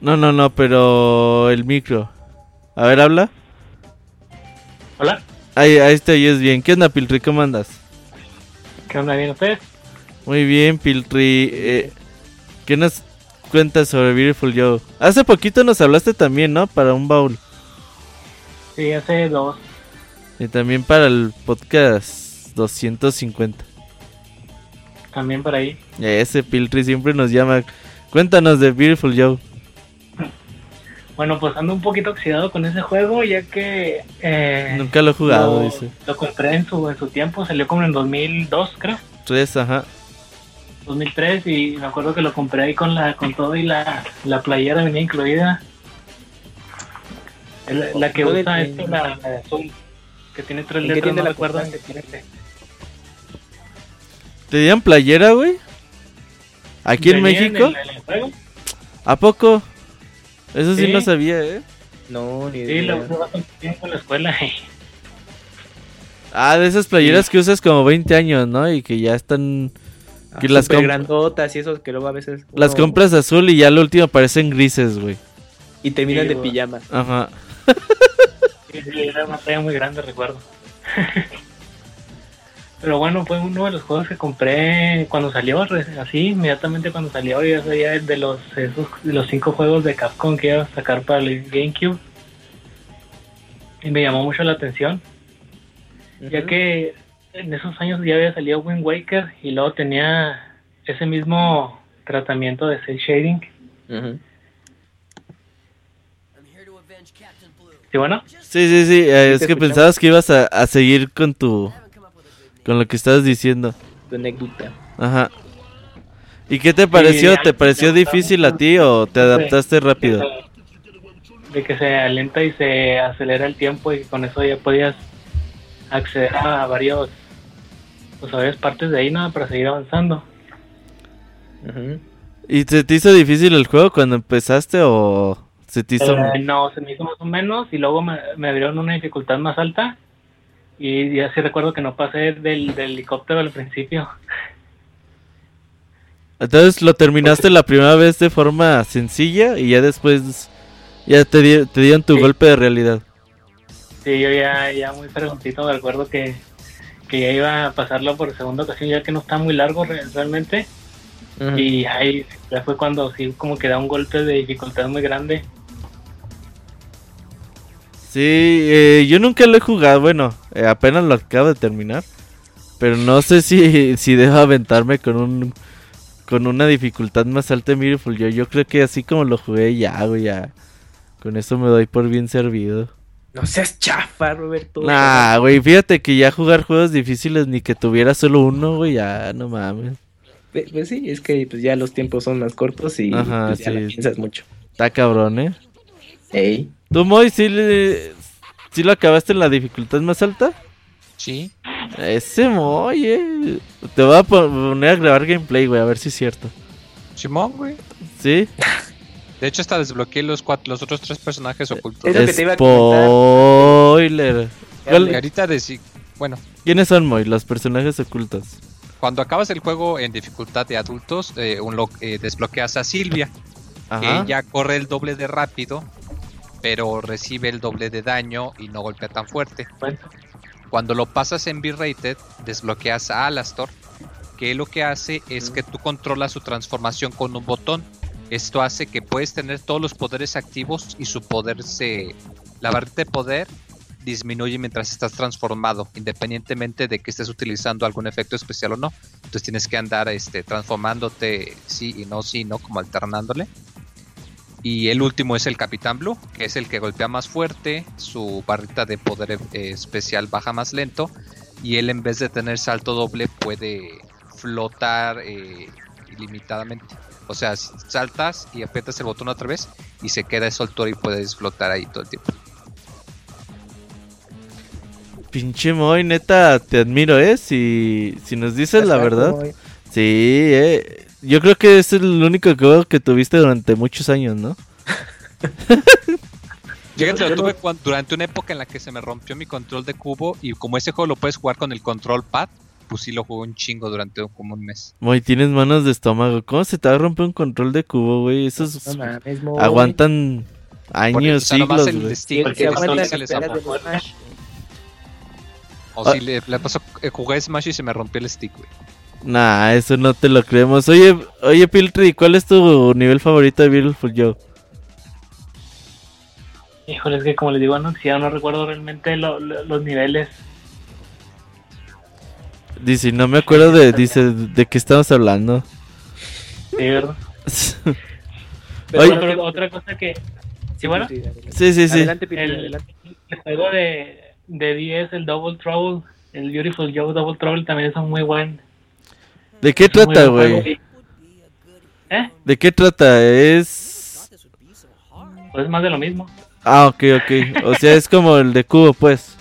No, no, no, pero el micro. A ver, habla. Hola. Ahí, ahí te oyes bien. ¿Qué onda, Piltri? ¿Cómo andas? ¿Qué onda? ¿Bien ustedes? Muy bien, Piltri. Eh, ¿Qué nos cuentas sobre Beautiful Joe? Hace poquito nos hablaste también, ¿no? Para un baúl. Sí, hace dos. Y también para el podcast 250. También por ahí. Ese Piltri siempre nos llama. Cuéntanos de Beautiful Joe. Bueno, pues ando un poquito oxidado con ese juego, ya que. Eh, Nunca lo he jugado, lo, dice. Lo compré en su, en su tiempo, salió como en 2002, creo. 3, ajá. 2003, y me acuerdo que lo compré ahí con la con todo y la, la playera venía incluida. La, que usa es la, de azul, que tiene tres letras, tiene no la recuerdo que tiene ¿Te dieron playera, güey? ¿Aquí en México? ¿A poco? Eso sí, no sabía, ¿eh? No, ni idea. Sí, lo usé bastante tiempo en la escuela. (laughs) ah, de esas playeras que usas como 20 años, ¿no? Y que ya están... Que ah, las grandotas y eso que luego a veces... Las compras azul y ya lo último parecen grises, güey. Y terminan de pijama. Ajá. Era una talla muy grande, recuerdo. (laughs) Pero bueno, fue uno de los juegos que compré cuando salió, así, inmediatamente cuando salió, ya sabía de los, esos, de los cinco juegos de Capcom que iba a sacar para el GameCube. Y me llamó mucho la atención, ya que en esos años ya había salido Wind Waker y luego tenía ese mismo tratamiento de cel shading. ¿Sí, bueno? Sí, sí, sí. Eh, es que pensabas que ibas a, seguir con tu. con lo que estabas diciendo. Tu anécdota. Ajá. ¿Y qué te pareció? ¿Te pareció difícil a ti o te adaptaste rápido? De que se alenta y se acelera el tiempo y con eso ya podías acceder a varios. Pues a varias partes de ahí, nada, para seguir avanzando. ¿Y se te hizo difícil el juego cuando empezaste o.? ¿Se te hizo... Eh, no, se me hizo más o menos y luego me, me abrieron una dificultad más alta y ya sí recuerdo que no pasé del, helicóptero al principio. Entonces lo terminaste la primera vez de forma sencilla y ya después ya te, te dieron tu golpe de realidad. Sí, yo ya, ya muy preguntito me acuerdo que, que ya iba a pasarlo por segunda ocasión, ya que no está muy largo realmente. Y ahí ya fue cuando sí como que da un golpe de dificultad muy grande. Sí, eh, yo nunca lo he jugado, bueno, eh, apenas lo acabo de terminar. Pero no sé si, (laughs) si dejo aventarme con un con una dificultad más alta en Beautiful Yo. Yo creo que así como lo jugué ya, güey, ya. Con eso me doy por bien servido. No seas chafa, Roberto. Nah, güey, fíjate que ya jugar juegos difíciles ni que tuviera solo uno, güey, ya no mames. Pues, sí, es que pues, ya los tiempos son más cortos y pues, ya piensas mucho. Está cabrón, ¿eh? Ey. ¿Tú, Moy, sí, le... sí lo acabaste en la dificultad más alta? Sí. Ese Moy, eh. Te voy a poner a grabar gameplay, güey, a ver si es cierto. Simón, güey. ¿Sí? De hecho, hasta desbloqueé los, cuatro, los otros tres personajes ocultos. Es lo que te iba a Spoiler. ahorita Bueno. ¿Quiénes son, Moy, los personajes ocultos? Cuando acabas el juego en dificultad de adultos, eh, un eh, desbloqueas a Silvia. Ajá. Ella corre el doble de rápido, pero recibe el doble de daño y no golpea tan fuerte. Cuando lo pasas en B-Rated, desbloqueas a Alastor, que lo que hace es que tú controlas su transformación con un botón esto hace que puedes tener todos los poderes activos y su poder se... La barrita de poder disminuye mientras estás transformado, independientemente de que estés utilizando algún efecto especial o no. Entonces tienes que andar este, transformándote sí y no, sí, no, como alternándole. Y el último es el Capitán Blue, que es el que golpea más fuerte, su barrita de poder eh, especial baja más lento, y él en vez de tener salto doble puede flotar eh, ilimitadamente. O sea, saltas y aprietas el botón otra vez y se queda eso y puedes flotar ahí todo el tiempo. Pinche Moy, neta, te admiro, ¿eh? Si, si nos dices la verdad. Sí, eh. Yo creo que es el único juego que tuviste durante muchos años, ¿no? (laughs) Fíjate, lo tuve durante una época en la que se me rompió mi control de cubo y como ese juego lo puedes jugar con el control pad, pues sí lo jugué un chingo durante como un mes. Güey, tienes manos de estómago. ¿Cómo se te va a romper un control de cubo, güey? Esos aguantan años, siglos, güey. O si le, le pasó, eh, jugué Smash y se me rompió el stick, güey. Nah, eso no te lo creemos. Oye, oye, Piltry, ¿cuál es tu nivel favorito de Beautiful Joe? Híjole, es que como les digo, no, no recuerdo realmente los niveles. Dice, no me acuerdo de, dice, de qué estamos hablando. Sí, ¿verdad? (laughs) pero, otra cosa que... ¿Sí, bueno? Sí, sí, sí. el, juego de, de 10, el Double Trouble, el Beautiful Joe Double Trouble también es un muy buen... ¿De qué trata, güey? ¿Eh? ¿De qué trata? Es... Pues más de lo mismo. Ah, ok, ok. O sea, es como el de Cubo, pues.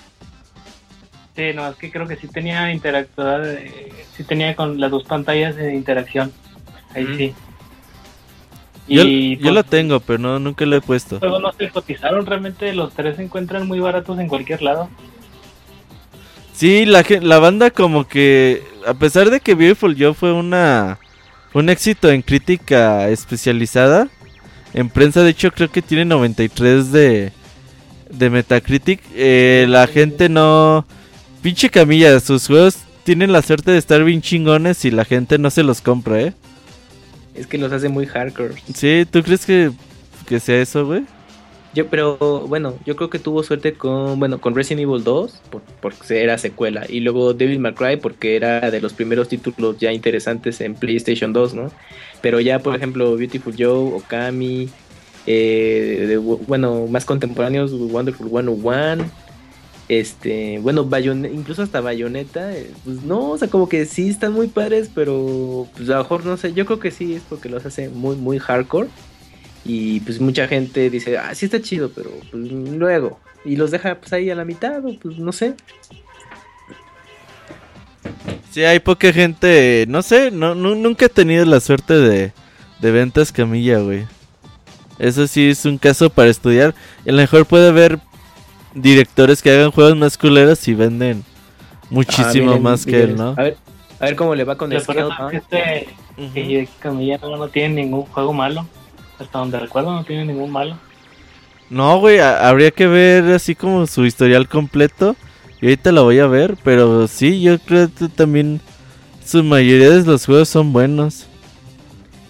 Sí, no, es que creo que sí tenía interactuar, eh, sí tenía con las dos pantallas de interacción. Ahí sí. yo, yo pues, lo tengo, pero no, nunca lo he puesto. Luego no se cotizaron, realmente los tres se encuentran muy baratos en cualquier lado. Sí, la, la banda como que, a pesar de que Beautiful Joe fue una un éxito en crítica especializada, en prensa de hecho creo que tiene 93 de, de Metacritic, eh, la gente no Pinche Camilla, sus juegos tienen la suerte de estar bien chingones y la gente no se los compra, ¿eh? Es que los hace muy hardcore. Sí, ¿tú crees que, que sea eso, güey? Yo, pero bueno, yo creo que tuvo suerte con, bueno, con Resident Evil 2, por, porque era secuela, y luego Devil May Cry porque era de los primeros títulos ya interesantes en PlayStation 2, ¿no? Pero ya, por ejemplo, Beautiful Joe, Okami, eh, bueno, más contemporáneos, Wonderful 101, este, bueno, incluso hasta Bayonetta, eh, pues no, o sea, como que sí están muy padres, pero pues a lo mejor no sé, yo creo que sí es porque los hace muy, muy hardcore. Y pues mucha gente dice, ah, sí está chido, pero pues luego. Y los deja pues ahí a la mitad, o pues no sé. Sí, hay poca gente, no sé, no, nunca he tenido la suerte de, de ventas camilla, güey. Eso sí es un caso para estudiar. A lo mejor puede haber directores que hagan juegos más culeros y venden muchísimo ah, más que él, ¿no? A ver, a ver cómo le va con el Este, no, tiene ningún juego malo. Hasta donde recuerdo no tiene ningún malo. No, güey, habría que ver así como su historial completo. Y ahorita la voy a ver, pero sí, yo creo que también su mayoría de los juegos son buenos.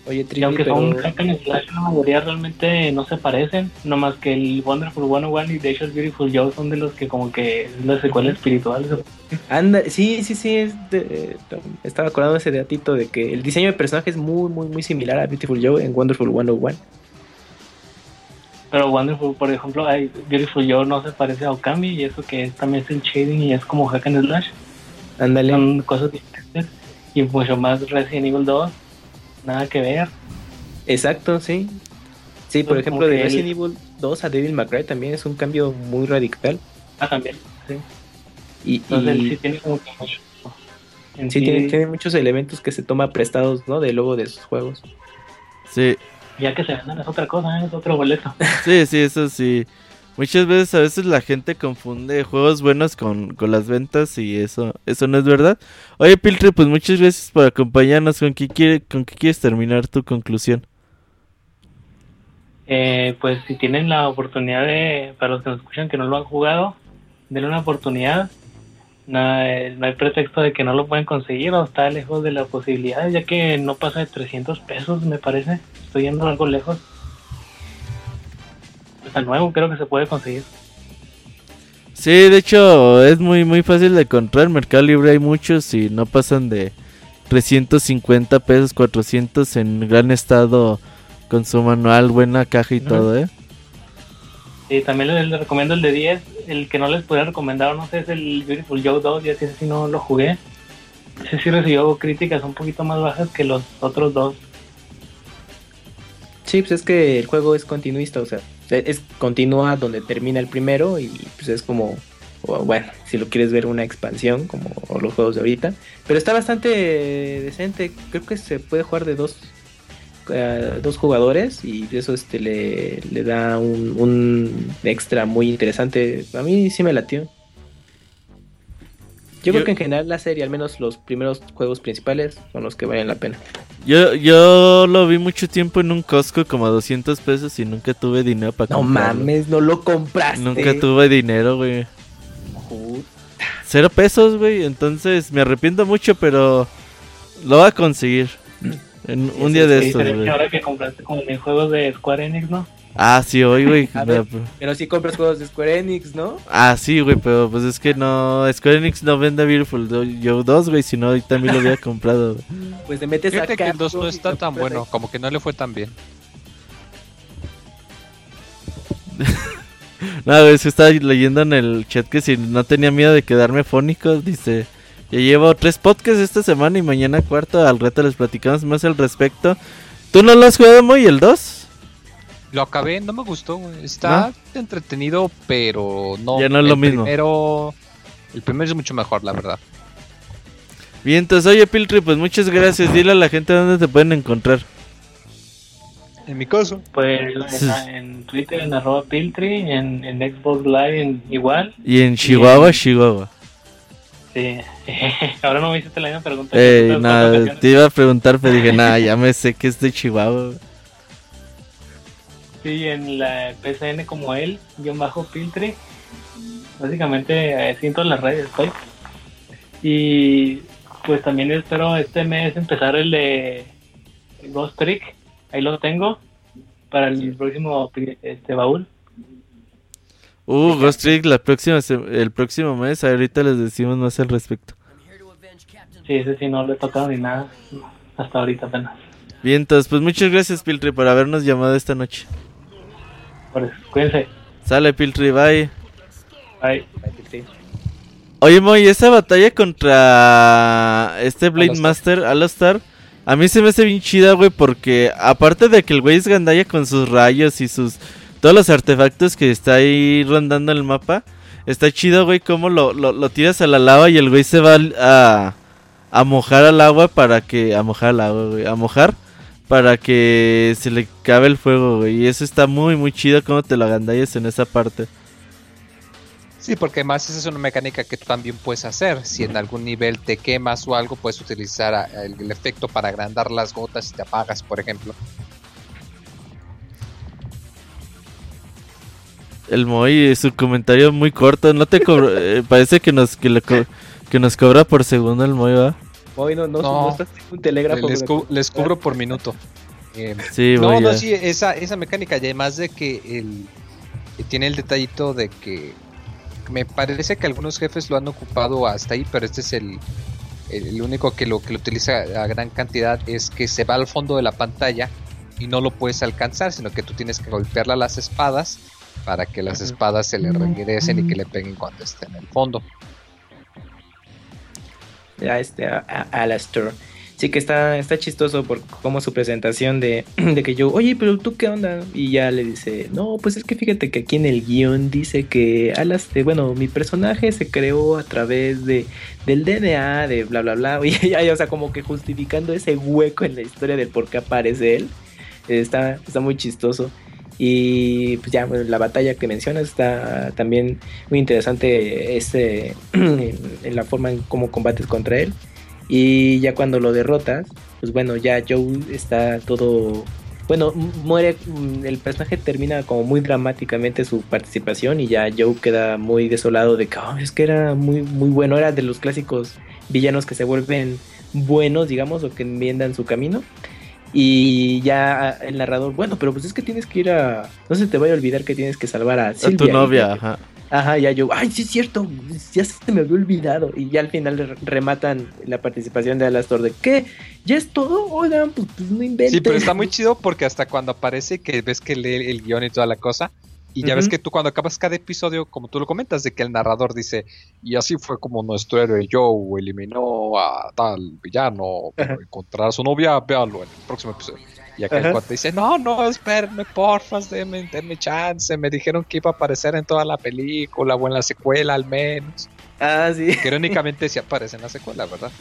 Oye, y aunque son hack and slash, la mayoría realmente no se parecen, nomás que el Wonderful 101 y The Beautiful Joe son de los que como que es la secuela espiritual. Anda, sí, sí, sí, es estaba acordando ese datito de que el diseño de personaje es muy, muy, muy similar a Beautiful Joe en Wonderful 101. Pero Wonderful, por ejemplo, Beautiful Joe no se parece a Okami y eso que también es el shading y es como hack and slash. Ándale. Son cosas diferentes y mucho más Resident Evil 2 nada que ver. Exacto, sí. Sí, por ejemplo, de Resident Evil 2 a Devil May Cry también es un cambio muy radical. Ah, también, sí. Y, sí tiene como Sí, Tiene, muchos elementos que se toma prestados, ¿no? De luego de sus juegos. Sí. Ya que se vendan es otra cosa, ¿eh? es otro boleto. Sí, sí, eso sí. Muchas veces, a veces la gente confunde juegos buenos con, las ventas y eso eso no es verdad. Oye, Piltre, pues muchas gracias por acompañarnos. ¿Con qué, quiere, con qué quieres terminar tu conclusión? Eh, pues si tienen la oportunidad de, para los que nos escuchan que no lo han jugado, denle una oportunidad. No, eh, no hay pretexto de que no lo pueden conseguir o está lejos de la posibilidad, ya que no pasa de 300 pesos, me parece. Estoy yendo algo lejos está nuevo, creo que se puede conseguir. Sí, de hecho es muy muy fácil de encontrar. En Mercado Libre hay muchos y no pasan de 350 pesos, 400 en gran estado con su manual, buena caja y todo, ¿eh? Sí, también les, recomiendo el de 10. El que no les podría recomendar, no sé, es el Beautiful Joe 2, ya que si no lo jugué. Ese sí recibió críticas un poquito más bajas que los otros dos. Sí, pues es que el juego es continuista, o sea, es continúa donde termina el primero y pues es como, bueno, si lo quieres ver una expansión como los juegos de ahorita, pero está bastante decente, creo que se puede jugar de dos, eh, dos jugadores y eso este le, le da un, un extra muy interesante, a mí sí me latió. Yo, creo que en general la serie, al menos los primeros juegos principales, son los que valen la pena. Yo, yo lo vi mucho tiempo en un Costco como a 200 pesos y nunca tuve dinero para no comprarlo. No mames, no lo compraste. Nunca tuve dinero, güey. Cero pesos, güey. Entonces me arrepiento mucho, pero lo voy a conseguir. En un día de estos, güey. Ahora que compraste como en juegos de Square Enix, ¿no? Ah, sí, hoy, güey. pero si compras juegos de Square Enix, ¿no? Ah, sí, güey, pero pues es que no. Square Enix no vende Beautiful Joe 2, güey, si no, hoy también lo había (laughs) comprado. Pues te metes Fíjate que el 2 no está tan bueno, como que no le fue tan bien. (laughs) no, güey, se estaba leyendo en el chat que si no tenía miedo de quedarme fónico, dice. Ya llevo tres podcasts esta semana y mañana cuarto. Al reto les platicamos más al respecto. ¿Tú no lo has jugado muy el 2? Lo acabé, no me gustó, Está entretenido, pero no. Ya no es lo mismo. Primero, el primero es mucho mejor, la verdad. Bien, entonces, oye, Piltri, pues muchas gracias. Dile a la gente dónde te pueden encontrar. En mi caso. Pues en, Twitter, en arroba Piltri, en, Xbox Live igual. Y en Chihuahua, Chihuahua. Sí, (laughs) ahora no me hiciste la misma pregunta. te iba a preguntar, pero dije, nada, ya me sé que es de Chihuahua. Sí, en la PCN como él, yo bajo Filtre. Básicamente siento en las redes estoy. Y pues también espero este mes empezar el de Ghost Trick. Ahí lo tengo para el próximo este baúl. Uh, Ghost Trick la próxima, el próximo mes. Ahorita les decimos más al respecto. Sí, ese sí no le he tocado ni nada. Hasta ahorita apenas. Bien, entonces, pues muchas gracias, Piltre, por habernos llamado esta noche. Cuídense. Sale, Piltri, bye. Bye. Oye, Moy, esa batalla contra este Blade Master, Alastar, a mí se me hace bien chida, güey, porque aparte de que el güey es gandalla con sus rayos y sus. todos los artefactos que está ahí rondando el mapa, está chido, güey, cómo lo, lo, tiras a la lava y el güey se va a, a mojar al agua para que. a mojar al agua, güey, a mojar para que se le cabe el fuego, güey. Y eso está muy, muy chido como te lo agandalles en esa parte. Sí, porque además esa es una mecánica que tú también puedes hacer. Si en algún nivel te quemas o algo, puedes utilizar el, efecto para agrandar las gotas y te apagas, por ejemplo. El Moy, su comentario muy corto, no te (laughs) eh, parece que nos que, que nos cobra por segundo el Moy, ¿va? Moy, no, no, no, estás un telégrafo. Les, cubro por minuto. Eh, sí, no, no, sí, esa, esa mecánica, y además de que el, tiene el detallito de que me parece que algunos jefes lo han ocupado hasta ahí, pero este es el, el único que lo que lo utiliza a gran cantidad es que se va al fondo de la pantalla y no lo puedes alcanzar, sino que tú tienes que golpearle a las espadas para que las espadas se le regresen y que le peguen cuando esté en el fondo. Ya este a, Alastair. Sí que está, está chistoso por como su presentación de, (clears throat) de, que yo, oye, pero tú qué onda? Y ya le dice, no, pues es que fíjate que aquí en el guion dice que Alastair, bueno, mi personaje se creó a través de del DNA, de bla bla bla. (laughs) Y ya, o sea, como que justificando ese hueco en la historia del por qué aparece él. Está, está muy chistoso. Y pues ya la batalla que mencionas está también muy interesante este, (clears throat) en la forma en cómo combates contra él. Y ya cuando lo derrotas, pues bueno, ya Joe está todo... Bueno, muere, el personaje termina como muy dramáticamente su participación y ya Joe queda muy desolado de que oh, es que era muy, muy bueno, era de los clásicos villanos que se vuelven buenos, digamos, o que enmiendan su camino. Y ya el narrador, bueno, pero pues es que tienes que ir a. No se te vaya a olvidar que tienes que salvar a Silvia. A tu novia, ajá. Ajá, ya yo, ay, sí es cierto, ya se me había olvidado. Y ya al final rematan la participación de Alastor de, ¿qué? ¿Ya es todo? Oigan, pues, pues no inventes. Sí, pero está muy chido porque hasta cuando aparece que ves que lee el guion y toda la cosa, y ya ves que tú cuando acabas cada episodio, como tú lo comentas, de que el narrador dice, y así fue como nuestro héroe Joe eliminó a tal villano para encontrar a su novia, véalo en el próximo episodio. Y acá el cuate dice, no, no, espérenme, porfa, denme, denme chance, me dijeron que iba a aparecer en toda la película o en la secuela al menos. Ah, sí. Que irónicamente sí aparece en la secuela, ¿verdad?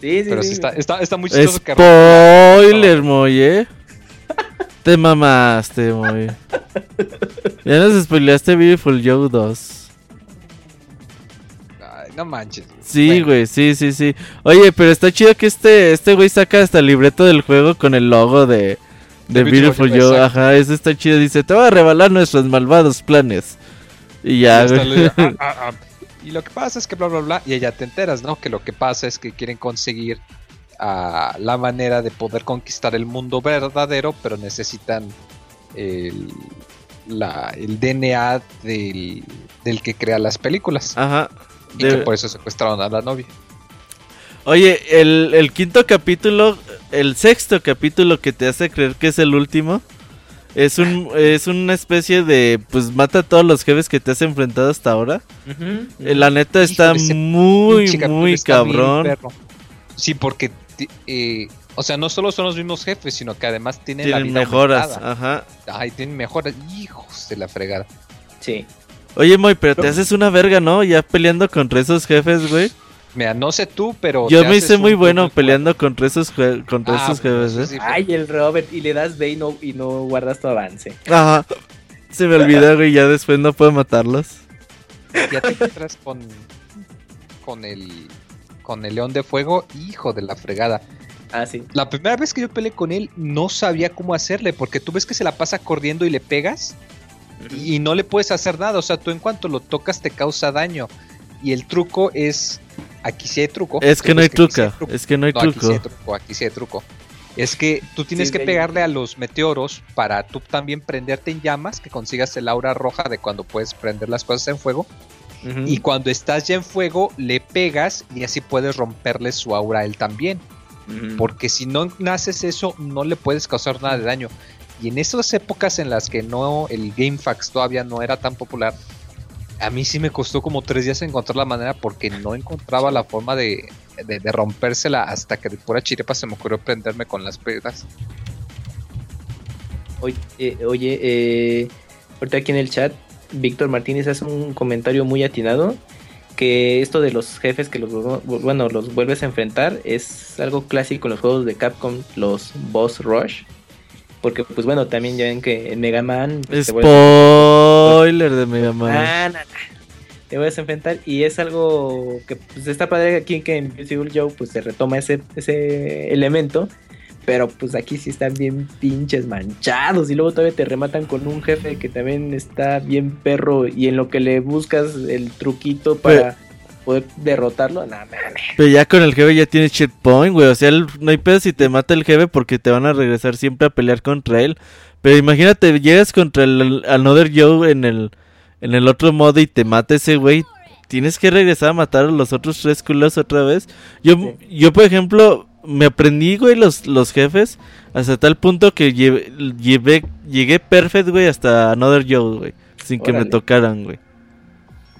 Sí, sí, Pero sí, Está, está, está, muy chistoso Spoiler, Moye. Te mamaste, muy. Ya nos spoileaste Beautiful Joe 2. Ay, no manches. Sí, güey, sí, sí, sí. Oye, pero está chido que este este güey saca hasta el libreto del juego con el logo de, de, Beautiful, Joe. Ajá, eso está chido. Dice, te va a revelar nuestros malvados planes. Y ya, güey. (laughs) Ah, ah, ah. Y lo que pasa es que bla, bla, bla. Y ya te enteras, ¿no? Que lo que pasa es que quieren conseguir la manera de poder conquistar el mundo verdadero, pero necesitan el, DNA del, que crea las películas. Ajá. Y que por eso secuestraron a la novia. Oye, el, quinto capítulo, el sexto capítulo que te hace creer que es el último, es un es una especie de pues mata a todos los jefes que te has enfrentado hasta ahora. Eh, la neta está muy muy cabrón. Sí, porque eh, o sea, no solo son los mismos jefes, sino que además tienen, la vida mejoras, ajá. Ay, tienen mejoras, hijos de la fregada. Sí. Oye, Moy, pero te haces una verga, ¿no? Ya peleando contra esos jefes, güey. Mira, no sé tú, pero. Yo me hice muy bueno peleando contra esos, contra ah, esos pues, jefes, ¿eh? Ay, el Robert, y le das B y no, y no guardas tu avance. Ajá. Se me olvidó, (laughs) güey, ya después no puedo matarlos. Ya te encuentras con. con el con el León de Fuego, hijo de la fregada. Ah, sí. La primera vez que yo peleé con él no sabía cómo hacerle, porque tú ves que se la pasa corriendo y le pegas y no le puedes hacer nada. O sea, tú en cuanto lo tocas te causa daño. Y el truco es. Aquí sí hay truco. Es que no hay truco. Es que no hay truco. Aquí sí hay truco. Aquí sí hay truco. Es que tú tienes que pegarle a los meteoros para tú también prenderte en llamas, que consigas el aura roja de cuando puedes prender las cosas en fuego. Y cuando estás ya en fuego, le pegas y así puedes romperle su aura a él también. Porque si no naces eso, no le puedes causar nada de daño. Y en esas épocas en las que no el GameFAQs todavía no era tan popular, a mí sí me costó como tres días encontrar la manera porque no encontraba la forma de, rompérsela hasta que de pura chirepa se me ocurrió prenderme con las pedas. Oye, eh, oye eh, ahorita aquí en el chat Víctor Martínez hace un comentario muy atinado que esto de los jefes que los bueno los vuelves a enfrentar es algo clásico en los juegos de Capcom los boss rush porque pues bueno también ya ven que en Mega Man pues, spoiler de Mega Man. Ah, te vuelves a enfrentar y es algo que pues, está padre aquí que en Beautiful Joe pues se retoma ese ese elemento pero pues aquí sí están bien pinches manchados y luego todavía te rematan con un jefe que también está bien perro y en lo que le buscas el truquito para poder derrotarlo, nada, Pero ya con el jefe ya tienes checkpoint, güey, o sea, no hay pedo si te mata el jefe porque te van a regresar siempre a pelear contra él. Pero imagínate, llegas contra el Another Joe en el en el otro modo y te mata ese güey, tienes que regresar a matar a los otros tres culos otra vez. Yo, yo por ejemplo, me aprendí, güey, los, los jefes hasta tal punto que llevé, llegué perfect, güey, hasta Another Joe, güey, sin que me tocaran, güey.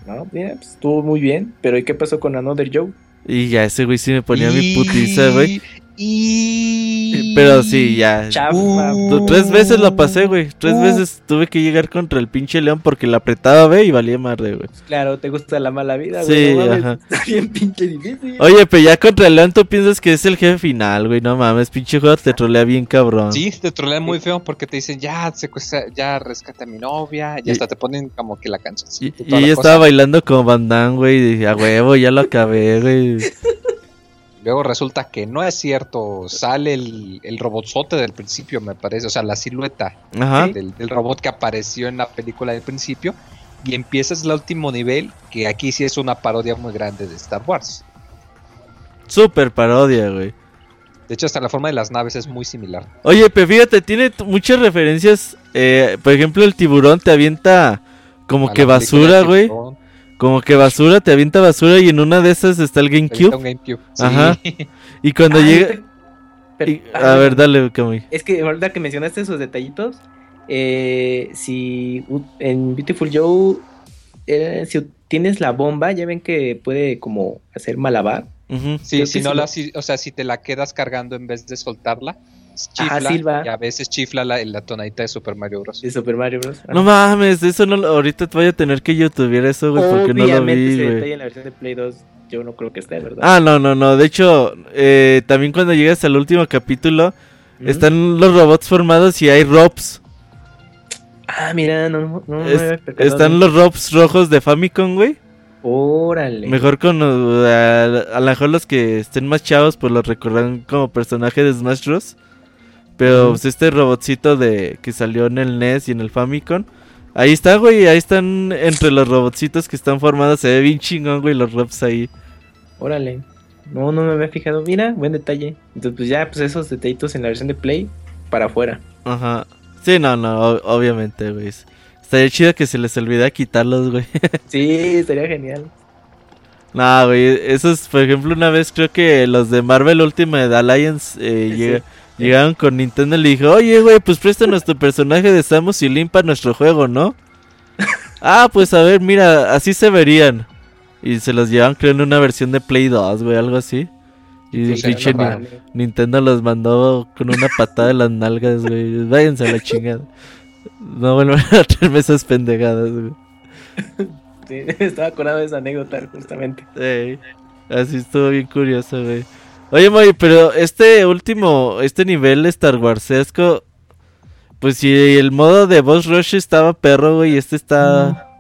No, mira, pues, estuvo muy bien, pero ¿y qué pasó con Another Joe? Y ya ese güey sí me ponía mi putiza, güey. Y... Pero sí, ya. Tres veces lo pasé, güey. Tres veces tuve que llegar contra el pinche león porque le apretaba, ve, y valía madre, güey. Claro, te gusta la mala vida, güey. Sí, ajá. (laughs) Está bien pinche difícil. Oye, pero ya contra el león tú piensas que es el jefe final, güey. No mames, pinche juego te trolea bien cabrón. Sí, te trolea muy feo porque te dicen, ya, secuestra, ya rescata a mi novia. Y, hasta te ponen como que la canción. Y, y ella estaba bailando como Van güey. Y dije, a huevo, ya lo acabé, güey. (laughs) Luego resulta que no es cierto. Sale el, el robotzote del principio, me parece. O sea, la silueta Del, robot que apareció en la película del principio. Y empiezas el último nivel, que aquí sí es una parodia muy grande de Star Wars. Super parodia, güey. De hecho, hasta la forma de las naves es muy similar. Oye, pero fíjate, tiene muchas referencias. Eh, por ejemplo, el tiburón te avienta como que basura, güey. Como que basura, te avienta basura y en una de esas está el GameCube. Ajá. (laughs) Y cuando ah, llega... a ver, dale, Kamui. Es que ahorita que mencionaste esos detallitos, eh, si en Beautiful Joe, eh, si tienes la bomba, ya ven que puede como hacer malabar. Sí, si no la, o sea, si te la quedas cargando en vez de soltarla, chifla, Y a veces chifla la, la, tonadita de Super Mario Bros. De Super Mario Bros. No mames, eso no ahorita te voy a tener que youtubear eso, güey, porque no lo vi, güey. en la versión de Play 2 yo no creo que esté, ¿verdad? Ah, no, no, no. De hecho, eh, también cuando llegas al último capítulo, están los robots formados y hay robs. Ah, mira, no, no, Están los robs rojos de Famicom, güey. Órale. Mejor con a, a lo mejor los que estén más chavos, pues los recordarán como personaje de Smash Bros. Pero pues, este robotcito de que salió en el NES y en el Famicom. Ahí está, güey. Ahí están entre los robotcitos que están formados. Se ve bien chingón, güey, los robs ahí. Órale. No, no me había fijado. Mira, buen detalle. Entonces, pues ya, pues esos detallitos en la versión de Play para afuera. Ajá. Sí, no, no, obviamente, güey. Estaría chido que se les olvida quitarlos, güey. (laughs) sí, estaría genial. No, güey. Eso es, por ejemplo, una vez creo que los de Marvel Ultimate Alliance eh, Llegaron con Nintendo y le dijo, oye, güey, pues presta nuestro personaje de Samus y limpa nuestro juego, ¿no? (laughs) ah, pues a ver, mira, así se verían. Y se los llevan, creo, en una versión de Play 2, güey, algo así. Y Nintendo los mandó con una patada de las nalgas, güey. Váyanse a la chingada. No vuelvan a traerme esas pendejadas, güey. Sí, (laughs) estaba acordado de esa anécdota, justamente. Sí, así estuvo bien curioso, güey. Oye, Moy, pero este último, este nivel Star Warsesco, pues si el modo de Boss Rush estaba perro, güey, este está...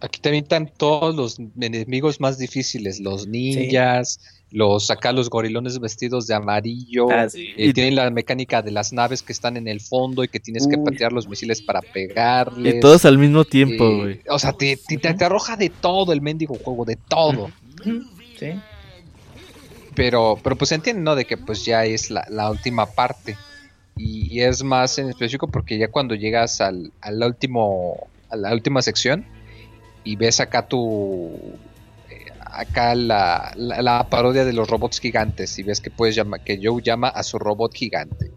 Aquí también están todos los enemigos más difíciles, los ninjas, los acá los gorilones vestidos de amarillo, ah, y tienen la mecánica de las naves que están en el fondo y que tienes que patear los misiles para pegarles. Y todos al mismo tiempo, güey. o sea, te, te, arroja de todo el mendigo juego, de todo. Sí. Pero, pero pues entienden, ¿no? De que pues ya es la, última parte. Y, es más en específico porque ya cuando llegas al, al último, a la última sección y ves acá tu... Eh, acá la, la, parodia de los robots gigantes y ves que puedes llamar, que Joe llama a su robot gigante.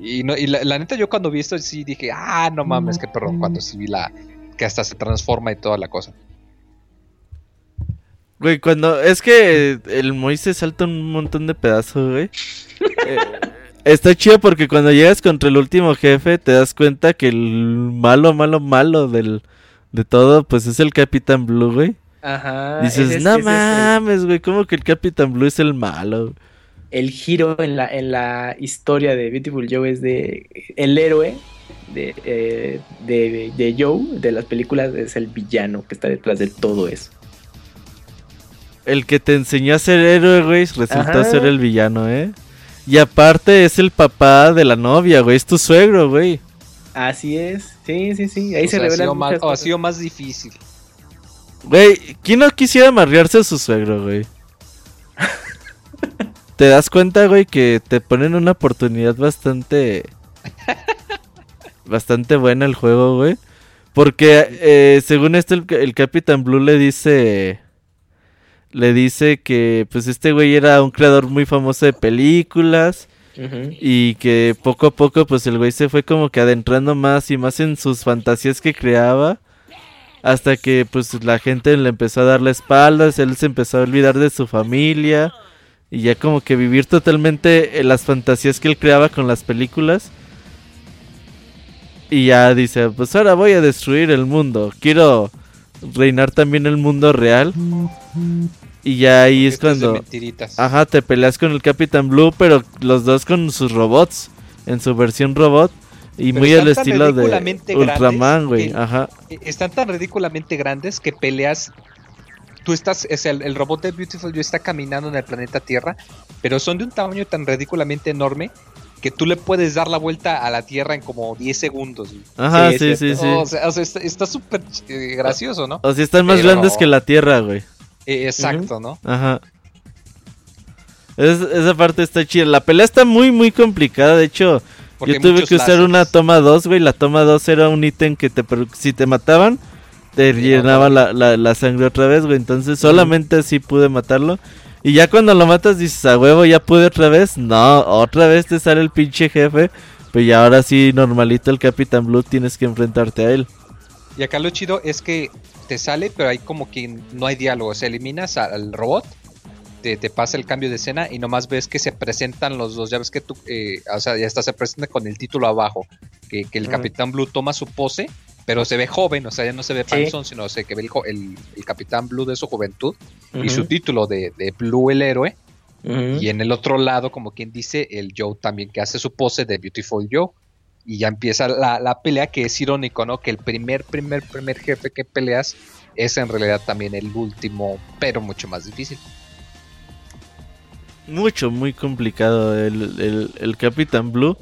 Y, no, y la, neta yo cuando vi esto sí dije, ah, no mames, que perdón, cuando sí vi la... que hasta se transforma y toda la cosa. Güey, cuando. Es que el Moise salta un montón de pedazos, güey. Eh, está chido porque cuando llegas contra el último jefe, te das cuenta que el malo, malo, malo del, de todo, pues es el Capitán Blue, güey. Ajá. Dices, no mames, güey, ¿cómo que el Capitán Blue es el malo? El giro en la, en la historia de Beautiful Joe es de. El héroe de, eh, de, de Joe, de las películas, es el villano que está detrás de todo eso el que te enseñó a ser héroe, güey, resultó ser el villano, ¿eh? Y aparte es el papá de la novia, güey. Es tu suegro, güey. Así es. Sí, sí, sí. Ahí O se revela. o ha sido más difícil. Güey, ¿quién no quisiera amarrearse a su suegro, güey? ¿Te das cuenta, güey, que te ponen una oportunidad bastante... bastante buena el juego, güey? Porque eh, según esto el, el Capitán Blue le dice... Le dice que pues este güey era un creador muy famoso de películas y que poco a poco pues el güey se fue como que adentrando más y más en sus fantasías que creaba hasta que pues la gente le empezó a dar la espalda, él se empezó a olvidar de su familia y ya como que vivir totalmente en las fantasías que él creaba con las películas. Y ya dice pues ahora voy a destruir el mundo, quiero reinar también el mundo real y ya ahí es cuando. Ajá, te peleas con el Capitán Blue, pero los dos con sus robots, en su versión robot. Y Pero muy al estilo de Ultraman, güey. Ajá. Eh, Están tan ridículamente grandes que peleas. Tú estás, es el, el robot de Beautiful You está caminando en el planeta Tierra, pero son de un tamaño tan ridículamente enorme que tú le puedes dar la vuelta a la Tierra en como 10 segundos. güey. Ajá, Sí, sí, sí, sí. O sea, o sea, está súper eh, gracioso, ¿no? O sea, están más pero- grandes que la Tierra, güey. Eh, exacto, ¿no? Ajá. Es- esa parte está chida. La pelea está muy, muy complicada. De hecho, Porque yo tuve que usar una toma 2, güey. La toma 2 era un ítem que te si te mataban, te Sí, llenaba la, la sangre otra vez, güey. Entonces solamente así pude matarlo. Y ya cuando lo matas dices, a huevo, ya pude otra vez. No, otra vez te sale el pinche jefe. Pues ya ahora sí, normalito el Capitán Blue, tienes que enfrentarte a él. Y acá lo chido es que te sale, pero hay como que no hay diálogo. O sea, eliminas al robot, te, te pasa el cambio de escena y nomás ves que se presentan los dos. Ya ves que tú, eh, o sea, ya está, se presenta con el título abajo. Que, que el. Capitán Blue toma su pose, pero se ve joven, o sea, ya no se ve Sí. panzón, sino se que ve el, jo- el- el Capitán Blue de su juventud y su título de, de Blue el héroe. Y en el otro lado, como quien dice, el Joe también que hace su pose de Beautiful Joe. Y ya empieza la, la pelea que es irónico, ¿no? Que el primer, primer, primer jefe que peleas es en realidad también el último, pero mucho más difícil. Mucho, muy complicado el, el, el Capitán Blue.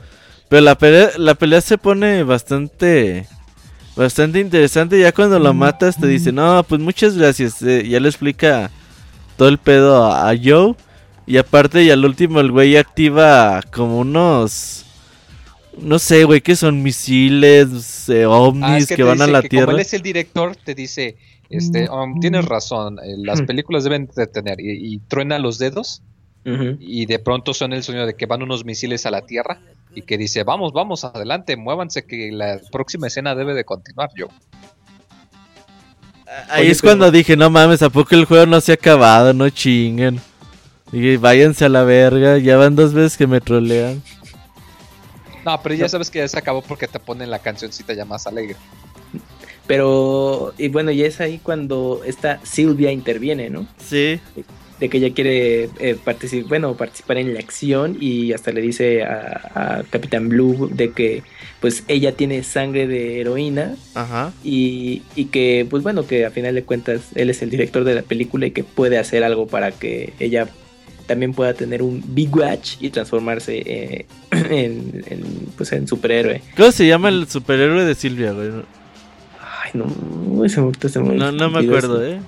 Pero la pelea, la pelea se pone bastante bastante interesante. Ya cuando lo matas te dice, no, pues muchas gracias. eh, ya le explica todo el pedo a, a Joe. Y aparte, y al último el güey activa como unos... No sé, güey, que son misiles, eh, ovnis Ah, es que, van a la que Como Tierra. él es el director, te dice, este, um, tienes razón, eh, las películas deben de tener. Y, y truena los dedos y de pronto suena el sonido de que van unos misiles a la Tierra y que dice, vamos, vamos, adelante, muévanse que la próxima escena debe de continuar, Joe. Ahí Oye, es pero- cuando dije, no mames, ¿a poco el juego no se ha acabado? No chinguen. Dije, váyanse a la verga, ya van dos veces que me trolean. No, pero ya sabes que ya se acabó porque te ponen la cancioncita ya más alegre. Pero, y bueno, y es ahí cuando esta Silvia interviene, ¿no? Sí, De que ella quiere eh, participar, bueno, participar en la acción y hasta le dice a, a Capitán Blue de que pues ella tiene sangre de heroína ajá. y, y que pues bueno, que a final de cuentas él es el director de la película y que puede hacer algo para que ella también pueda tener un Big Watch y transformarse eh, (clears throat) en, en, pues en superhéroe. ¿Cómo se llama el superhéroe de Silvia, güey? Ay, no, ese momento No, no me acuerdo, eso. ¿eh?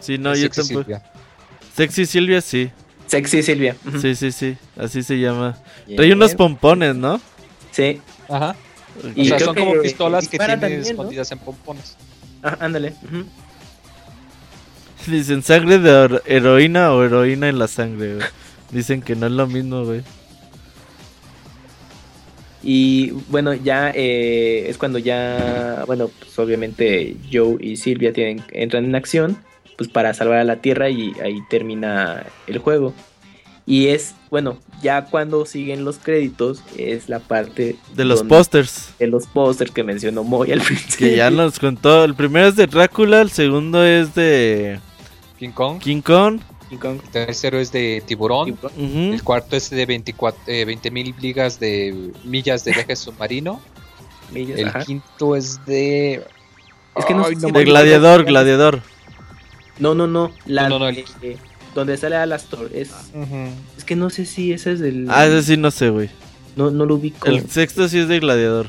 Sí, no, yo tampoco. Silvia. Sexy Silvia, sí. Sexy Silvia. Sí, sí, sí. Así se llama. Bien. Trae unos pompones, ¿no? Sí, Ajá. Y o sea, creo son como que pistolas que tienen también, ¿no? escondidas en pompones. Ah, ándale. ujú. Dicen sangre de hero- heroína o heroína en la sangre, güey. (laughs) Dicen que no es lo mismo, güey. Y bueno, ya eh, es cuando ya, bueno, pues obviamente Joe y Silvia tienen, entran en acción, pues para salvar a la Tierra y ahí termina el juego. Y es, bueno, ya cuando siguen los créditos es la parte De los pósters. de los pósters que mencionó Moy al (laughs) principio. Que ya nos contó. El primero es de Drácula, el segundo es de King Kong. King Kong. King Kong. El tercero es de tiburón. El cuarto es de 24, eh, 20.000 ligas de millas de viaje (laughs) submarino. Millas, El ajá. quinto es de. Es que no Ay, no De. Gladiador, Gladiador. No, no, no. La No, no, no, el- de- donde sale Alastor. Es, es que no sé si ese es del. Ah, ese sí no sé, güey. No, no lo ubico. El sexto sí es de Gladiador.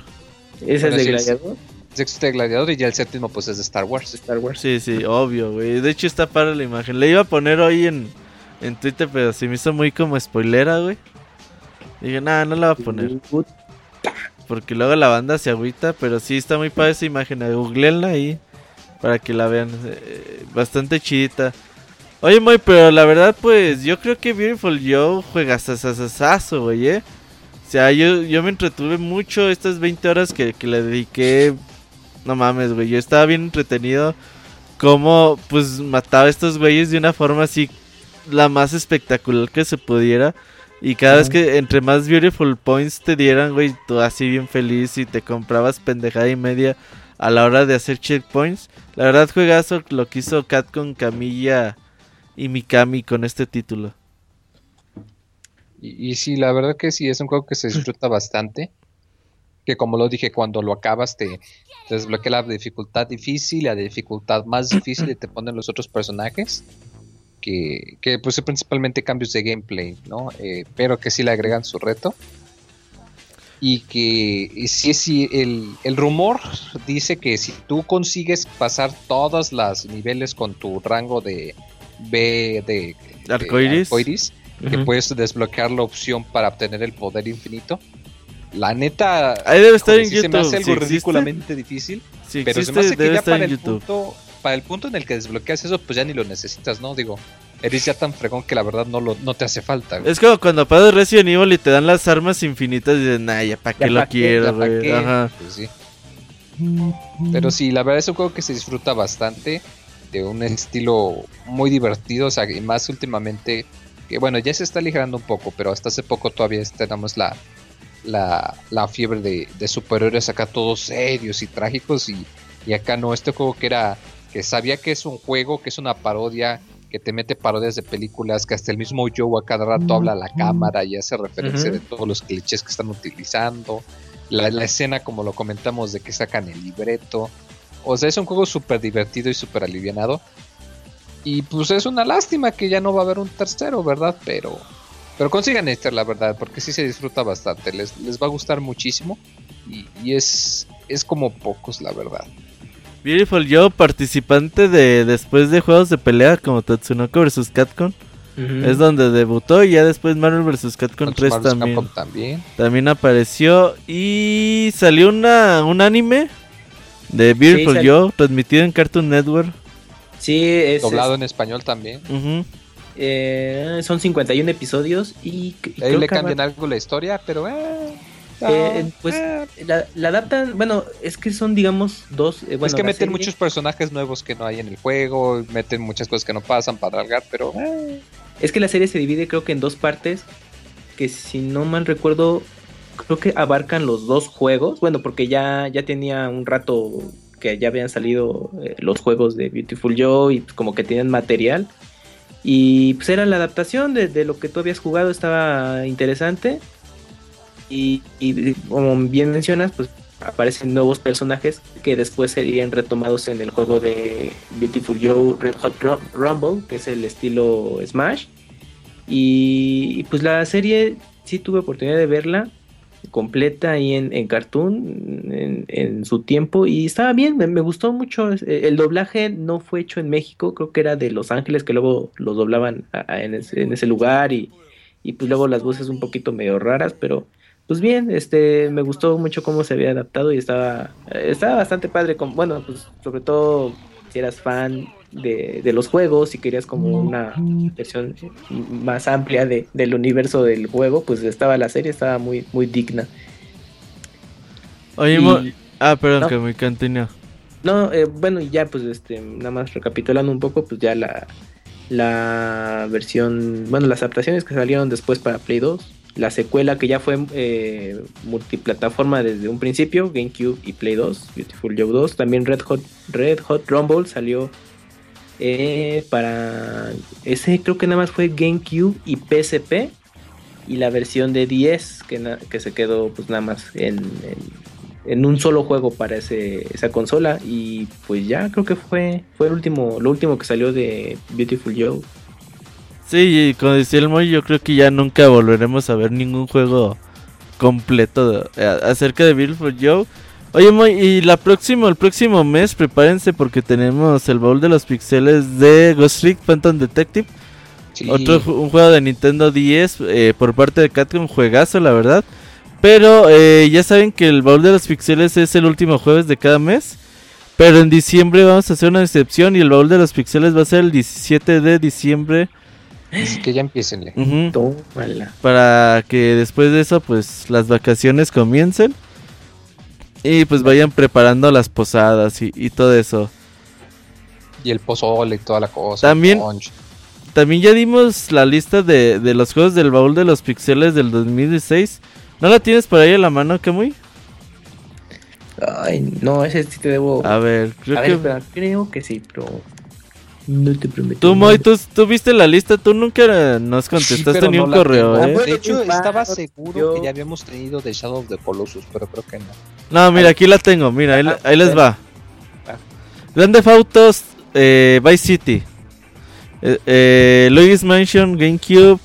¿Ese es de Gladiador? El sexto es de Gladiador y ya el séptimo pues es de Star Wars. Star Wars. Sí, sí, obvio, güey. De hecho está para la imagen. Le iba a poner hoy en, en Twitter, pero se me hizo muy como spoilera, güey. Dije, nada, no la voy a poner. Porque luego la banda se agüita, pero sí está muy padre esa imagen. Googleenla ahí para que la vean. Eh, bastante chidita. Oye, Moy, pero la verdad, pues yo creo que Beautiful Joe juega sasasasazo, güey, ¿eh? O sea, yo, yo me entretuve mucho estas 20 horas que, que le dediqué. No mames, güey. Yo estaba bien entretenido. Como, pues, mataba a estos güeyes de una forma así, la más espectacular que se pudiera. Y cada vez que entre más Beautiful Points te dieran, güey, tú así bien feliz y te comprabas pendejada y media a la hora de hacer checkpoints. La verdad, juegazo lo que hizo Cat con Camilla y Mikami con este título. Y, sí, la verdad que sí, es un juego que se disfruta (laughs) bastante. Que como lo dije, cuando lo acabas te, desbloquea la dificultad difícil, la dificultad más difícil y te ponen los otros personajes que, que pues principalmente cambios de gameplay, ¿no? Eh, pero que sí le agregan su reto. Y que si, si el, el, rumor dice que si tú consigues pasar todos los niveles con tu rango de B de, arcoiris, que puedes desbloquear la opción para obtener el poder infinito. La neta, ahí debe estar en YouTube. Se me hace algo ridículamente difícil, pero se me hace que ya para el punto para el punto en el que desbloqueas eso, pues ya ni lo necesitas, ¿no? Digo, eres ya tan fregón que la verdad no, lo, no te hace falta. Es como cuando pasas Resident Evil y te dan las armas infinitas y dices, nah, ya para qué lo quiero, güey. Ajá. Pues sí. Pero sí, la verdad es un juego que se disfruta bastante, de un estilo muy divertido, o sea, y más últimamente, que bueno, ya se está aligerando un poco, pero hasta hace poco todavía tenemos la, la, la fiebre de, de superhéroes acá todos serios y trágicos y, y acá no, este juego que era que sabía que es un juego, que es una parodia, que te mete parodias de películas, que hasta el mismo Joe a cada rato habla a la cámara y hace referencia de todos los clichés que están utilizando. La, escena, como lo comentamos, de que sacan el libreto. O sea, es un juego súper divertido y súper alivianado. Y pues es una lástima que ya no va a haber un tercero, ¿verdad? Pero, pero consigan este, la verdad, porque sí se disfruta bastante. Les, les va a gustar muchísimo. Y, y es, es como pocos, la verdad. Beautiful Joe, participante de después de juegos de pelea como Tatsunoko vs Capcom. Es donde debutó y ya después Marvel vs. Capcom 3 también. también. También apareció y salió una, un anime de Beautiful Joe transmitido en Cartoon Network. Sí, es doblado en español también. eh, son 51 episodios y ahí le cambian algo la historia, pero eh. Eh, pues eh. la, adaptan, bueno, es que son digamos dos... Eh, es que meten muchos personajes nuevos que no hay en el juego, meten muchas cosas que no pasan para alargar, pero... Es que la serie se divide creo que en dos partes, que si no mal recuerdo, creo que abarcan los dos juegos, bueno, porque ya, ya tenía un rato que ya habían salido los juegos de Beautiful Joe y como que tienen material. Y pues era la adaptación de, de lo que tú habías jugado, estaba interesante. Y, como bien mencionas, pues aparecen nuevos personajes que después serían retomados en el juego de Beautiful Joe Red Hot Rumble, que es el estilo Smash. Y, pues la serie sí tuve oportunidad de verla completa ahí en, Cartoon en, su tiempo y estaba bien, me, gustó mucho. El doblaje no fue hecho en México, creo que era de Los Ángeles que luego los doblaban en, ese, lugar y, y pues luego las voces un poquito medio raras, pero pues bien, este, me gustó mucho cómo se había adaptado y estaba, estaba bastante padre, con, bueno, pues sobre todo si eras fan de, los juegos, si querías como una versión más amplia de, del universo del juego, pues estaba la serie, estaba muy, muy digna. Oye, ah, perdón, que me continúa. No, eh, bueno, y ya pues este, nada más recapitulando un poco, pues ya la, la versión, bueno, las adaptaciones que salieron después para Play 2 la secuela que ya fue eh, multiplataforma desde un principio, GameCube y Play 2, Beautiful Joe 2, también Red Hot, Red Hot Rumble salió eh, para ese creo que nada más fue GameCube y PSP y la versión de 10 que, que se quedó pues nada más en, en, un solo juego para ese, esa consola. Y pues ya creo que fue fue el último lo último que salió de Beautiful Joe Sí, y como decía el Moy, yo creo que ya nunca volveremos a ver ningún juego completo acerca de Beautiful Joe. Oye, Moy, y la próxima, el próximo mes, prepárense porque tenemos el baúl de los pixeles de Ghost Trick Phantom Detective. Otro un juego de Nintendo 10 eh, por parte de Capcom, juegazo, la verdad. Pero eh, ya saben que el baúl de los pixeles es el último jueves de cada mes. Pero en diciembre vamos a hacer una excepción y el baúl de los pixeles va a ser el 17 de diciembre. Así que ya empiecen. Para que después de eso, pues las vacaciones comiencen. Y pues vayan preparando las posadas y, todo eso. Y el pozole y toda la cosa. También, también ya dimos la lista de, de los juegos del baúl de los pixeles del 2016. ¿No la tienes por ahí en la mano, muy Ay, no, ese sí te debo. A ver, creo que. creo que sí, pero. No te prometo. Tú, Moy, tú, viste la lista, tú nunca nos contestaste ni un correo, ¿eh? De hecho, estaba seguro que ya habíamos tenido de Shadow of the Colossus, pero creo que no. No, mira, aquí la tengo, mira, ahí, les va. Ah. Grande Autos eh, Vice City. Eh, eh, Luigi's Mansion, GameCube,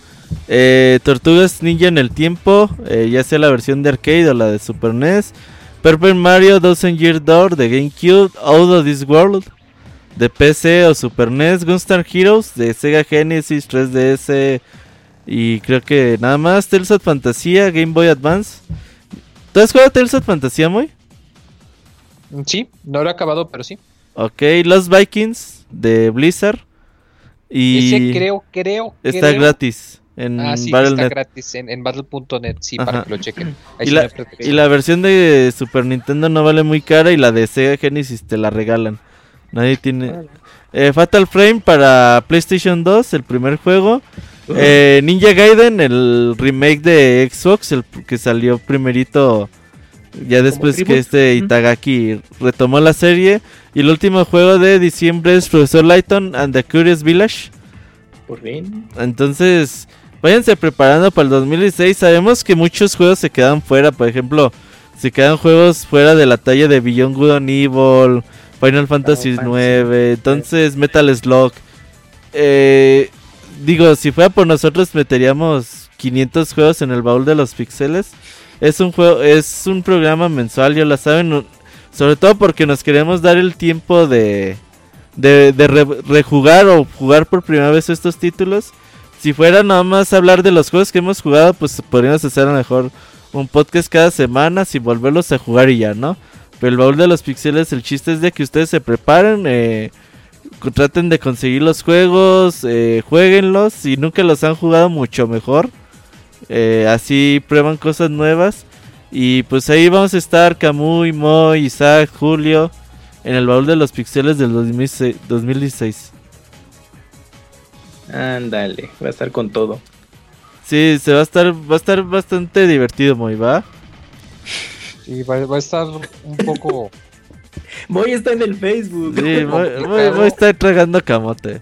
eh, Tortugas Ninja en el tiempo, eh, ya sea la versión de arcade o la de Super NES. Purple Mario Dozen Year Door de GameCube, Out of This World de PC o Super NES, Gunstar Heroes de Sega Genesis, 3DS y creo que nada más. Tales of Fantasía, Game Boy Advance. ¿Tú has jugado Tales of Fantasía, muy? Sí, no lo he acabado, pero sí. Ok, Los Vikings de Blizzard. Y Ese creo, creo. Está gratis. En ah, sí, está gratis en, Battle.net, sí, para que lo chequen. y, la, y la, versión de Super Nintendo no vale muy cara y la de Sega Genesis te la regalan. Nadie tiene... Eh, Fatal Frame para PlayStation 2, el primer juego. Eh, Ninja Gaiden, el remake de Xbox, el que salió primerito ya después que este Itagaki retomó la serie. Y el último juego de diciembre es Professor Lighton and the Curious Village. Por fin. Entonces, váyanse preparando para el 2016. Sabemos que muchos juegos se quedan fuera. Por ejemplo, se quedan juegos fuera de la talla de Beyond Good and Evil, Final Fantasy IX. Entonces, Metal Slug. Eh, digo, si fuera por nosotros, meteríamos 500 juegos en el baúl de los pixeles. Es un juego, es un programa mensual, ya lo saben. Sobre todo porque nos queremos dar el tiempo de, de, rejugar o jugar por primera vez estos títulos. Si fuera nada más hablar de los juegos que hemos jugado, pues podríamos hacer a lo mejor un podcast cada semana sin volverlos a jugar y ya, ¿no? Pero el baúl de los pixeles, el chiste es de que ustedes se preparen, eh, traten de conseguir los juegos, eh, jueguenlos. Si nunca los han jugado, mucho mejor. Eh, así prueban cosas nuevas. Y pues ahí vamos a estar Camuy, Moy, Isaac, Julio en el baúl de los pixeles del 2016. Ándale, va a estar con todo. Sí, se va a estar va a estar bastante divertido, Moy, ¿va? (laughs) Sí, va, a estar un poco (laughs) Moy está en el Facebook. Sí, (laughs) Moy, está tragando camote.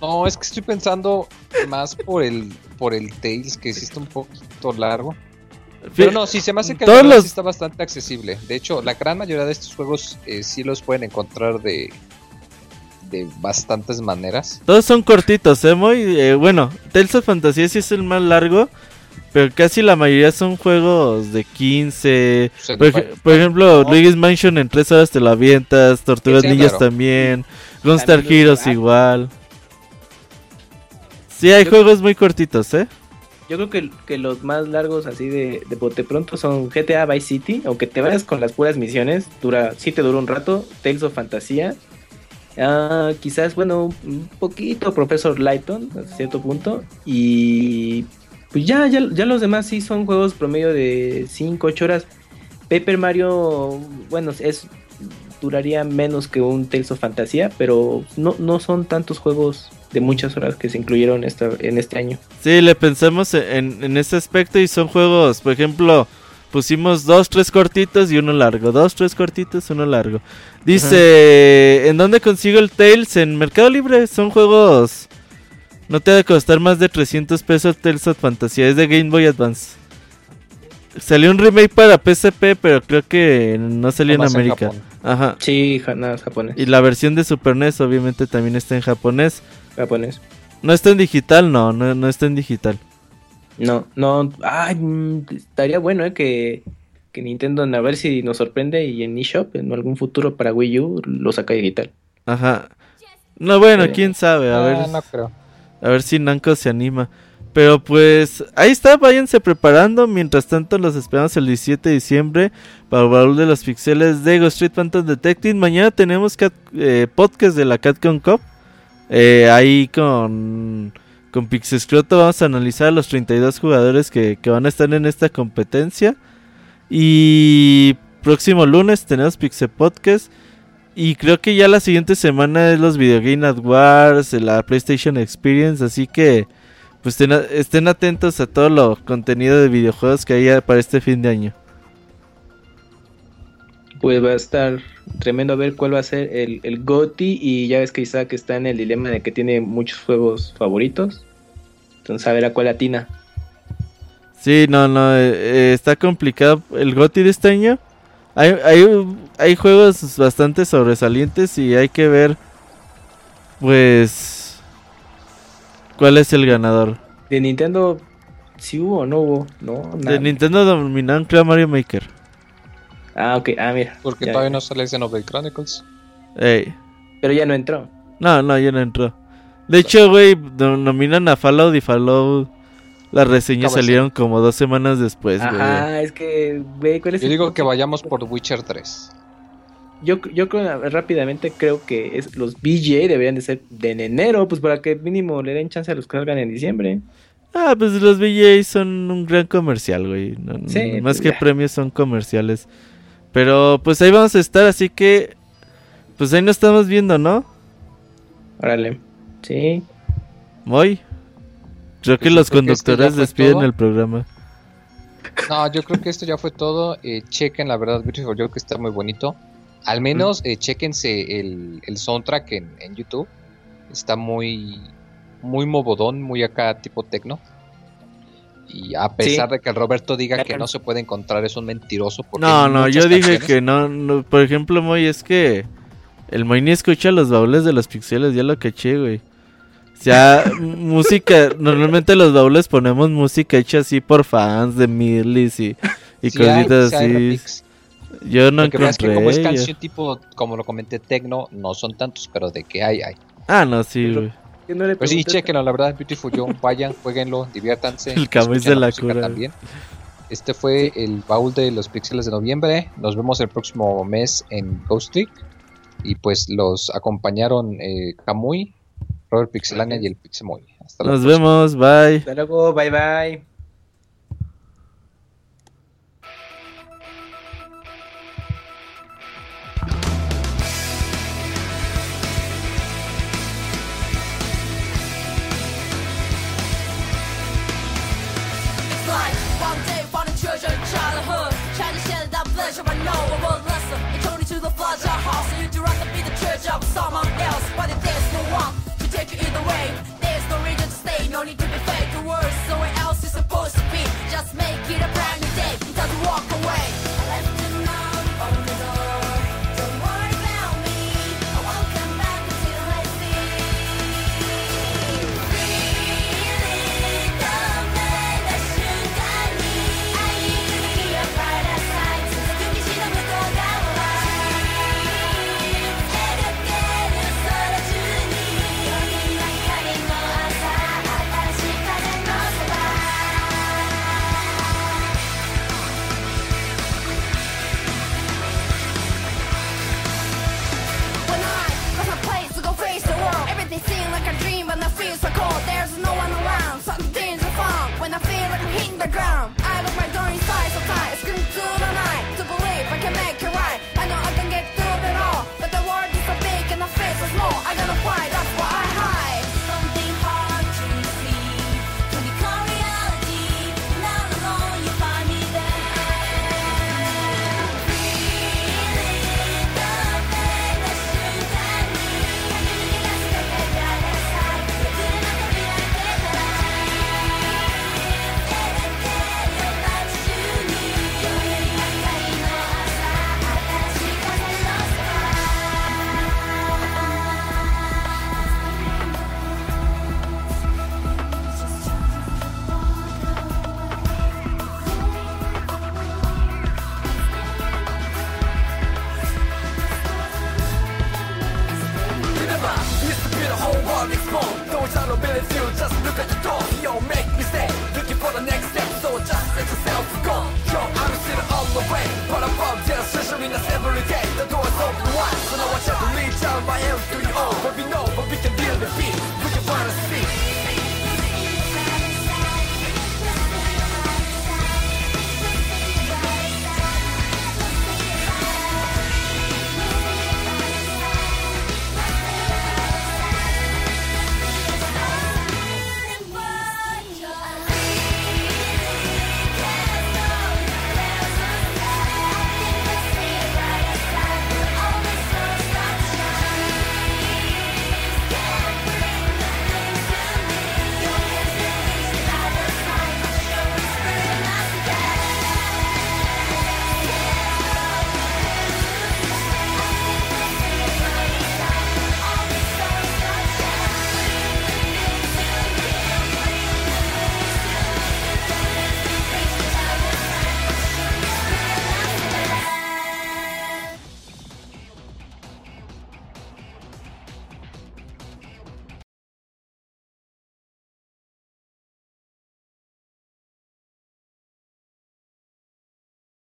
No, es que estoy pensando más por el por el Tails que sí está un poquito largo. Pero no, sí se me hace que el sí está bastante accesible. De hecho, la gran mayoría de estos juegos eh, sí los pueden encontrar de, de bastantes maneras. Todos son cortitos, ¿eh? Muy, eh, bueno, Tales of Fantasy sí es el más largo. Pero casi la mayoría son juegos de 15. por, ejemplo, Luigi's Mansion en 3 horas te lo avientas. Tortugas Ninjas también. Gunstar Heroes igual. Sí, hay juegos muy cortitos, ¿eh? Yo creo que, que, los más largos así de, de bote pronto son GTA Vice City, aunque te vayas con las puras misiones, dura, sí te dura un rato, Tales of Fantasía, ah, quizás, bueno, un poquito Professor Lighton, a cierto punto, y pues ya, ya, ya los demás sí son juegos promedio de 5, 8 horas. Paper Mario, bueno, es duraría menos que un Tales of Fantasía, pero no, no son tantos juegos de muchas horas que se incluyeron esta, en este año. Sí, le pensamos en, en ese aspecto y son juegos, por ejemplo, pusimos dos, tres cortitos y uno largo, dos, tres cortitos, uno largo. Dice, ¿en dónde consigo el Tales? En Mercado Libre, son juegos... No te debe costar más de 300 pesos Tales of Fantasy, es de Game Boy Advance. Salió un remake para PSP, pero creo que no salió en América. Ajá. Sí, nada, japonés. Y la versión de Super NES obviamente también está en japonés. Japonés. ¿No está en digital? No, no, no está en digital. No, no. Ay, mm, estaría bueno, ¿eh? Que, que Nintendo, a ver si nos sorprende y en eShop, en algún futuro para Wii U, lo saca digital. Ajá. No, bueno, quién sabe. A Ah, ver. no creo. A ver si Namco se anima. Pero pues ahí está, váyanse preparando. Mientras tanto, los esperamos el 17 de diciembre para el baúl de los pixeles de Ghost Street Phantom Detective. Mañana tenemos cat- eh, podcast de la Catcon Cup. Eh, ahí con, con Pixescroto vamos a analizar a los 32 jugadores que, que van a estar en esta competencia. Y próximo lunes tenemos Pixel Podcast. Y creo que ya la siguiente semana es los Video Game Awards, la PlayStation Experience, así que pues estén, estén atentos a todo lo contenido de videojuegos que haya para este fin de año. Pues va a estar tremendo a ver cuál va a ser el, el GOTI y ya ves que Isaac está en el dilema de que tiene muchos juegos favoritos. Entonces a ver a cuál atina. Sí, no, no, eh, eh, está complicado el GOTY de este año. Hay, hay, hay juegos bastante sobresalientes y hay que ver, pues, cuál es el ganador. De Nintendo, ¿sí hubo o no hubo? No, nada. De Nintendo dominaron creo Mario Maker. Ah, ok, ah, mira. Porque Ya, todavía ya. no sale Xenoblade Chronicles. Ey. Pero ya no entró. No, no, ya no entró. De hecho, güey, no- nominan a Fallout y Fallout. Las reseñas salieron como dos semanas después, güey. Ajá, es que, güey, ¿cuál es Yo el digo punto? que vayamos por Witcher 3. Yo, yo creo, rápidamente creo que es, los BJ deberían de ser de en enero, pues para que mínimo le den chance a los que salgan en diciembre. Ah, pues los VJs son un gran comercial, güey. No- Sí, más pues que ya. premios son comerciales. Pero pues ahí vamos a estar, así que pues ahí nos estamos viendo, ¿no? Órale. Sí. Muy. Creo que los creo conductores despiden todo. el programa. No, yo creo que esto ya fue todo. Eh, chequen, la verdad, Beautiful Joe que está muy bonito. Al menos eh, chequense el, el soundtrack en, en YouTube. Está muy, muy movodón, muy acá tipo tecno. Y a pesar de que el Roberto diga que no se puede encontrar, es un mentiroso. porque No, no, yo dije que no, no, Por ejemplo, Moy, es que el Moy ni escucha los baúles de los pixeles, ya lo caché, güey. O sea, m- música, normalmente los baúles ponemos música hecha así por fans de Millis y, y Sí cositas hay así. Yo no pasa es que encontré. como es yo- canción tipo, como lo comenté, tecno, no son tantos, pero de que hay, hay. Ah, no, sí, güey. No le Pues sí, chequenlo, la verdad, Beautiful Joe, vayan, jueguenlo, diviértanse. (laughs) El escuchen de la música cura. También. Este fue el baúl de los pixeles de noviembre. Nos vemos el próximo mes en Ghost Trick. Y pues los acompañaron eh, Camuy, Robert Pixelania y el Pixemoy. Hasta la Nos próxima. vemos, bye. Hasta luego, bye bye. don't need to be